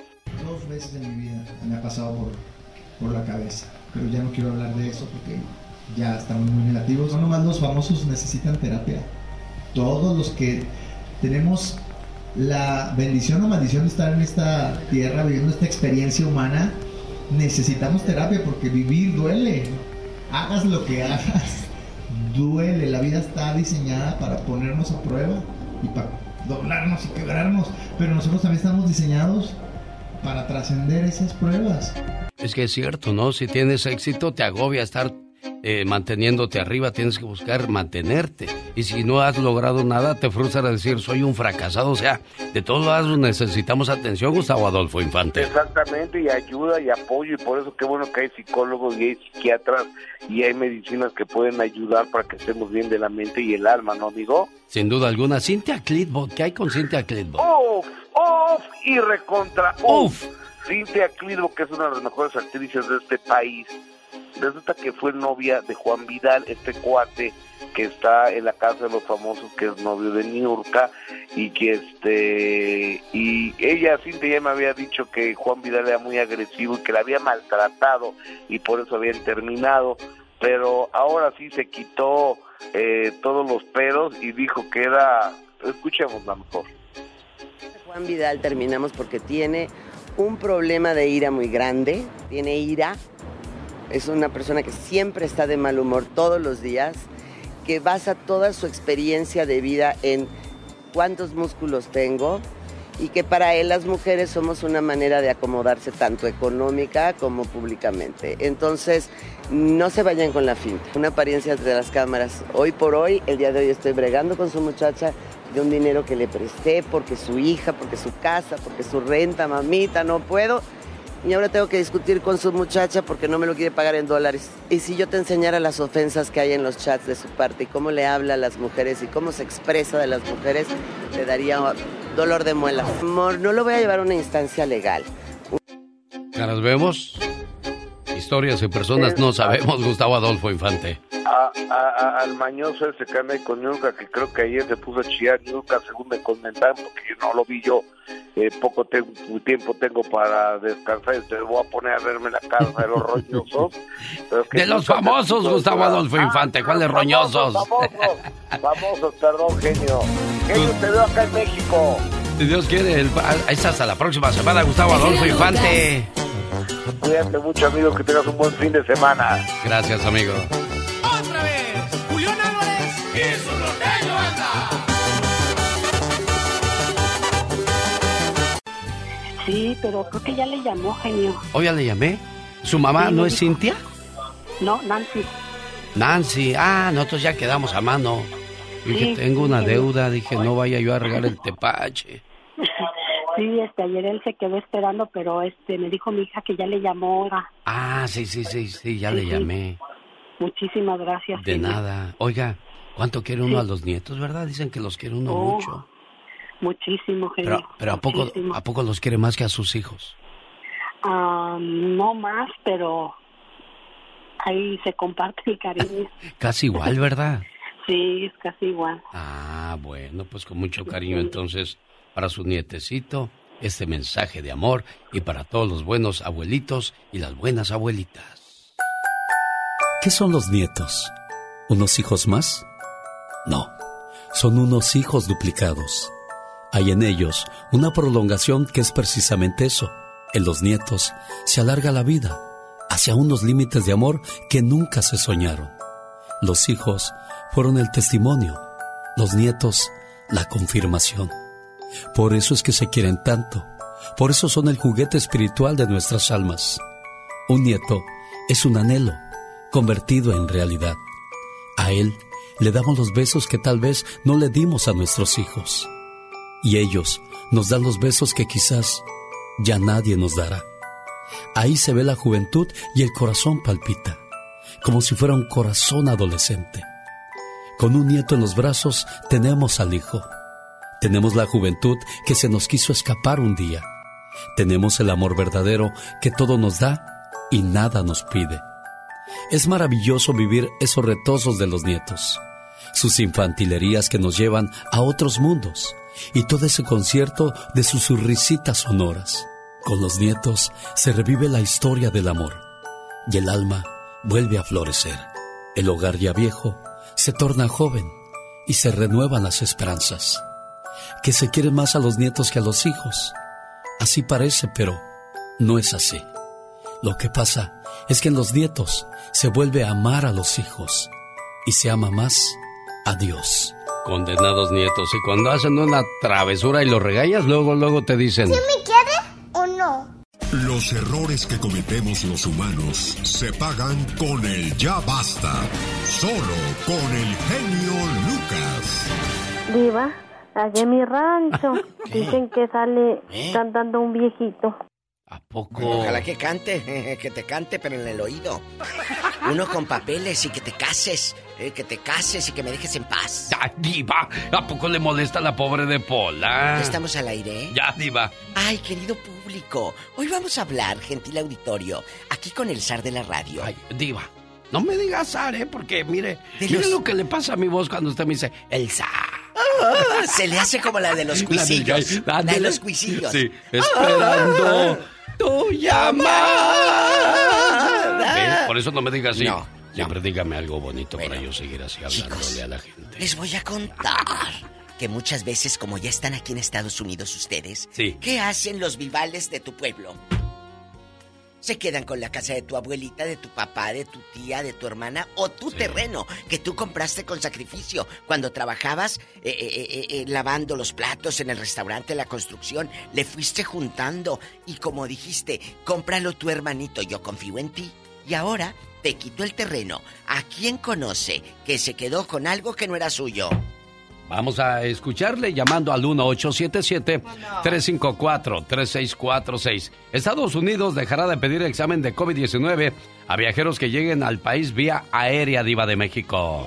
Dos veces en mi vida me ha pasado por, por la cabeza, pero ya no quiero hablar de eso porque ya estamos muy negativos. No nomás los famosos necesitan terapia. Todos los que tenemos la bendición o maldición de estar en esta tierra, viviendo esta experiencia humana, necesitamos terapia porque vivir duele. Hagas lo que hagas, duele. La vida está diseñada para ponernos a prueba y para doblarnos y quebrarnos, pero nosotros también estamos diseñados para trascender esas pruebas. Es que es cierto, ¿no? Si tienes éxito, te agobia estar eh, manteniéndote arriba, tienes que buscar mantenerte. Y si no has logrado nada, te frustra decir, soy un fracasado. O sea, de todos lados necesitamos atención, Gustavo Adolfo Infante. Exactamente, y ayuda y apoyo, y por eso qué bueno que hay psicólogos y hay psiquiatras y hay medicinas que pueden ayudar para que estemos bien de la mente y el alma, ¿no, amigo? Sin duda alguna. Cintia Clitbot, ¿qué hay con Cintia Clitbot? ¡Uf! ¡Uf! Y recontra ¡Uf! Cintia Clitbot, que es una de las mejores actrices de este país, resulta que fue novia de Juan Vidal, este cuate que está en la casa de los famosos, que es novio de Niurka, y que este, y ella, Cintia, ya me había dicho que Juan Vidal era muy agresivo y que la había maltratado y por eso habían terminado, pero ahora sí se quitó eh, todos los pedos y dijo que era, escuchemos la mejor. Juan Vidal terminamos porque tiene un problema de ira muy grande, tiene ira, es una persona que siempre está de mal humor todos los días, que basa toda su experiencia de vida en cuántos músculos tengo y que para él las mujeres somos una manera de acomodarse tanto económica como públicamente. Entonces, no se vayan con la finta, una apariencia entre las cámaras. Hoy por hoy, el día de hoy estoy bregando con su muchacha de un dinero que le presté porque su hija, porque su casa, porque su renta, mamita, no puedo y ahora tengo que discutir con su muchacha porque no me lo quiere pagar en dólares. Y si yo te enseñara las ofensas que hay en los chats de su parte y cómo le habla a las mujeres y cómo se expresa de las mujeres, te daría dolor de muela. Amor, no lo voy a llevar a una instancia legal. ¿Caras vemos? Historias y personas no sabemos, Gustavo Adolfo Infante. al mañoso ese que anda con Nurka, que creo que ayer se puso a chillar Nurka, según me comentaron, porque yo no lo vi yo. Eh, poco tiempo tengo para descansar, te voy a poner a verme la casa de los roñosos. [LAUGHS] de los famosos, Gustavo Adolfo Infante, ¿cuáles de roñosos? Famosos, famosos, perdón, genio. [LAUGHS] Genio, te veo acá en México. Si Dios quiere, el, es hasta la próxima semana, Gustavo Adolfo Infante. Cuídate mucho, amigo, que tengas un buen fin de semana. Gracias, amigo. Otra vez, Julián Álvarez es un norteño, anda. Sí, pero creo que ya le llamó, genio. ¿O ya le llamé? ¿Su mamá no es Cintia? No, Nancy. Nancy, ah, nosotros ya quedamos a mano. Dije, tengo una deuda, dije, no vaya yo a regar el tepache. [LAUGHS] Sí, este, ayer él se quedó esperando, pero este, me dijo mi hija que ya le llamó ahora. Ah, sí, sí, sí, sí, ya le llamé. Muchísimas gracias. De nada. Oiga, ¿cuánto quiere uno a los nietos, verdad? Dicen que los quiere uno Oh, mucho. Muchísimo, genio. Pero, pero ¿a, poco. ¿a poco los quiere más que a sus hijos? Ah, no más, pero ahí se comparte el [LAUGHS] cariño. Casi igual, ¿verdad? Sí, es casi igual. Ah, bueno, pues con mucho cariño entonces para su nietecito este mensaje de amor y para todos los buenos abuelitos y las buenas abuelitas. ¿Qué son los nietos? ¿Unos hijos más? No, son unos hijos duplicados. Hay en ellos una prolongación que es precisamente eso. En los nietos se alarga la vida hacia unos límites de amor que nunca se soñaron. Los hijos fueron el testimonio, los nietos la confirmación. Por eso es que se quieren tanto, por eso son el juguete espiritual de nuestras almas. Un nieto es un anhelo convertido en realidad. A él le damos los besos que tal vez no le dimos a nuestros hijos. Y ellos nos dan los besos que quizás ya nadie nos dará. Ahí se ve la juventud y el corazón palpita, como si fuera un corazón adolescente. Con un nieto en los brazos tenemos al hijo. Tenemos la juventud que se nos quiso escapar un día. Tenemos el amor verdadero que todo nos da y nada nos pide. Es maravilloso vivir esos retosos de los nietos, sus infantilerías que nos llevan a otros mundos y todo ese concierto de sus risitas sonoras. Con los nietos se revive la historia del amor y el alma vuelve a florecer. El hogar ya viejo se torna joven y se renuevan las esperanzas. Que se quiere más a los nietos que a los hijos. Así parece, pero no es así. Lo que pasa es que en los nietos se vuelve a amar a los hijos y se ama más a Dios. Condenados nietos, y cuando hacen una travesura y los regañas, luego, luego te dicen... ¿Sí Los errores que cometemos los humanos se pagan con el ya basta. Solo con el genio Lucas. Diva, allá en mi rancho [LAUGHS] dicen que sale ¿Eh? cantando un viejito. ¿A poco? Bueno, ojalá que cante, [LAUGHS] que te cante, pero en el oído. Uno con papeles y que te cases, eh, que te cases y que me dejes en paz. ¡Ya, diva! ¿A poco le molesta a la pobre de Pola? ¿Ya estamos al aire? Ya, diva. Ay, querido público, hoy vamos a hablar, gentil auditorio, aquí con el zar de la radio. Ay, diva. No me digas zar, ¿eh? Porque mire, De mire los- lo que le pasa a mi voz cuando usted me dice el zar. Ah, se le hace como la de los La cuisillos. La de los cuisillos. Sí, esperando tu llamada. ¿Ve? Por eso no me diga así. No, Siempre dígame algo bonito para yo seguir así hablándole a la gente. Les voy a contar que muchas veces, como ya están aquí en Estados Unidos ustedes, Sí. ¿qué hacen los vivales de tu pueblo? Se quedan con la casa de tu abuelita, de tu papá, de tu tía, de tu hermana o tu terreno que tú compraste con sacrificio cuando trabajabas eh, eh, eh, lavando los platos en el restaurante, la construcción. Le fuiste juntando y como dijiste, cómpralo tu hermanito, yo confío en ti. Y ahora te quitó el terreno. ¿A quién conoce que se quedó con algo que no era suyo? Vamos a escucharle llamando al 1877-354-3646. Estados Unidos dejará de pedir examen de COVID-19 a viajeros que lleguen al país vía aérea diva de México.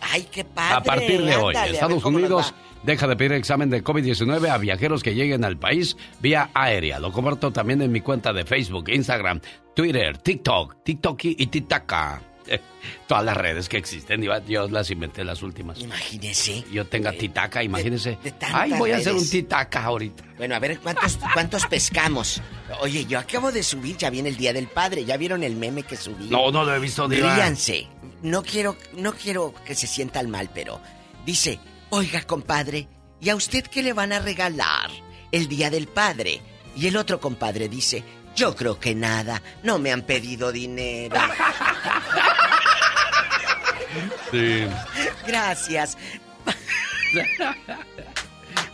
¡Ay, qué padre! A partir de hoy, Ándale, Estados Unidos deja de pedir examen de COVID-19 a viajeros que lleguen al país vía aérea. Lo comparto también en mi cuenta de Facebook, Instagram, Twitter, TikTok, TikTok y Titaka. [LAUGHS] Todas las redes que existen, yo las inventé las últimas. Imagínese. Yo tenga Titaca, imagínese. tantas Ay, voy a hacer un. Titaca ahorita. Bueno, a ver, ¿cuántos, [LAUGHS] ¿cuántos pescamos? Oye, yo acabo de subir, ya viene el Día del Padre, ¿ya vieron el meme que subí? No, no lo he visto, Diva. Ríanse. No quiero, no quiero que se sientan mal, pero dice, oiga, compadre, ¿y a usted qué le van a regalar el Día del Padre? Y el otro compadre dice, yo creo que nada, no me han pedido dinero. [LAUGHS] Sí. Gracias.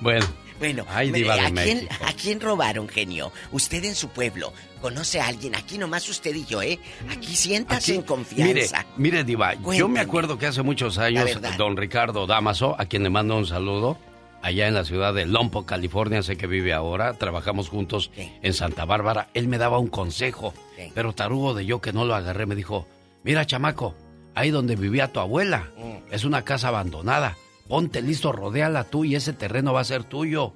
Bueno. Bueno, Ay, de ¿a, quién, México. ¿a quién robaron, genio? Usted en su pueblo conoce a alguien, aquí nomás usted y yo, ¿eh? Aquí siéntase Aquí, en confianza. Mire, mire, Diva, yo me acuerdo que hace muchos años, don Ricardo Damaso, a quien le mando un saludo, allá en la ciudad de Lompoc, California, sé que vive ahora, trabajamos juntos en Santa Bárbara, él me daba un consejo, pero tarugo de yo que no lo agarré, me dijo, mira, chamaco, ahí donde vivía tu abuela, Mm. es una casa abandonada, ponte listo, rodéala tú y ese terreno va a ser tuyo.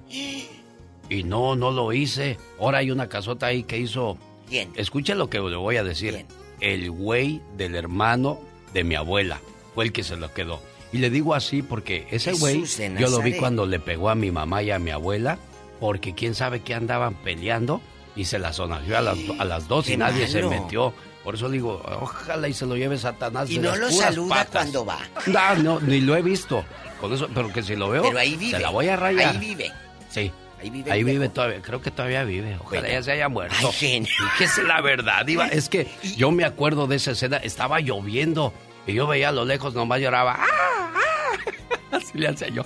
Y no, no lo hice. Ahora hay una casota ahí que hizo. ¿Quién? Escuche lo que le voy a decir. El güey del hermano de mi abuela fue el que se lo quedó. Y le digo así porque ese güey yo lo vi cuando le pegó a mi mamá y a mi abuela porque quién sabe qué andaban peleando y se la sonajeó a las, a las dos y nadie se metió. Por eso digo, ojalá y se lo lleve Satanás. Y de no las lo puras saluda patas. cuando va. No, no, ni lo he visto. Con eso, pero que si lo veo, Pero ahí vive. se la voy a rayar. Ahí vive. Sí. Ahí vive. Ahí vive todavía, creo que todavía vive. Ojalá Bueno. ya se haya muerto. Ay, genio. Y que es la verdad, Diva. Es que yo me acuerdo de esa escena, estaba lloviendo y yo veía a lo lejos, nomás lloraba. ¡Ah! ¡Ah! [LAUGHS] Así le hacía yo.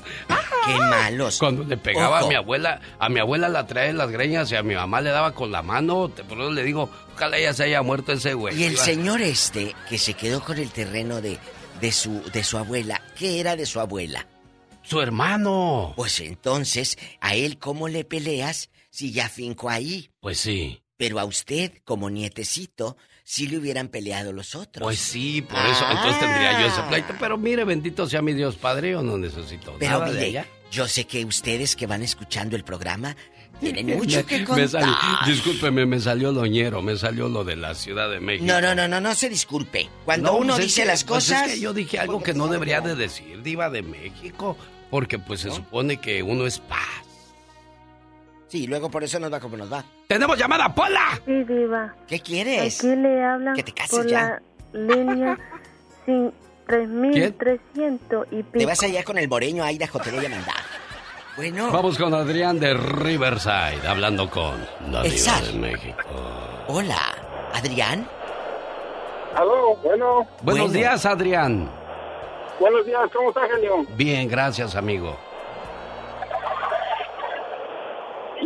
Qué malos. Cuando le pegaba Ojo. a mi abuela, a mi abuela la traía en las greñas y a mi mamá le daba con la mano. Por eso le digo, ojalá ya se haya muerto ese güey. Y el señor este, que se quedó con el terreno de, de, su, de su abuela, ¿qué era de su abuela? su hermano. Pues entonces, ¿a él cómo le peleas si ya finco ahí? Pues sí. Pero a usted, como nietecito, sí le hubieran peleado los otros. Pues sí, por eso entonces tendría yo ese pleito. Pero mire, bendito sea mi Dios Padre, yo no necesito Pero nada de mire, ella. yo sé que ustedes que van escuchando el programa tienen mucho que Me contar. salió- discúlpeme, me salió loñero, me salió lo de la Ciudad de México. No, no, no, no, no se disculpe. Cuando No, uno pues es dice que- las pues cosas... es que yo dije algo que no debería de decir, diva de México, porque pues se supone que uno es paz. Sí, luego por eso nos va como nos va. ¡Tenemos llamada, Pola! Sí, diva. ¿Qué quieres? Aquí le hablan Que te cases por ya. la línea [LAUGHS] sin 3300 y pico. Te vas allá con el moreño a Idaho, te voy a mandar. Bueno, Vamos con Adrián de Riverside, hablando con la diva Exacto. de México. hola, Adrián. Aló, bueno, Buenos días, Adrián. buenos días, ¿cómo está, genio? Bien, gracias, amigo.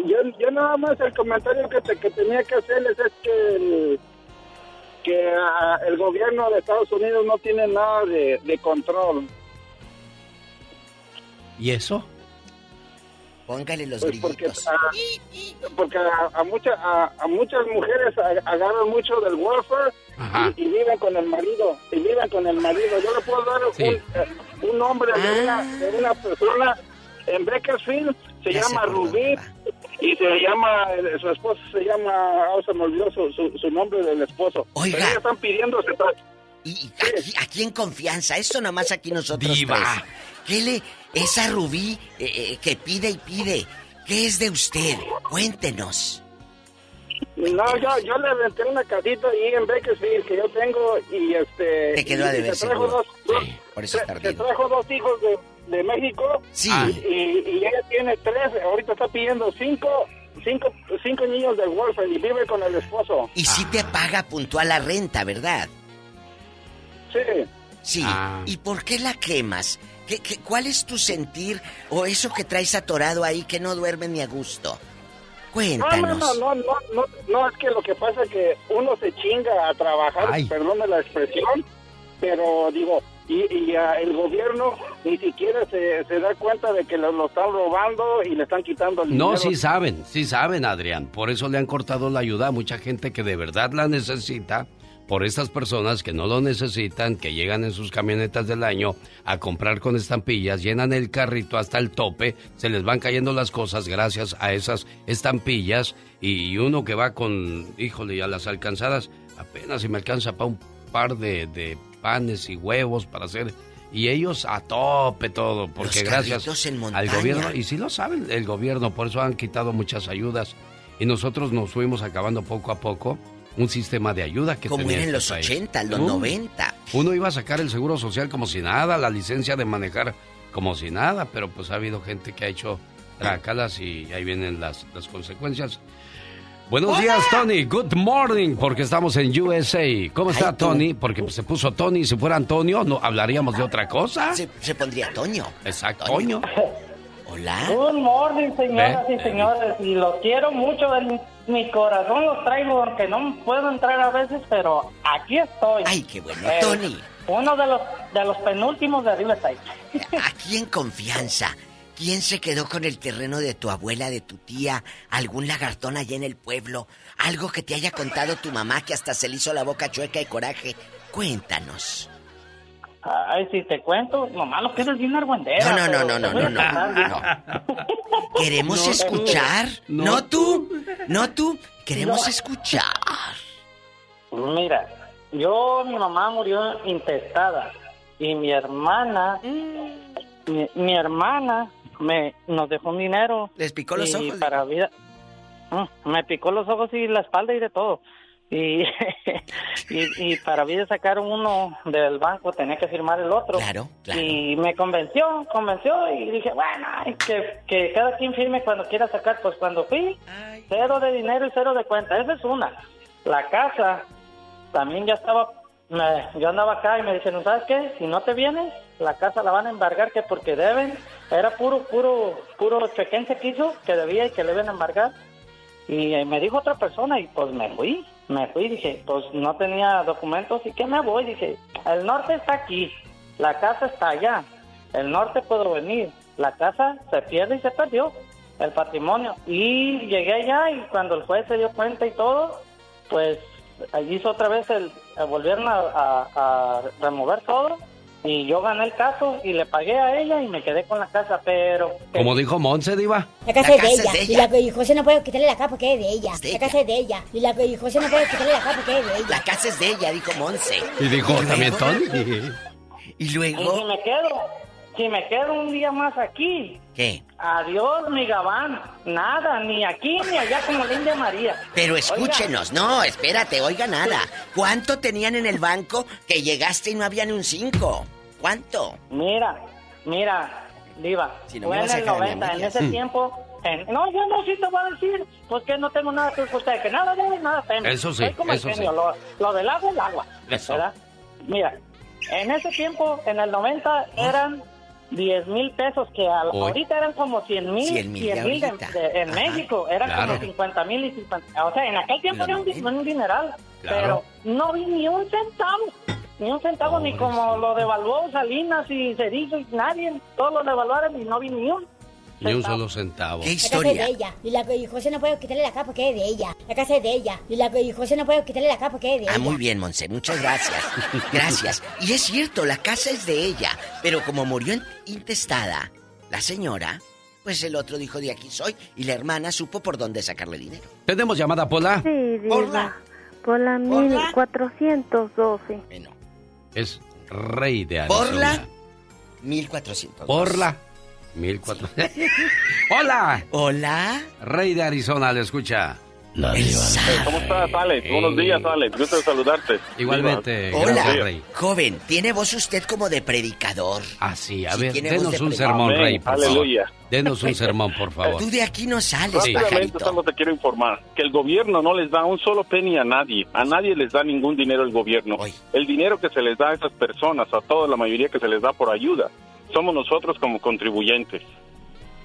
Yo, yo nada más el comentario que, te- que tenía que hacerles es que el, que ah, el gobierno de Estados Unidos no tiene nada de, de control. ¿Y eso? Póngale los Pues porque, brillitos. ah, porque a, a, mucha- a, a muchas mujeres a- agarran mucho del welfare y, y viven con el marido, y viven con el marido. Yo le puedo dar Sí. un, eh, un nombre de, una, de una persona en Bakersfield, se Ya llama Rubí, y se llama, eh, su esposo se llama, ah, se me olvidó su, su, su nombre del esposo. Oiga. Pero están pidiendo. Y, y aquí, aquí en confianza, eso nomás aquí nosotros Diva. tres. ¿Qué le... Esa Rubí eh, eh, que pide y pide, ¿qué es de usted? Cuéntenos. No, yo, yo le renté una casita ahí en Bakersfield que yo tengo y este... Te quedó a deber se trajo dos, Sí, por eso se, está se trajo dos hijos de, de México Sí. y, y ella tiene tres, ahorita está pidiendo cinco, cinco, cinco niños del welfare y vive con el esposo. Y si te paga puntual la renta, ¿verdad? Sí. Sí. Ah. ¿Y por qué la quemas? ¿Qué, qué, cuál es tu sentir o eso que traes atorado ahí que no duerme ni a gusto? No, no, Cuéntanos. no, no, no, no, no, es que lo que pasa es que uno se chinga a trabajar, Ay. perdone la expresión, pero digo, y, y ah, el gobierno ni siquiera se, se da cuenta de que lo, lo están robando y le están quitando el No, dinero. sí saben, sí saben, Adrián. Por eso le han cortado la ayuda a mucha gente que de verdad la necesita. Por estas personas que no lo necesitan, que llegan en sus camionetas del año a comprar con estampillas, llenan el carrito hasta el tope, se les van cayendo las cosas gracias a esas estampillas y uno que va con, híjole, a las alcanzadas, apenas si me alcanza para un par de, de panes y huevos para hacer... Y ellos a tope todo, porque Los gracias en al gobierno, y sí lo saben el gobierno, por eso han quitado muchas ayudas. Y nosotros nos fuimos acabando poco a poco un sistema de ayuda que Como tenía era en este los país. 80, los Uh, 90. Uno iba a sacar el seguro social como si nada, la licencia de manejar como si nada, pero pues ha habido gente que ha hecho trácalas y ahí vienen las, las consecuencias. Buenos días, Tony. Good morning, porque estamos en USA. ¿Cómo está, Ay. Tony? Porque pues, se puso Tony. Si fuera Antonio, no hablaríamos de otra cosa. Se, se pondría Toño. Exacto, Toño. Hola. Good morning, señoras y señores. Y los quiero mucho. En mi corazón los traigo porque no puedo entrar a veces, pero aquí estoy. Ay, qué bueno. Eh, Tony, Uno de los, de los penúltimos de Riverside. [LAUGHS] aquí en confianza, ¿quién se quedó con el terreno de tu abuela, de tu tía, algún lagartón allá en el pueblo? Algo que te haya contado tu mamá que hasta se le hizo la boca chueca de coraje. Cuéntanos. Ay, si te cuento, nomás lo quieres bien argüendera. No, no, no, no, no, no, no. Queremos No, tú. escuchar. No. No tú. No tú. Queremos No. escuchar. Mira, yo, mi mamá murió intestada y mi hermana, mi, mi hermana me nos dejó un dinero. Les picó los y ojos, para vida. Mm, Me picó los ojos y la espalda y de todo. Y, [LAUGHS] y, y para vida sacaron uno del banco, tenía que firmar el otro. Claro, claro. Y me convenció, convenció y dije, bueno, que, que cada quien firme cuando quiera sacar. Pues cuando fui, cero de dinero y cero de cuenta. Esa es una. La casa también ya estaba, me- yo andaba acá y me dicen, ¿sabes qué? Si no te vienes, la casa la van a embargar que porque deben. Era puro, puro, puro chequense que hizo, que debía y que le deben embargar. Y eh, me dijo otra persona y pues me fui, me fui, dije, pues no tenía documentos y que me voy, dije, el norte está aquí, la casa está allá, el norte puedo venir, la casa se pierde y se perdió el patrimonio. Y llegué allá y cuando el juez se dio cuenta y todo, pues allí hizo otra vez el, volvieron a, a- a remover todo y yo gané el caso y le pagué a ella y me quedé con la casa, pero Como dijo Monse, Diva. La casa, es de ella. Y la y José no puede quitarle la capa porque es de ella. La casa es de ella. Y la y José no puede quitarle la capa porque es de ella. La casa es de ella, dijo Monse. Y dijo también Tony. Y y luego, si me quedo, si me quedo un día más aquí, ¿qué? adiós mi gabán, nada, ni aquí ni allá como la India María. Pero escúchenos, no, espérate, oiga nada. ¿Cuánto tenían en el banco que llegaste y no había ni un 5? ¿Cuánto? Mira, mira, Diva, Si no fue en a el sacar 90, en ese Mm. tiempo. en- no, yo no, sí te voy a decir, pues que no tengo nada que usted, que nada debe, nada teme. Eso sí, como el eso sí. genio, Lo, lo del agua, el agua. Eso. ¿verdad? Mira, en ese tiempo, en el 90, eran 10 mil pesos, que al- Hoy. ahorita eran como 100 mil, 100 mil de 100 mil de- ahorita. de- en México, eran Claro. como 50 mil y 50. O sea, en aquel tiempo era un, un dineral, Claro. pero no vi ni un centavo. Ni un centavo, ni como lo devaluó Salinas y Cerizo y nadie. Todos lo devaluaron y no vi ni un. Ni un solo centavo. ¿Qué La casa es de ella. Y la y José no puede quitarle la capa porque es de ella. La casa es de ella. Y la y José no puede quitarle la capa porque es de Ah, ella. muy bien, Monse, muchas gracias. [LAUGHS] Gracias. Y es cierto, la casa es de ella, pero como murió intestada la señora, pues el otro dijo de aquí soy y la hermana supo por dónde sacarle dinero. ¿Tenemos llamada, Pola? Sí, diva. Por la 1412. Es rey de Arizona. Por la 1400. Por la 1400. [LAUGHS] ¡Hola! Hola. Rey de Arizona, le escucha. La ¿Cómo estás, Alex? Buenos días, Alex. Gusto de saludarte. Igualmente, Diva. Hola, gracias, Rey. joven, ¿tiene voz usted como de predicador? Ah, sí, a Sí, ver, denos de un sermón, Amén, Rey, por aleluya. favor. Denos un sermón, por [LAUGHS] favor. Tú de aquí no sales, Rápidamente pajarito. solo te quiero informar que el gobierno no les da un solo penny a nadie. A nadie les da ningún dinero el gobierno. El dinero que se les da a esas personas, a toda la mayoría que se les da por ayuda, somos nosotros como contribuyentes.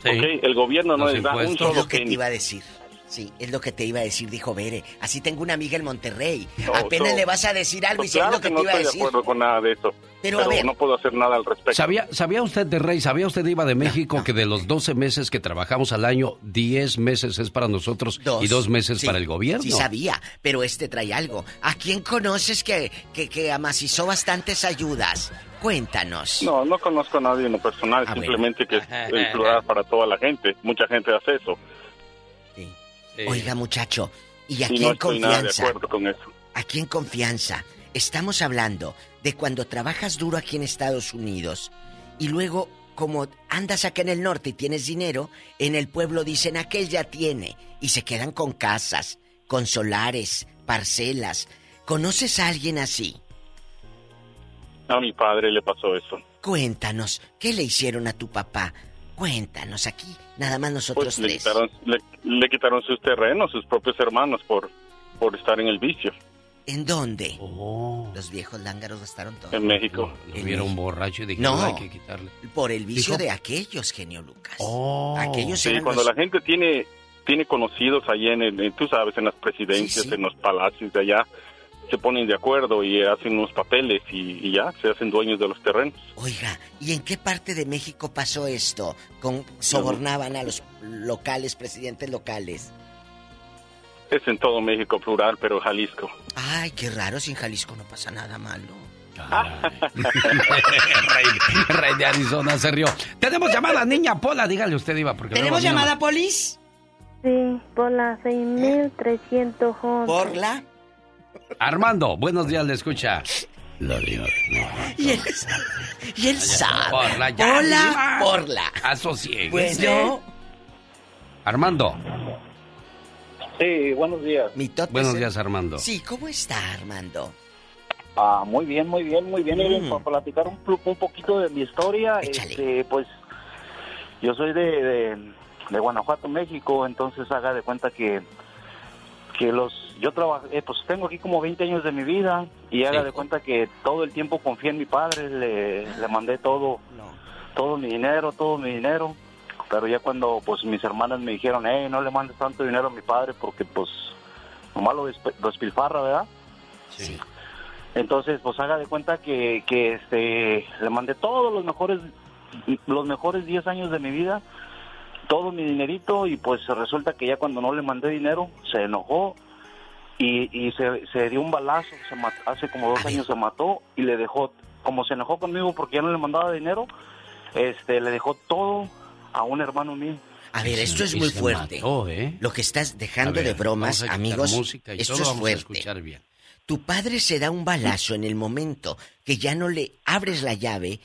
¿Ok? El gobierno no Los les da un solo Es lo que te penny. iba a decir. Sí, es lo que te iba a decir, dijo Bere. Así tengo una amiga en Monterrey. No, Apenas no. le vas a decir algo y Pues si es claro lo que, que te no iba a estoy de decir. acuerdo con nada de eso. Pero, Pero, a ver. no puedo hacer nada al respecto. ¿Sabía, ¿Sabía usted de Rey, sabía usted, Iba de México, que de los 12 meses que trabajamos al año, 10 meses es para nosotros y dos meses Sí, para el gobierno? Sí sabía, pero este trae algo. ¿A quién conoces que, que, que amacizó bastantes ayudas? Cuéntanos. No, no conozco a nadie en lo personal, Ah, simplemente que es [LAUGHS] el plural para toda la gente. Mucha gente hace eso. Oiga, muchacho, y Y aquí no en estoy nada de confianza, acuerdo con eso. aquí en confianza, estamos hablando de cuando trabajas duro aquí en Estados Unidos y luego, como andas acá en el norte y tienes dinero, en el pueblo dicen aquel ya tiene y se quedan con casas, con solares, parcelas. ¿Conoces a alguien así? A mi padre le pasó eso. Cuéntanos, ¿qué le hicieron a tu papá? Cuéntanos aquí, nada más nosotros Pues le tres. quitaron, le, le quitaron sus terrenos, sus propios hermanos, por, por estar en el vicio. ¿En dónde? Los viejos lángaros gastaron todo. En México. Lo vieron borracho y dijeron, No. hay que quitarle. Por el vicio Dijo- de aquellos, genio Lucas. Oh. Aquellos Sí, cuando los- la gente tiene tiene conocidos ahí en, en- tú sabes, en las presidencias, en los palacios de allá, se ponen de acuerdo y hacen unos papeles y, y ya, se hacen dueños de los terrenos. Oiga, ¿y en qué parte de México pasó esto? Con sobornaban a los locales, presidentes locales. Es en todo México plural, pero Jalisco. Ay, qué raro, si en Jalisco no pasa nada malo. Rey, [LAUGHS] Rey de Arizona se rió. Tenemos llamada, niña Pola, dígale usted, Iba. Porque ¿Tenemos llamada, Polis? Sí, por la 6311. ¿Por la? Armando, buenos días, le escucha. La diva. Y él, y él sabe. Porla, ya, Hola, porla. Asociéguese. Bueno. Armando. Sí, buenos días. Buenos días, Armando. Sí, ¿cómo está, Armando? Ah, muy bien, muy bien, muy bien. Mm. Para platicar un poquito de mi historia, este, pues yo soy de, de, de Guanajuato, México, entonces haga de cuenta que que los yo trabajé, pues tengo aquí como 20 años de mi vida y haga de cuenta que todo el tiempo confié en mi padre, le, le mandé todo, todo mi dinero, todo mi dinero, pero ya cuando pues mis hermanas me dijeron, hey, no le mandes tanto dinero a mi padre porque pues nomás lo desp- lo despilfarra, ¿verdad? Sí. Entonces, pues haga de cuenta que, que este, le mandé todos los mejores los mejores 10 años de mi vida, todo mi dinerito y pues resulta que ya cuando no le mandé dinero se enojó y, y se, se dio un balazo, se hace como dos años se mató y le dejó, como se enojó conmigo porque ya no le mandaba dinero, este le dejó todo a un hermano mío. A ver, esto es muy fuerte. Lo que estás dejando ver, de bromas, vamos a quitar amigos, música y esto todo es vamos a fuerte. escuchar bien. Tu padre se da un balazo en el momento que ya no le abres la llave.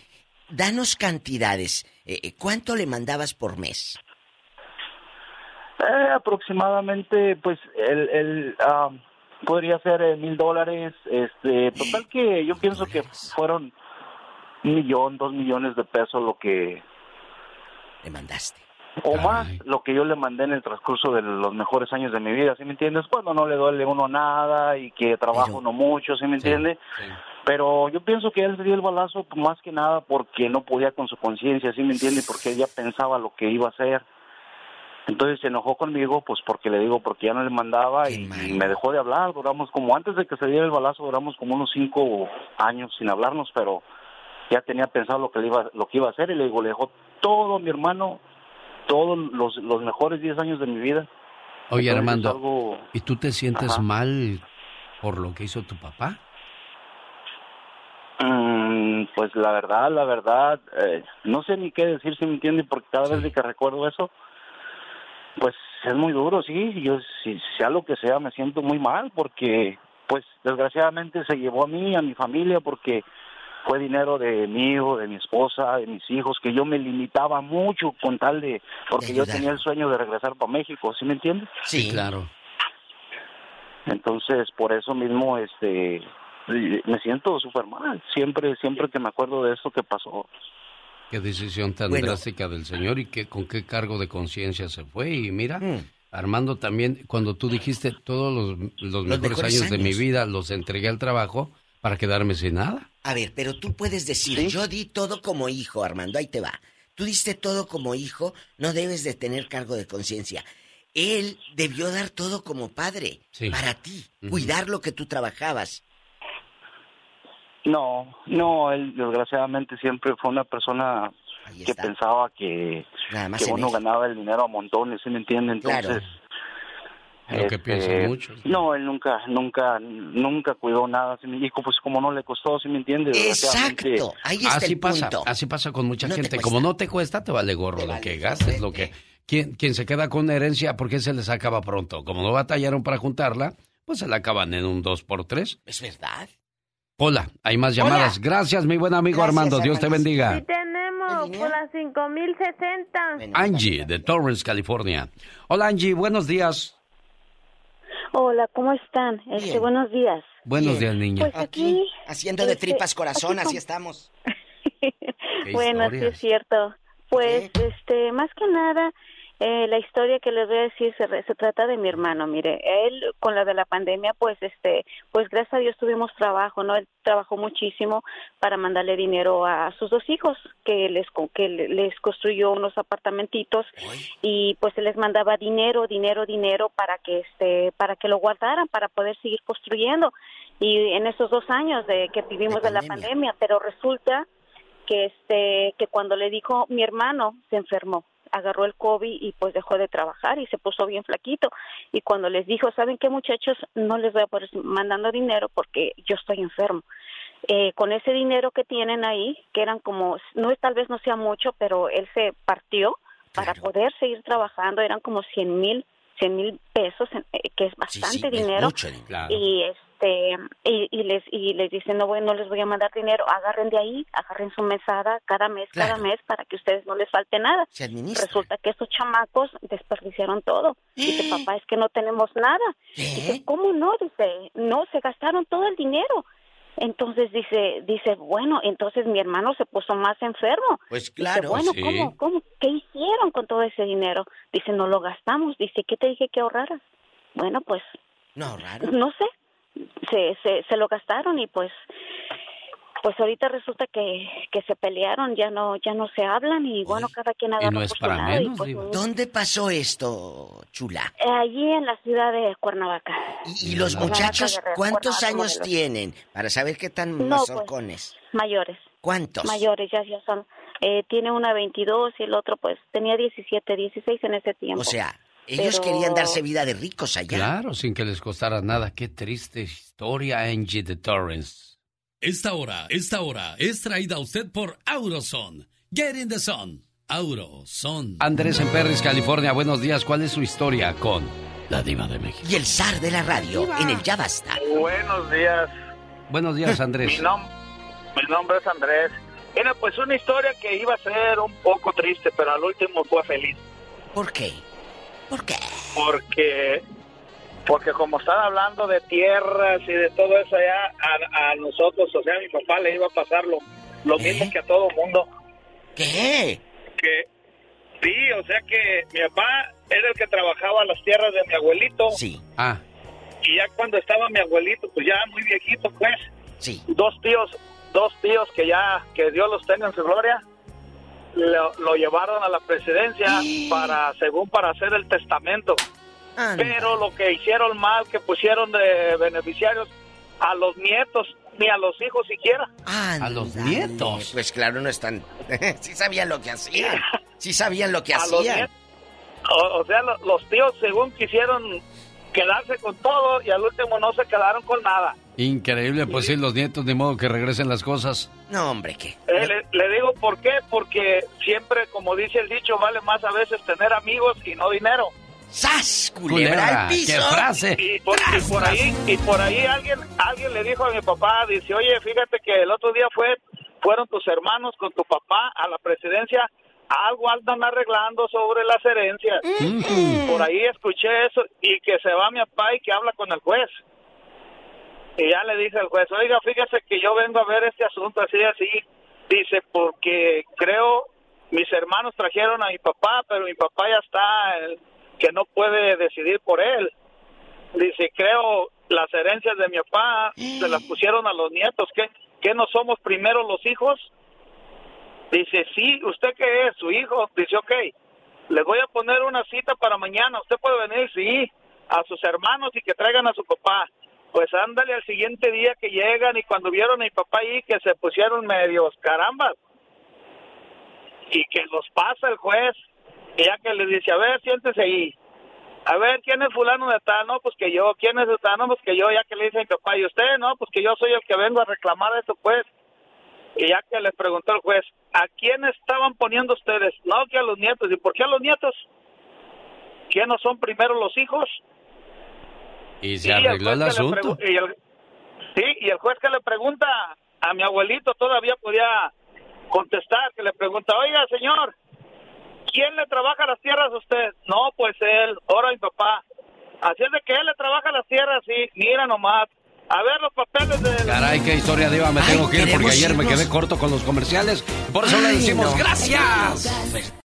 Danos cantidades. Eh, eh, ¿Cuánto le mandabas por mes? Eh, aproximadamente, pues, el, el ah, podría ser eh, mil dólares. Este, total que yo pienso que fueron un millón, dos millones de pesos lo que le mandaste. O más lo que yo le mandé en el transcurso de los mejores años de mi vida, ¿sí me entiendes? Cuando no le duele uno nada y que trabajo uno mucho, ¿sí me entiende? Pero yo pienso que él se dio el balazo pues, más que nada porque no podía con su conciencia, ¿sí me entiende? Porque él ya pensaba lo que iba a hacer. Entonces se enojó conmigo, pues porque le digo, porque ya no le mandaba y, y me dejó de hablar. Duramos como, antes de que se diera el balazo, duramos como unos cinco años sin hablarnos, pero ya tenía pensado lo que, le iba, lo que iba a hacer y le digo, le dejó todo mi hermano, todos los, los mejores 10 años de mi vida. Oye, Entonces, Armando, algo- ¿y tú te sientes Ajá. mal por lo que hizo tu papá? Mm, pues la verdad, la verdad, eh, no sé ni qué decir, si me entiende, porque cada vez que recuerdo eso, pues es muy duro, sí, yo si sea lo que sea me siento muy mal porque pues desgraciadamente se llevó a mí, a mi familia, porque fue dinero de mi hijo, de mi esposa, de mis hijos, que yo me limitaba mucho con tal de, porque yo tenía el sueño de regresar para México, ¿sí me entiendes? Sí, claro. Entonces, por eso mismo, este, me siento súper mal, siempre, siempre que me acuerdo de esto que pasó. Qué decisión tan Bueno. drástica del señor y qué, con qué cargo de conciencia se fue. Y mira, Mm. Armando, también cuando tú dijiste todos los, los mejores, mejores años, de mi vida los entregué al trabajo para quedarme sin nada. A ver, pero tú puedes decir, yo di todo como hijo, Armando, ahí te va. Tú diste todo como hijo, no debes de tener cargo de conciencia. Él debió dar todo como padre, Sí. para ti, cuidar lo que tú trabajabas. No, no, él desgraciadamente siempre fue una persona que pensaba que, uno él. ganaba el dinero a montones, ¿sí me entiende? Claro. Entonces, Lo que este, piensan muchos. No, él nunca, nunca, nunca cuidó nada. ¿sí me- Y pues como no le costó, ¿sí me entiende? Desgraciadamente- así pasa, así pasa con mucha gente. Como no te cuesta, te vale gorro lo que gastes, lo que quien, quien se queda con una herencia, ¿por qué se les acaba pronto? Como no batallaron para juntarla, pues se la acaban en un dos por tres. ¿Es verdad? Hola, hay más llamadas. Gracias, mi buen amigo Gracias, Armando. Dios te bendiga. Sí tenemos por las 5060. Angie, de Torrance, California. Hola, Angie, buenos días. Hola, ¿cómo están? Este, buenos días. Buenos días, niña. Pues aquí, Haciendo de este, tripas corazón, aquí así estamos. [LAUGHS] Bueno, sí es cierto. Pues, este, más que nada, eh, la historia que les voy a decir se, re- se trata de mi hermano. Mire, él con la de la pandemia, pues, este, pues gracias a Dios tuvimos trabajo, ¿no? Él trabajó muchísimo para mandarle dinero a sus dos hijos, que les que le- les construyó unos apartamentitos y pues se les mandaba dinero, dinero, dinero para que este, para que lo guardaran, para poder seguir construyendo. Y en esos dos años de que vivimos de la pandemia, pero resulta que este que cuando le dijo mi hermano se enfermó agarró el COVID y pues dejó de trabajar y se puso bien flaquito. Y cuando les dijo saben qué muchachos no les voy a poder mandando dinero porque yo estoy enfermo eh, con ese dinero que tienen ahí que eran como no es tal vez no sea mucho pero él se partió para poder seguir trabajando eran como cien mil cien mil pesos eh, que es bastante dinero. mucho. Claro. y este y, y les y les dicen no voy no les voy a mandar dinero agarren de ahí agarren su mesada cada mes cada mes para que ustedes no les falte nada Se administra. resulta que estos chamacos desperdiciaron todo. Dice papá es que no tenemos nada dice cómo no dice no se gastaron todo el dinero entonces dice dice bueno entonces mi hermano se puso más enfermo Pues Dice, claro. bueno Sí. cómo cómo qué hicieron con todo ese dinero dice no lo gastamos dice qué te dije que ahorraras bueno pues No, raro. no sé se, se, se lo gastaron y pues pues ahorita resulta que, que se pelearon ya no ya no se hablan y bueno cada quien agarra no es por su para lado y, menos, pues. ¿Dónde pasó esto, chula? allí en la ciudad de Cuernavaca ¿Y los Cuernavaca, muchachos Guerrero, cuántos Cuernavaca, años Morelos. tienen? Para saber qué tan No, pues, mazorcones. mayores ¿Cuántos? mayores ya ya son eh, tiene una 22 y el otro pues tenía 17, 16 en ese tiempo. O sea, ellos Pero- querían darse vida de ricos allá. Claro, sin que les costara nada. Qué triste historia, Angie de Torrance. Esta hora, esta hora es traída a usted por Auroson. Get in the sun. Auroson. Andrés en Perris, California. Buenos días. ¿Cuál es su historia con la diva de México? Y el zar de la radio en el Ya Basta. Buenos días. Buenos días, Mi, Andrés. nom- mi nombre es Andrés. Mira, pues una historia que iba a ser un poco triste, pero al último fue feliz. ¿Por qué? ¿Por qué? Porque, porque como están hablando de tierras y de todo eso allá, a, a nosotros, o sea, a mi papá le iba a pasar lo, lo mismo que a todo mundo. ¿Qué? Que, sí, o sea que mi papá era el que trabajaba las tierras de mi abuelito. Sí. Ah. Y ya cuando estaba mi abuelito, pues ya muy viejito, pues. Sí. Dos tíos, dos tíos que ya, que Dios los tenga en su gloria, lo, lo llevaron a la presidencia para, según para hacer el testamento. Pero lo que hicieron mal, que pusieron de beneficiarios a los nietos, ni a los hijos siquiera. a los nietos. Pues claro, no están. [LAUGHS] sí sabían lo que hacían. [LAUGHS] Sí sabían lo que A hacían. O, o sea, lo- los tíos, según quisieron quedarse con todo y al último no se quedaron con nada. Increíble, pues sí, los nietos, ni modo que regresen las cosas. No, hombre, ¿qué? Eh, le, le digo por qué, porque siempre, como dice el dicho, vale más a veces tener amigos y no dinero. ¡Sas! Culebra al piso! ¡Qué frase! Y por, y por ahí, y por ahí alguien, alguien le dijo a mi papá, dice, oye, fíjate que el otro día fue, fueron tus hermanos con tu papá a la presidencia, algo andan arreglando sobre las herencias. Por ahí escuché eso y que se va mi papá y que habla con el juez. Y ya le dije al juez, oiga, fíjese que yo vengo a ver este asunto así, así. Dice, porque creo mis hermanos trajeron a mi papá, pero mi papá ya está, que no puede decidir por él. Dice, creo las herencias de mi papá se las pusieron a los nietos. ¿Qué, qué no somos primero los hijos? Dice, sí, ¿usted qué es? Su hijo. Dice, ok, le voy a poner una cita para mañana. ¿Usted puede venir? Sí, a sus hermanos y que traigan a su papá. Pues ándale al siguiente día que llegan y cuando vieron a mi papá ahí que se pusieron medios carambas y que los pasa el juez y ya que le dice, a ver, siéntese ahí. A ver, ¿quién es fulano de tal? No, pues que yo. ¿Quién es de tal? No, pues que yo. Ya que le dice a mi papá, ¿y usted? No, pues que yo soy el que vengo a reclamar eso, pues. Y ya que le preguntó el juez, ¿a quién estaban poniendo ustedes? No, que a los nietos. ¿Y por qué a los nietos? ¿Quién no son primero los hijos? Y se Sí, arregló el le asunto. y el- sí, y el juez que le pregunta a mi abuelito todavía podía contestar, que le pregunta, oiga, señor, ¿quién le trabaja las tierras a usted? No, pues él, ahora mi papá. Así es de que él le trabaja las tierras, sí, mira nomás. A ver los papeles de... Caray, qué historia diva, me tengo que ir porque ayer me quedé corto con los comerciales. Por eso le decimos no. gracias.